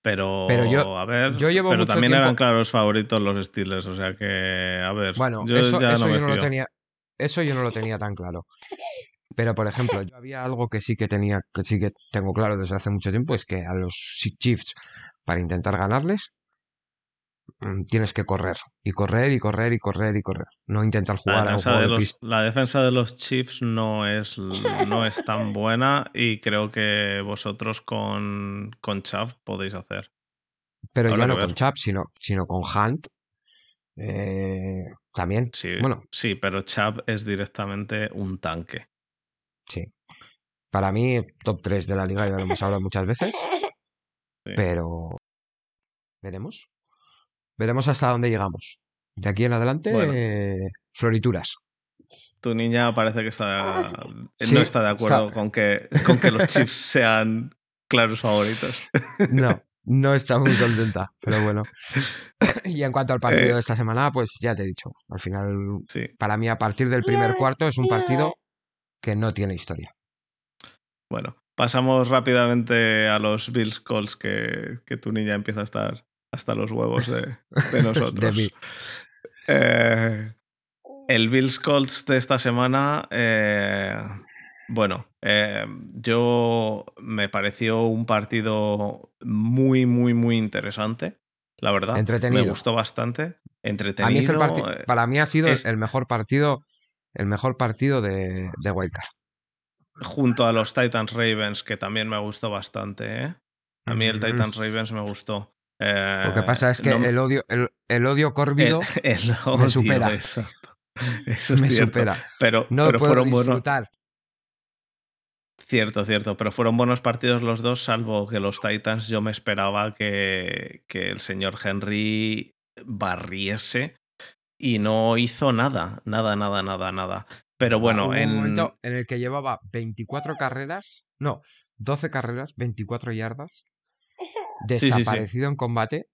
Pero, a ver, pero también eran claros favoritos los Steelers, o sea que, a ver, bueno, eso, yo no lo tenía, eso yo no lo tenía tan claro. Pero, por ejemplo, yo había algo que sí que tenía, que sí que tengo claro desde hace mucho tiempo, es que a los Chiefs, para intentar ganarles, tienes que correr y correr y correr y correr y correr. No intentar jugar la defensa, de los, la defensa de los Chiefs no es, no es tan [laughs] buena y creo que vosotros con, con Chubb podéis hacer. Pero ya no con Chubb, sino, sino con Hunt. Eh, también. Sí, bueno. sí, pero Chubb es directamente un tanque. Sí. Para mí, top 3 de la liga, ya lo hemos hablado muchas veces. [laughs] Pero veremos. Veremos hasta dónde llegamos. De aquí en adelante, florituras. Tu niña parece que está, no está de acuerdo Con, que, con que los chips [laughs] sean claros favoritos. No, [laughs] no está muy contenta, pero bueno. [laughs] Y en cuanto al partido eh. de esta semana, pues ya te he dicho, al final, para mí a partir del primer cuarto es un partido que no tiene historia. Bueno, pasamos rápidamente a los Bills Calls que, que tu niña empieza a estar hasta los huevos de, [laughs] nosotros. Eh, el Bills Colts de esta semana, eh, bueno, eh, yo me pareció un partido muy, muy, muy interesante. La verdad, Entretenido. me gustó bastante. Entretenido. para mí ha sido el mejor partido, el mejor partido de, de Wildcard. Junto a los Titans Ravens, que también me gustó bastante. A mí el Titans Ravens me gustó. Lo que pasa es que el odio, el, odio córbido [laughs] me supera. Eso me supera. Pero, no pero fueron buenos. Cierto, cierto. Pero fueron buenos partidos los dos, salvo que los Titans yo me esperaba que, que el señor Henry barriese y no hizo nada. Nada, nada, nada, nada. Pero bueno, en. Un momento en el que llevaba 24 carreras, no, 12 carreras, 24 yardas, desaparecido en combate.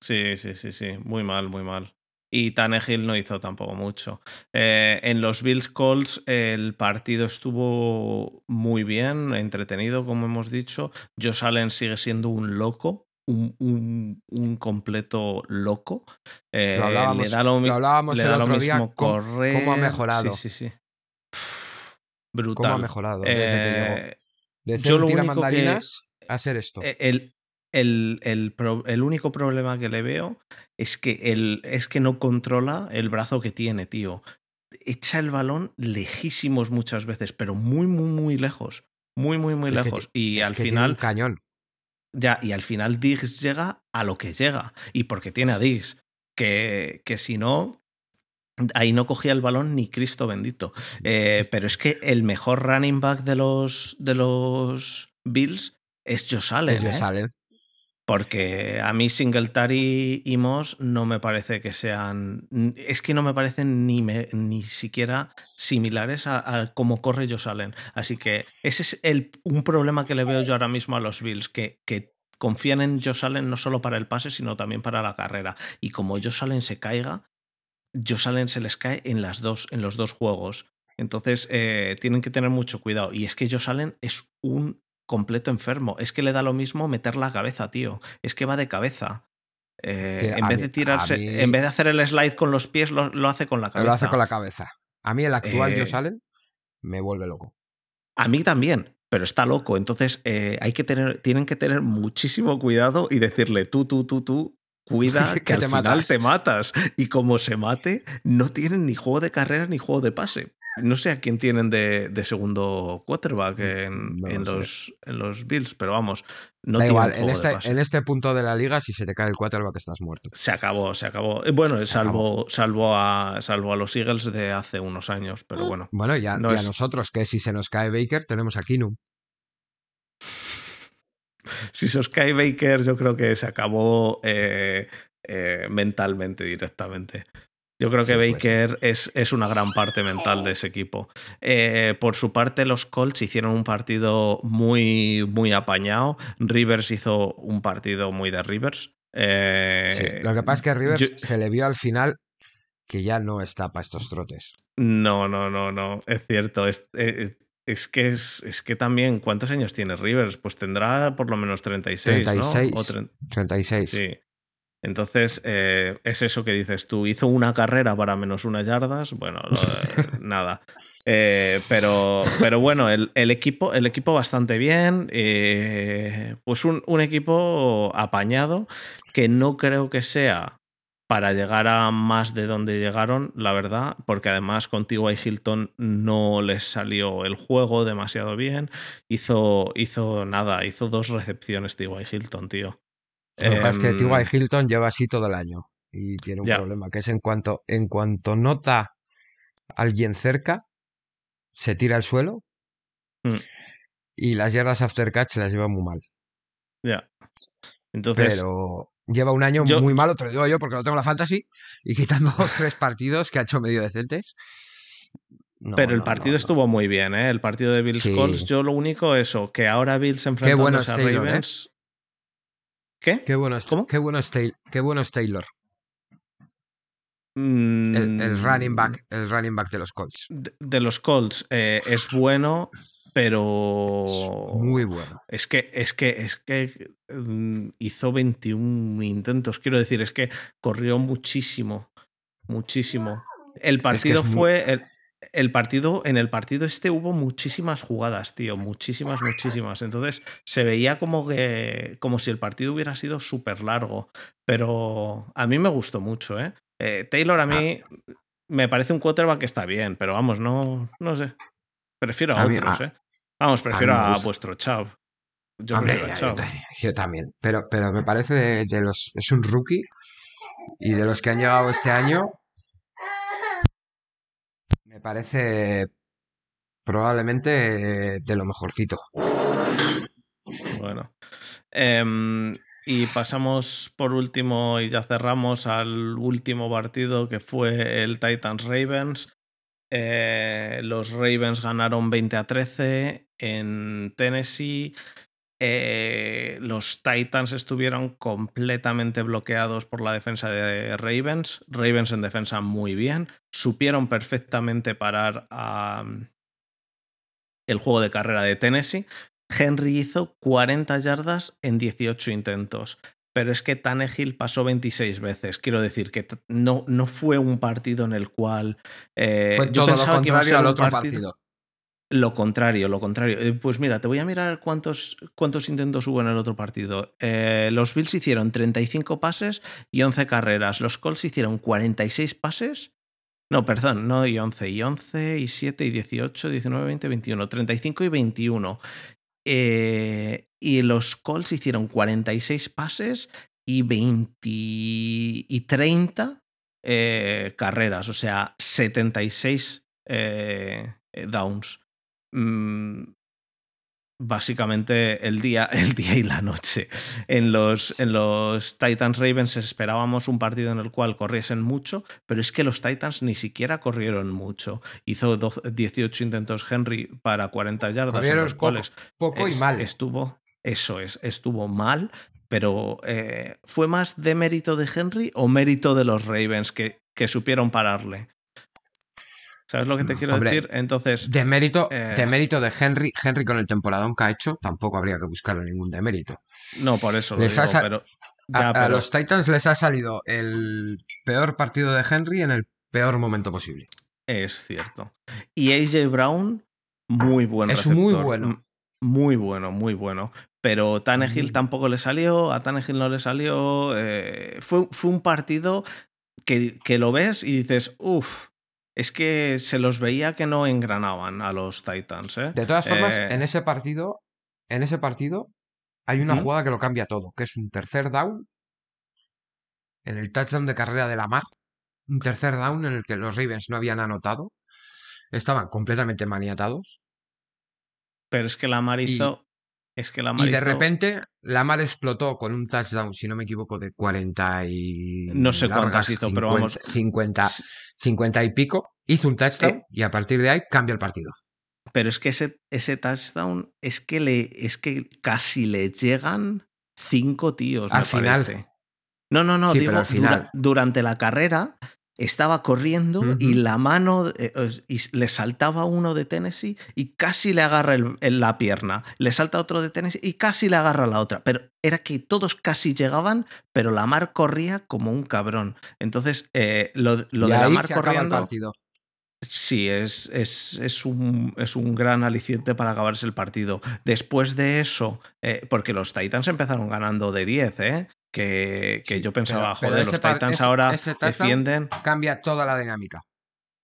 Sí, sí, sí, sí, muy mal, muy mal. Y Tannehill no hizo tampoco mucho. Eh, en los Bills Colts el partido estuvo muy bien, entretenido, como hemos dicho. Josh Allen sigue siendo un loco, un, un, completo loco. Eh, le da lo, hablábamos el otro día, correr. ¿Cómo ha mejorado? Sí, sí, sí. brutal. ¿Cómo ha mejorado desde que llegó? Eh, de yo lo único que hacer esto. E, el, el, el, el, único problema que le veo es que, el, es que no controla el brazo que tiene, tío. Echa el balón lejísimos muchas veces, pero muy, muy, muy lejos. Muy, muy, muy lejos. y al final. cañón. Ya, y al final Diggs llega a lo que llega. Y porque tiene a Diggs. Que, que si no, Ahí no cogía el balón ni Cristo bendito. [laughs] Eh, pero es que el mejor running back de los, de los Bills es Josh Allen. Es Josh ¿eh? Porque a mí Singletary y Moss no me parece que sean. Es que no me parecen ni, ni siquiera similares a, cómo corre Josh Allen. Así que ese es el, un problema que le veo yo ahora mismo a los Bills, que, que confían en Josh Allen no solo para el pase, sino también para la carrera. Y como Josh Allen se caiga, Josh Allen se les cae en, las dos, en los dos juegos. Entonces eh, tienen que tener mucho cuidado. Y es que Josh Allen es un completo enfermo. Es que le da lo mismo meter la cabeza, tío. Es que va de cabeza. Eh, en vez de tirarse, en vez de hacer el slide con los pies, lo, hace con la cabeza. Lo hace con la cabeza. A mí el actual eh, Josh Allen me vuelve loco. A mí también, pero está loco. Entonces eh, hay que tener, tienen que tener muchísimo cuidado y decirle tú, tú, tú, tú, cuida [laughs] que, al final te matas. Y como se mate, no tienen ni juego de carrera ni juego de pase. No sé a quién tienen de, segundo quarterback mm, en, los, en, los, Bills, pero vamos, no da igual, en este, en este punto de la liga, si se te cae el quarterback, estás muerto. Se acabó, se acabó. Eh, bueno, salvo, salvo, a, salvo a los Eagles de hace unos años, pero bueno. Bueno, ya, no a nosotros, que si se nos cae Baker, tenemos a Kinum. [laughs] si se os cae Baker, yo creo que se acabó eh, eh, mentalmente directamente. Yo creo que Baker es, es, una gran parte mental de ese equipo. Eh, por su parte, los Colts hicieron un partido muy, muy apañado. Rivers hizo un partido muy de Rivers. Eh, lo que pasa es que Rivers se le vio al final que ya no está para estos trotes. No, no, no, no. Es cierto. Es, eh, es, que es, es, que también, ¿cuántos años tiene Rivers? Pues tendrá por lo menos 36, 36 ¿no? 36. Sí. Entonces, eh, es eso que dices tú. Hizo una carrera para menos unas yardas. Bueno, [laughs] nada. Eh, pero, pero bueno, el, equipo, el equipo bastante bien. Eh, pues un, un, equipo apañado que no creo que sea para llegar a más de donde llegaron, la verdad, porque además contigo y Hilton no les salió el juego demasiado bien. Hizo, hizo nada, hizo dos recepciones T.Y. Hilton, tío. Lo que pasa es que T.Y. Em, Hilton lleva así todo el año y tiene un problema, que es en cuanto, en cuanto nota a alguien cerca, se tira al suelo mm. y las yardas after catch las lleva muy mal. Ya. Entonces. Pero lleva un año muy malo, te lo digo yo porque no tengo la fantasy y quitando [laughs] tres partidos que ha hecho medio decentes. pero el partido estuvo muy bien, ¿eh? El partido de Bills Colts. Yo lo único eso, que ahora Bills enfrentándose a ¿eh? Ravens. ¿Qué? Qué bueno es, ¿Cómo? Qué bueno es, qué bueno Taylor. El, running back, mm. el running back de los Colts. De, los Colts eh, es bueno, pero. muy bueno. Es que, es que, es que mm, hizo 21 intentos. Quiero decir, es que corrió muchísimo. Muchísimo. El partido fue el partido, en el partido este hubo muchísimas jugadas, tío, muchísimas, muchísimas. Entonces se veía como que, como si el partido hubiera sido súper largo. Pero a mí me gustó mucho, ¿eh? eh Taylor a mí me parece un quarterback que está bien, pero vamos, no, no sé. Prefiero a, otros, ¿eh? Vamos, prefiero a, vuestro Chav. Yo, yo, también, pero, pero me parece de los. Es un rookie y de los que han llegado este año, me parece probablemente de lo mejorcito. Bueno. Em, y pasamos por último y ya cerramos al último partido que fue el Titans Ravens. Eh, los Ravens ganaron 20 a 13 en Tennessee. Eh, los Titans estuvieron completamente bloqueados por la defensa de Ravens. Ravens en defensa muy bien. Supieron perfectamente parar a el juego de carrera de Tennessee. Henry hizo 40 yardas en 18 intentos. Pero es que Tannehill pasó 26 veces. Quiero decir que no, no fue un partido en el cual. Eh, fue yo pensaba que iba a ser al otro partido. Lo contrario, lo contrario. Eh, pues mira, te voy a mirar cuántos, cuántos intentos hubo en el otro partido. Eh, los Bills hicieron 35 pases y 11 carreras. Los Colts hicieron 46 pases. No, perdón, no y 11, y 11, y 7, y 18, 19, 20, 21, 35 y 21. Eh, y los Colts hicieron 46 pases y 20 y 30 carreras, o sea, 76 downs. Mm, básicamente el día, [laughs] el día y la noche. En los, en los Titans Ravens esperábamos un partido en el cual corriesen mucho, pero es que los Titans ni siquiera corrieron mucho. Hizo 18 intentos Henry para 40 yardas, en los cuales poco y mal. estuvo, eso es, estuvo mal. Pero eh, ¿fue más de mérito de Henry o mérito de los Ravens que, que supieron pararle? ¿Sabes lo que te quiero Hombre, decir? Entonces. De mérito, eh, de mérito de Henry, Henry con el temporadón que ha hecho, tampoco habría que buscarle ningún demérito. No, por eso lo Les digo, ha pero. A, Ya, a pero los Titans les ha salido el peor partido de Henry en el peor momento posible. es cierto. Y AJ Brown, muy buen Es muy bueno. Muy bueno, muy bueno. Pero Tannehill Mm. tampoco le salió, a Tannehill no le salió. eh, fue, fue un partido que, que lo ves y dices, uff, es que se los veía que no engranaban a los Titans. ¿eh? De todas formas, Eh, en ese partido, en ese partido, hay una jugada que lo cambia todo, que es un tercer down en el touchdown de carrera de Lamar. Un tercer down en el que los Ravens no habían anotado. Estaban completamente maniatados. Pero es que la Mar Y- hizo. Es que la Y de hizo- repente, Lamar explotó con un touchdown, si no me equivoco, de 40 y. No sé cuántas hizo, pero vamos. 50, 50 y pico. Hizo un touchdown Eh. y a partir de ahí cambia el partido. Pero es que ese, ese touchdown es que le es que casi le llegan cinco tíos. Al me final. parece. No, no, no, Sí, digo, dura- final. durante la carrera estaba corriendo y la mano eh, y le saltaba uno de Tennessee y casi le agarra el- el- la pierna. Le salta otro de Tennessee y casi le agarra la otra. Pero era que todos casi llegaban, pero Lamar corría como un cabrón. Entonces, eh, lo, de Lamar se el corriendo. partido. Sí, es, es, es un, es un gran aliciente para acabarse el partido. Después de eso, eh, porque los Titans empezaron ganando de 10, ¿eh? Que, que yo pensaba, pero joder, los Titans ese- ahora ese defienden Cambia toda la dinámica.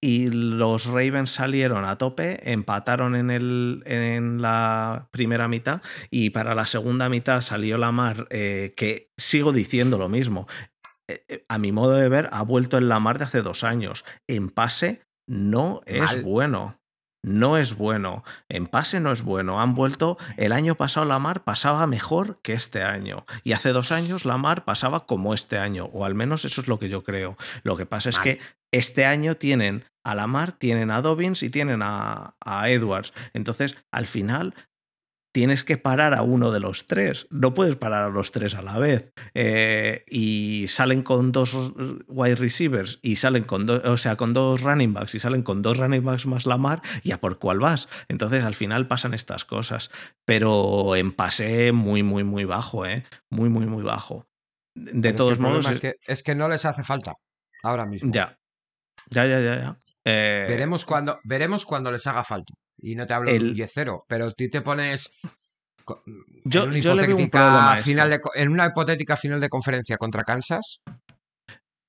y los Ravens salieron a tope, empataron en, el, en la primera mitad y para la segunda mitad salió Lamar, eh, que sigo diciendo lo mismo. Eh, eh, A mi modo de ver, ha vuelto el Lamar de hace dos años. En pase no es Mal. bueno. No es bueno. En pase no es bueno. Han vuelto. El año pasado Lamar pasaba mejor que este año. Y hace dos años Lamar pasaba como este año. O al menos eso es lo que yo creo. Lo que pasa es que este año tienen a Lamar, tienen a Dobbins y tienen a, a Edwards. Entonces, al final, tienes que parar a uno de los tres. No puedes parar a los tres a la vez. Eh, y salen con dos wide receivers y salen con dos, o sea, con dos running backs y salen con dos running backs más Lamar, ¿y a por cuál vas? Entonces, al final pasan estas cosas. Pero en pase muy, muy, muy bajo, ¿eh? Muy, muy, muy bajo. De Pero es que todos modos, Es que, es que no les hace falta. Ahora mismo. ya. Ya, ya, ya, ya. Eh, Veremos cuando, veremos cuando les haga falta. Y no te hablo de El- un 10-0, pero tú te pones. co- Yo- en una yo le veo un problema final de en una hipotética final de conferencia contra Kansas,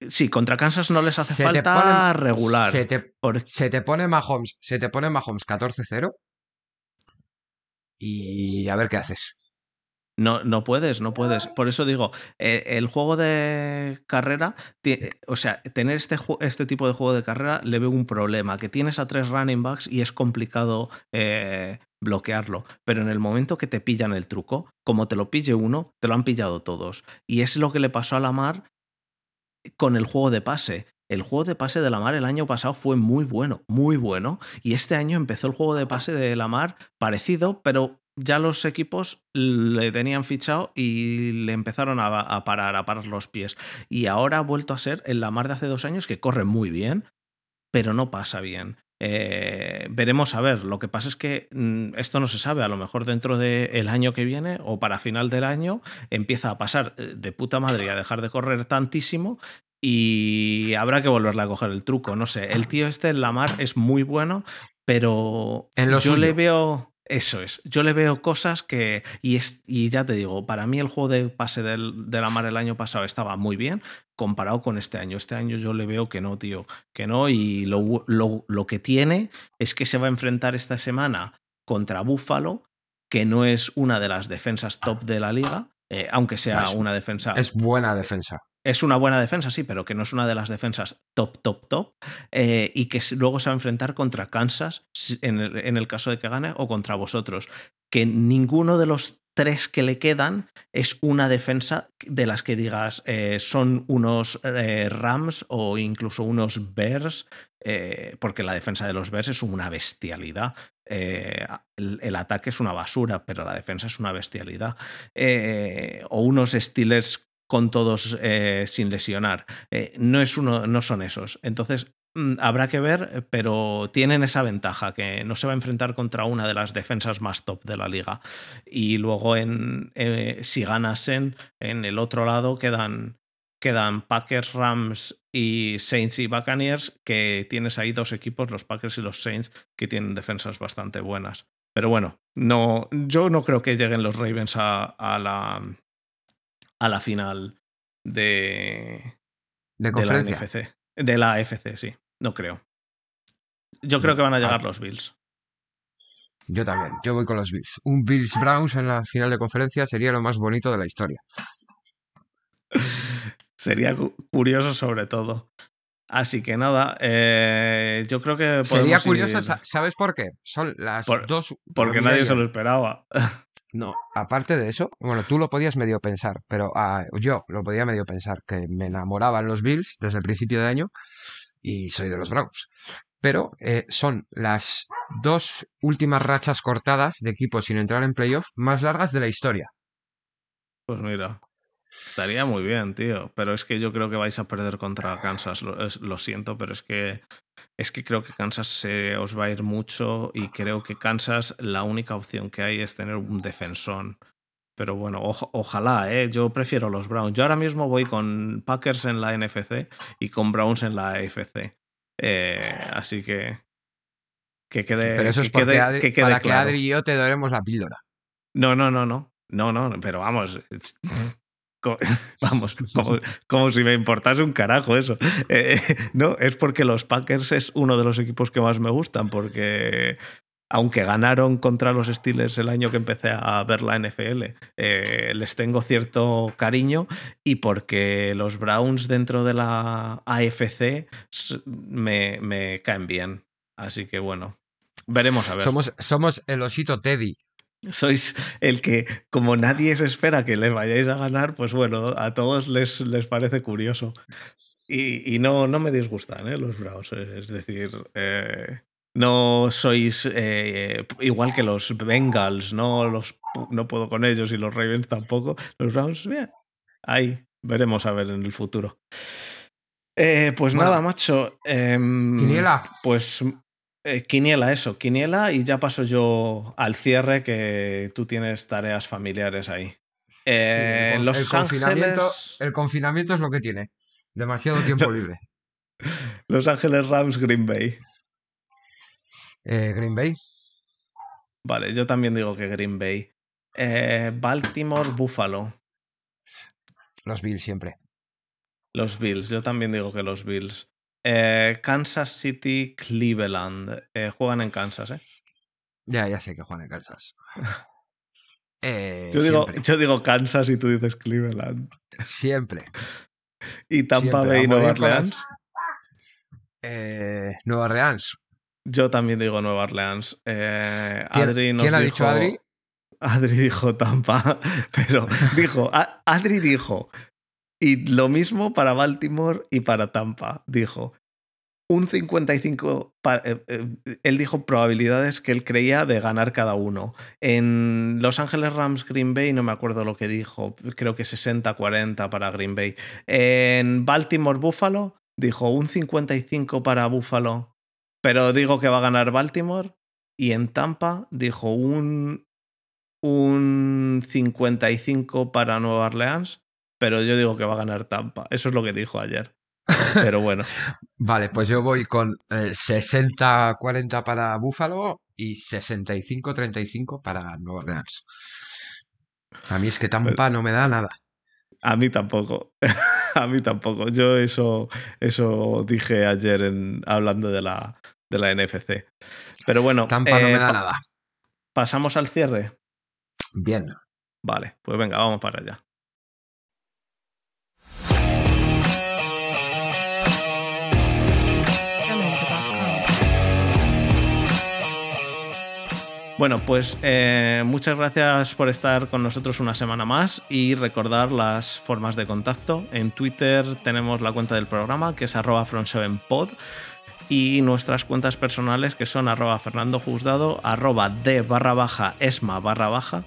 Sí, contra Kansas no les hace Se falta pone- regular. se te, porque- se te pone Mahomes, se te pone Mahomes 14-0 y a ver qué haces. No, no puedes, no puedes. Por eso digo, eh, el juego de carrera, eh, o sea, tener este, este tipo de juego de carrera le veo un problema, que tienes a tres running backs y es complicado eh, bloquearlo. Pero en el momento que te pillan el truco, como te lo pille uno, te lo han pillado todos. Y es lo que le pasó a Lamar con el juego de pase. El juego de pase de Lamar el año pasado fue muy bueno, muy bueno. Y este año empezó el juego de pase de Lamar parecido, pero ya los equipos le tenían fichado y le empezaron a, a parar, a parar los pies. Y ahora ha vuelto a ser el Lamar de hace dos años que corre muy bien, pero no pasa bien. Eh, veremos a ver. Lo que pasa es que mm, esto no se sabe. A lo mejor dentro del año que viene o para final del año empieza a pasar eh, de puta madre y a dejar de correr tantísimo y habrá que volverle a coger el truco. No sé. El tío este, el Lamar, es muy bueno, pero En lo yo le veo. Eso es. Yo le veo cosas que. Y, es, y ya te digo, para mí el juego de pase del, de la mar el año pasado estaba muy bien comparado con este año. Este año yo le veo que no, tío. Que no. Y lo, lo, lo que tiene es que se va a enfrentar esta semana contra Buffalo, que no es una de las defensas top de la liga. eh, aunque sea Es- una defensa Es buena defensa. Es una buena defensa, sí, pero que no es una de las defensas top, top, top. eh, y que luego se va a enfrentar contra Kansas en el, caso de que gane o contra vosotros. que ninguno de los tres que le quedan es una defensa de las que digas eh, son unos eh, Rams o incluso unos Bears, porque la defensa de los Bears es una bestialidad. El, el, ataque es una basura, pero la defensa es una bestialidad. o unos Steelers con todos sin lesionar. no, es uno, no son esos. Entonces, Mm, habrá que ver, pero tienen esa ventaja, que no se va a enfrentar contra una de las defensas más top de la liga. Y luego, en, eh, si ganasen, en el otro lado quedan, quedan Packers, Rams y Saints y Buccaneers, que tienes ahí dos equipos, los Packers y los Saints, que tienen defensas bastante buenas. Pero bueno, no, yo no creo que lleguen los Ravens a la, a la final de, de, de la NFC. De la AFC, sí. No creo. Yo creo que van a llegar los Bills. Yo también, yo voy con los Bills. Un Bills Browns en la final de conferencia sería lo más bonito de la historia. [laughs] sería curioso sobre todo. Así que nada, eh, yo creo que... Sería curioso, ¿sabes por qué? Son las dos... Porque nadie se lo esperaba. [laughs] No, aparte de eso, bueno, tú lo podías medio pensar, pero ah, yo lo podía medio pensar, que me enamoraban los Bills desde el principio de año y soy de los Browns. Pero eh, son las dos últimas rachas cortadas de equipos sin entrar en playoff más largas de la historia. Pues mira, estaría muy bien, tío. Pero es que yo creo que vais a perder contra Kansas. Lo, siento, pero es que es que creo que Kansas se os va a ir mucho y creo que Kansas la única opción que hay es tener un defensón. Pero bueno, ojalá, ¿eh? yo prefiero los Browns. Yo ahora mismo voy con Packers en la NFC y con Browns en la AFC. Eh, así que. Que quede. Pero eso es que quede, que para que Adri y yo te daremos la píldora. No, no, no, no. No, no, pero vamos. [laughs] Vamos, como, si me importase un carajo eso. Eh, [laughs] no, es porque los Packers es uno de los equipos que más me gustan, porque aunque ganaron contra los Steelers el año que empecé a ver la NFL, eh, les tengo cierto cariño y porque los Browns dentro de la AFC me, me caen bien. Así que bueno, veremos a ver. Somos, somos el osito Teddy. Sois el que, como nadie se espera que les vayáis a ganar, pues bueno, a todos les, les parece curioso. Y, y no, no me disgustan ¿eh? los Browns. Es decir, eh, no sois eh, igual que los Bengals, ¿no? Los, no puedo con ellos y los Ravens tampoco. Los Browns, bien, ahí veremos a ver en el futuro. Eh, pues nada, macho. Em, Quiniela. Pues eh, Quiniela, eso, Quiniela, y ya paso yo al cierre que tú tienes tareas familiares ahí. el, los confinamiento, el confinamiento es lo que tiene. Demasiado tiempo libre. [laughs] Los Ángeles Rams Green Bay. Eh, Green Bay. Vale, yo también digo que Green Bay. Eh, Baltimore, Buffalo. Los Bills siempre. Los Bills, yo también digo que los Bills. Eh, Kansas City, Cleveland. juegan en Kansas, ¿eh? Ya, ya sé que juegan en Kansas. [laughs] yo, digo, yo, digo, Kansas y tú dices Cleveland. Siempre. [laughs] ¿Y Tampa Bay y Nueva Orleans? Nueva Orleans. Yo también digo Nueva Orleans. Eh, ¿Quién, Adri nos ¿quién ha dijo, dicho Adri? [laughs] Adri dijo Tampa, pero dijo, Adri dijo, y lo mismo para Baltimore y para Tampa, dijo, un 55, eh, eh, él dijo probabilidades que él creía de ganar cada uno. En Los Ángeles Rams Green Bay no me acuerdo lo que dijo, creo que 60-40 para Green Bay. En Baltimore Buffalo dijo un 55 para Buffalo pero digo que va a ganar Baltimore. Y en Tampa dijo un, un 55 para Nueva Orleans. Pero yo digo que va a ganar Tampa. Eso es lo que dijo ayer. [laughs] Pero bueno. vale, pues yo voy con 60-40 para Buffalo y 65-35 para Nueva Orleans. A mí es que Tampa no me da nada. A mí tampoco. [laughs] a mí tampoco. Yo eso, eso dije ayer en, hablando de la, de la NFC. Pero bueno. Tampa no me eh, da nada. ¿Pasamos al cierre? Bien. Vale, pues venga, vamos para allá. Bueno, pues eh, muchas gracias por estar con nosotros una semana más y recordar las formas de contacto. En Twitter tenemos la cuenta del programa que es arroba front7pod y nuestras cuentas personales que son arroba Fernando Juzgado, arroba de barra baja esma barra baja,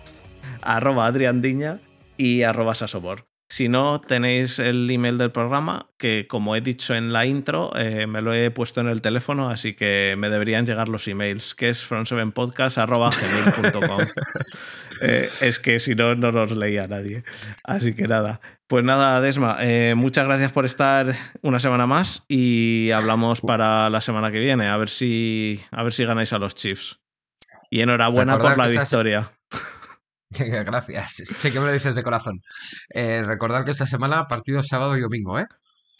arroba adriandiña y arroba sasobor. Si no, tenéis el email del programa, que como he dicho en la intro, eh, me lo he puesto en el teléfono, así que me deberían llegar los emails, que es front7podcast.gmail.com. [laughs] eh, es que si no, no los leía nadie. Así que nada. Pues nada, Desma, eh, muchas gracias por estar una semana más y hablamos para la semana que viene, a ver si, a ver si ganáis a los Chiefs. Y enhorabuena por la estás- victoria. [laughs] [laughs] Gracias. Sé que me lo dices de corazón. Eh, recordad que esta semana partido sábado y domingo, ¿eh?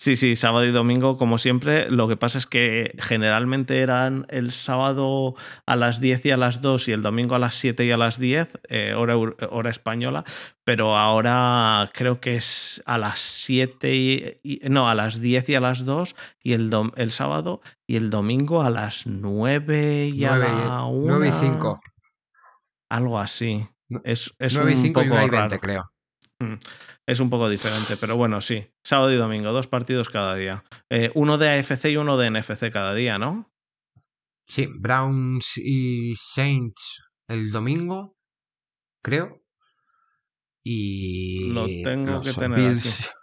Sí, sí, sábado y domingo, como siempre. Lo que pasa es que generalmente eran el sábado a las 10 y a las 2 y el domingo a las 7 y a las 10, eh, hora, hora española, pero ahora creo que es a las 7 y, y- No, a las 10 y a las 2 y el, dom- el sábado y el domingo a las 9 y a Nueve la y- 1. nueve y cinco. Algo así. Es, es 9 y un 5 y poco 1 y raro. 20, creo. Es un poco diferente, pero bueno, sí. Sábado y domingo, dos partidos cada día. Eh, uno de AFC y uno de NFC cada día, ¿no? Sí, Browns y Saints el domingo, creo. Y Lo tengo los que tener Bills- [laughs]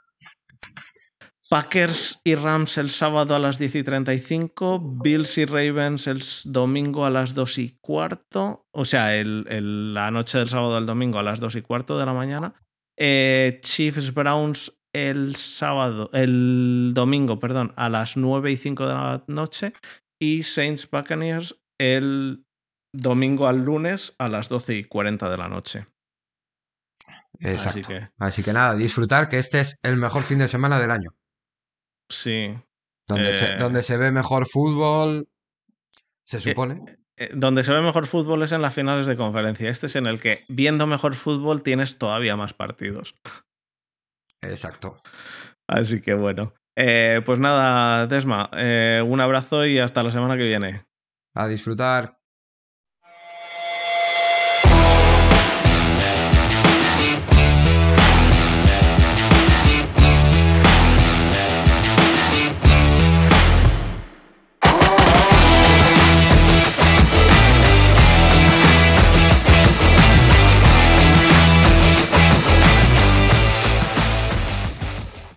Packers y Rams el sábado a las 10 y 35. Bills y Ravens el domingo a las 2 y cuarto. O sea, el, el- la noche del sábado al domingo a las 2 y cuarto de la mañana. Eh, Chiefs Browns el sábado, el domingo, perdón, a las 9 y 5 de la noche. Y Saints Buccaneers el domingo al lunes a las 12 y 40 de la noche. Exacto. Así que Así que nada, disfrutar que este es el mejor fin de semana del año. Sí, Donde, se, Eh. donde se ve mejor fútbol, se supone. Eh, donde se ve mejor fútbol es en las finales de conferencia. Este es en el que, viendo mejor fútbol, tienes todavía más partidos. Exacto. Así que bueno. Eh, pues nada, Desma, eh, un abrazo y hasta la semana que viene. A disfrutar.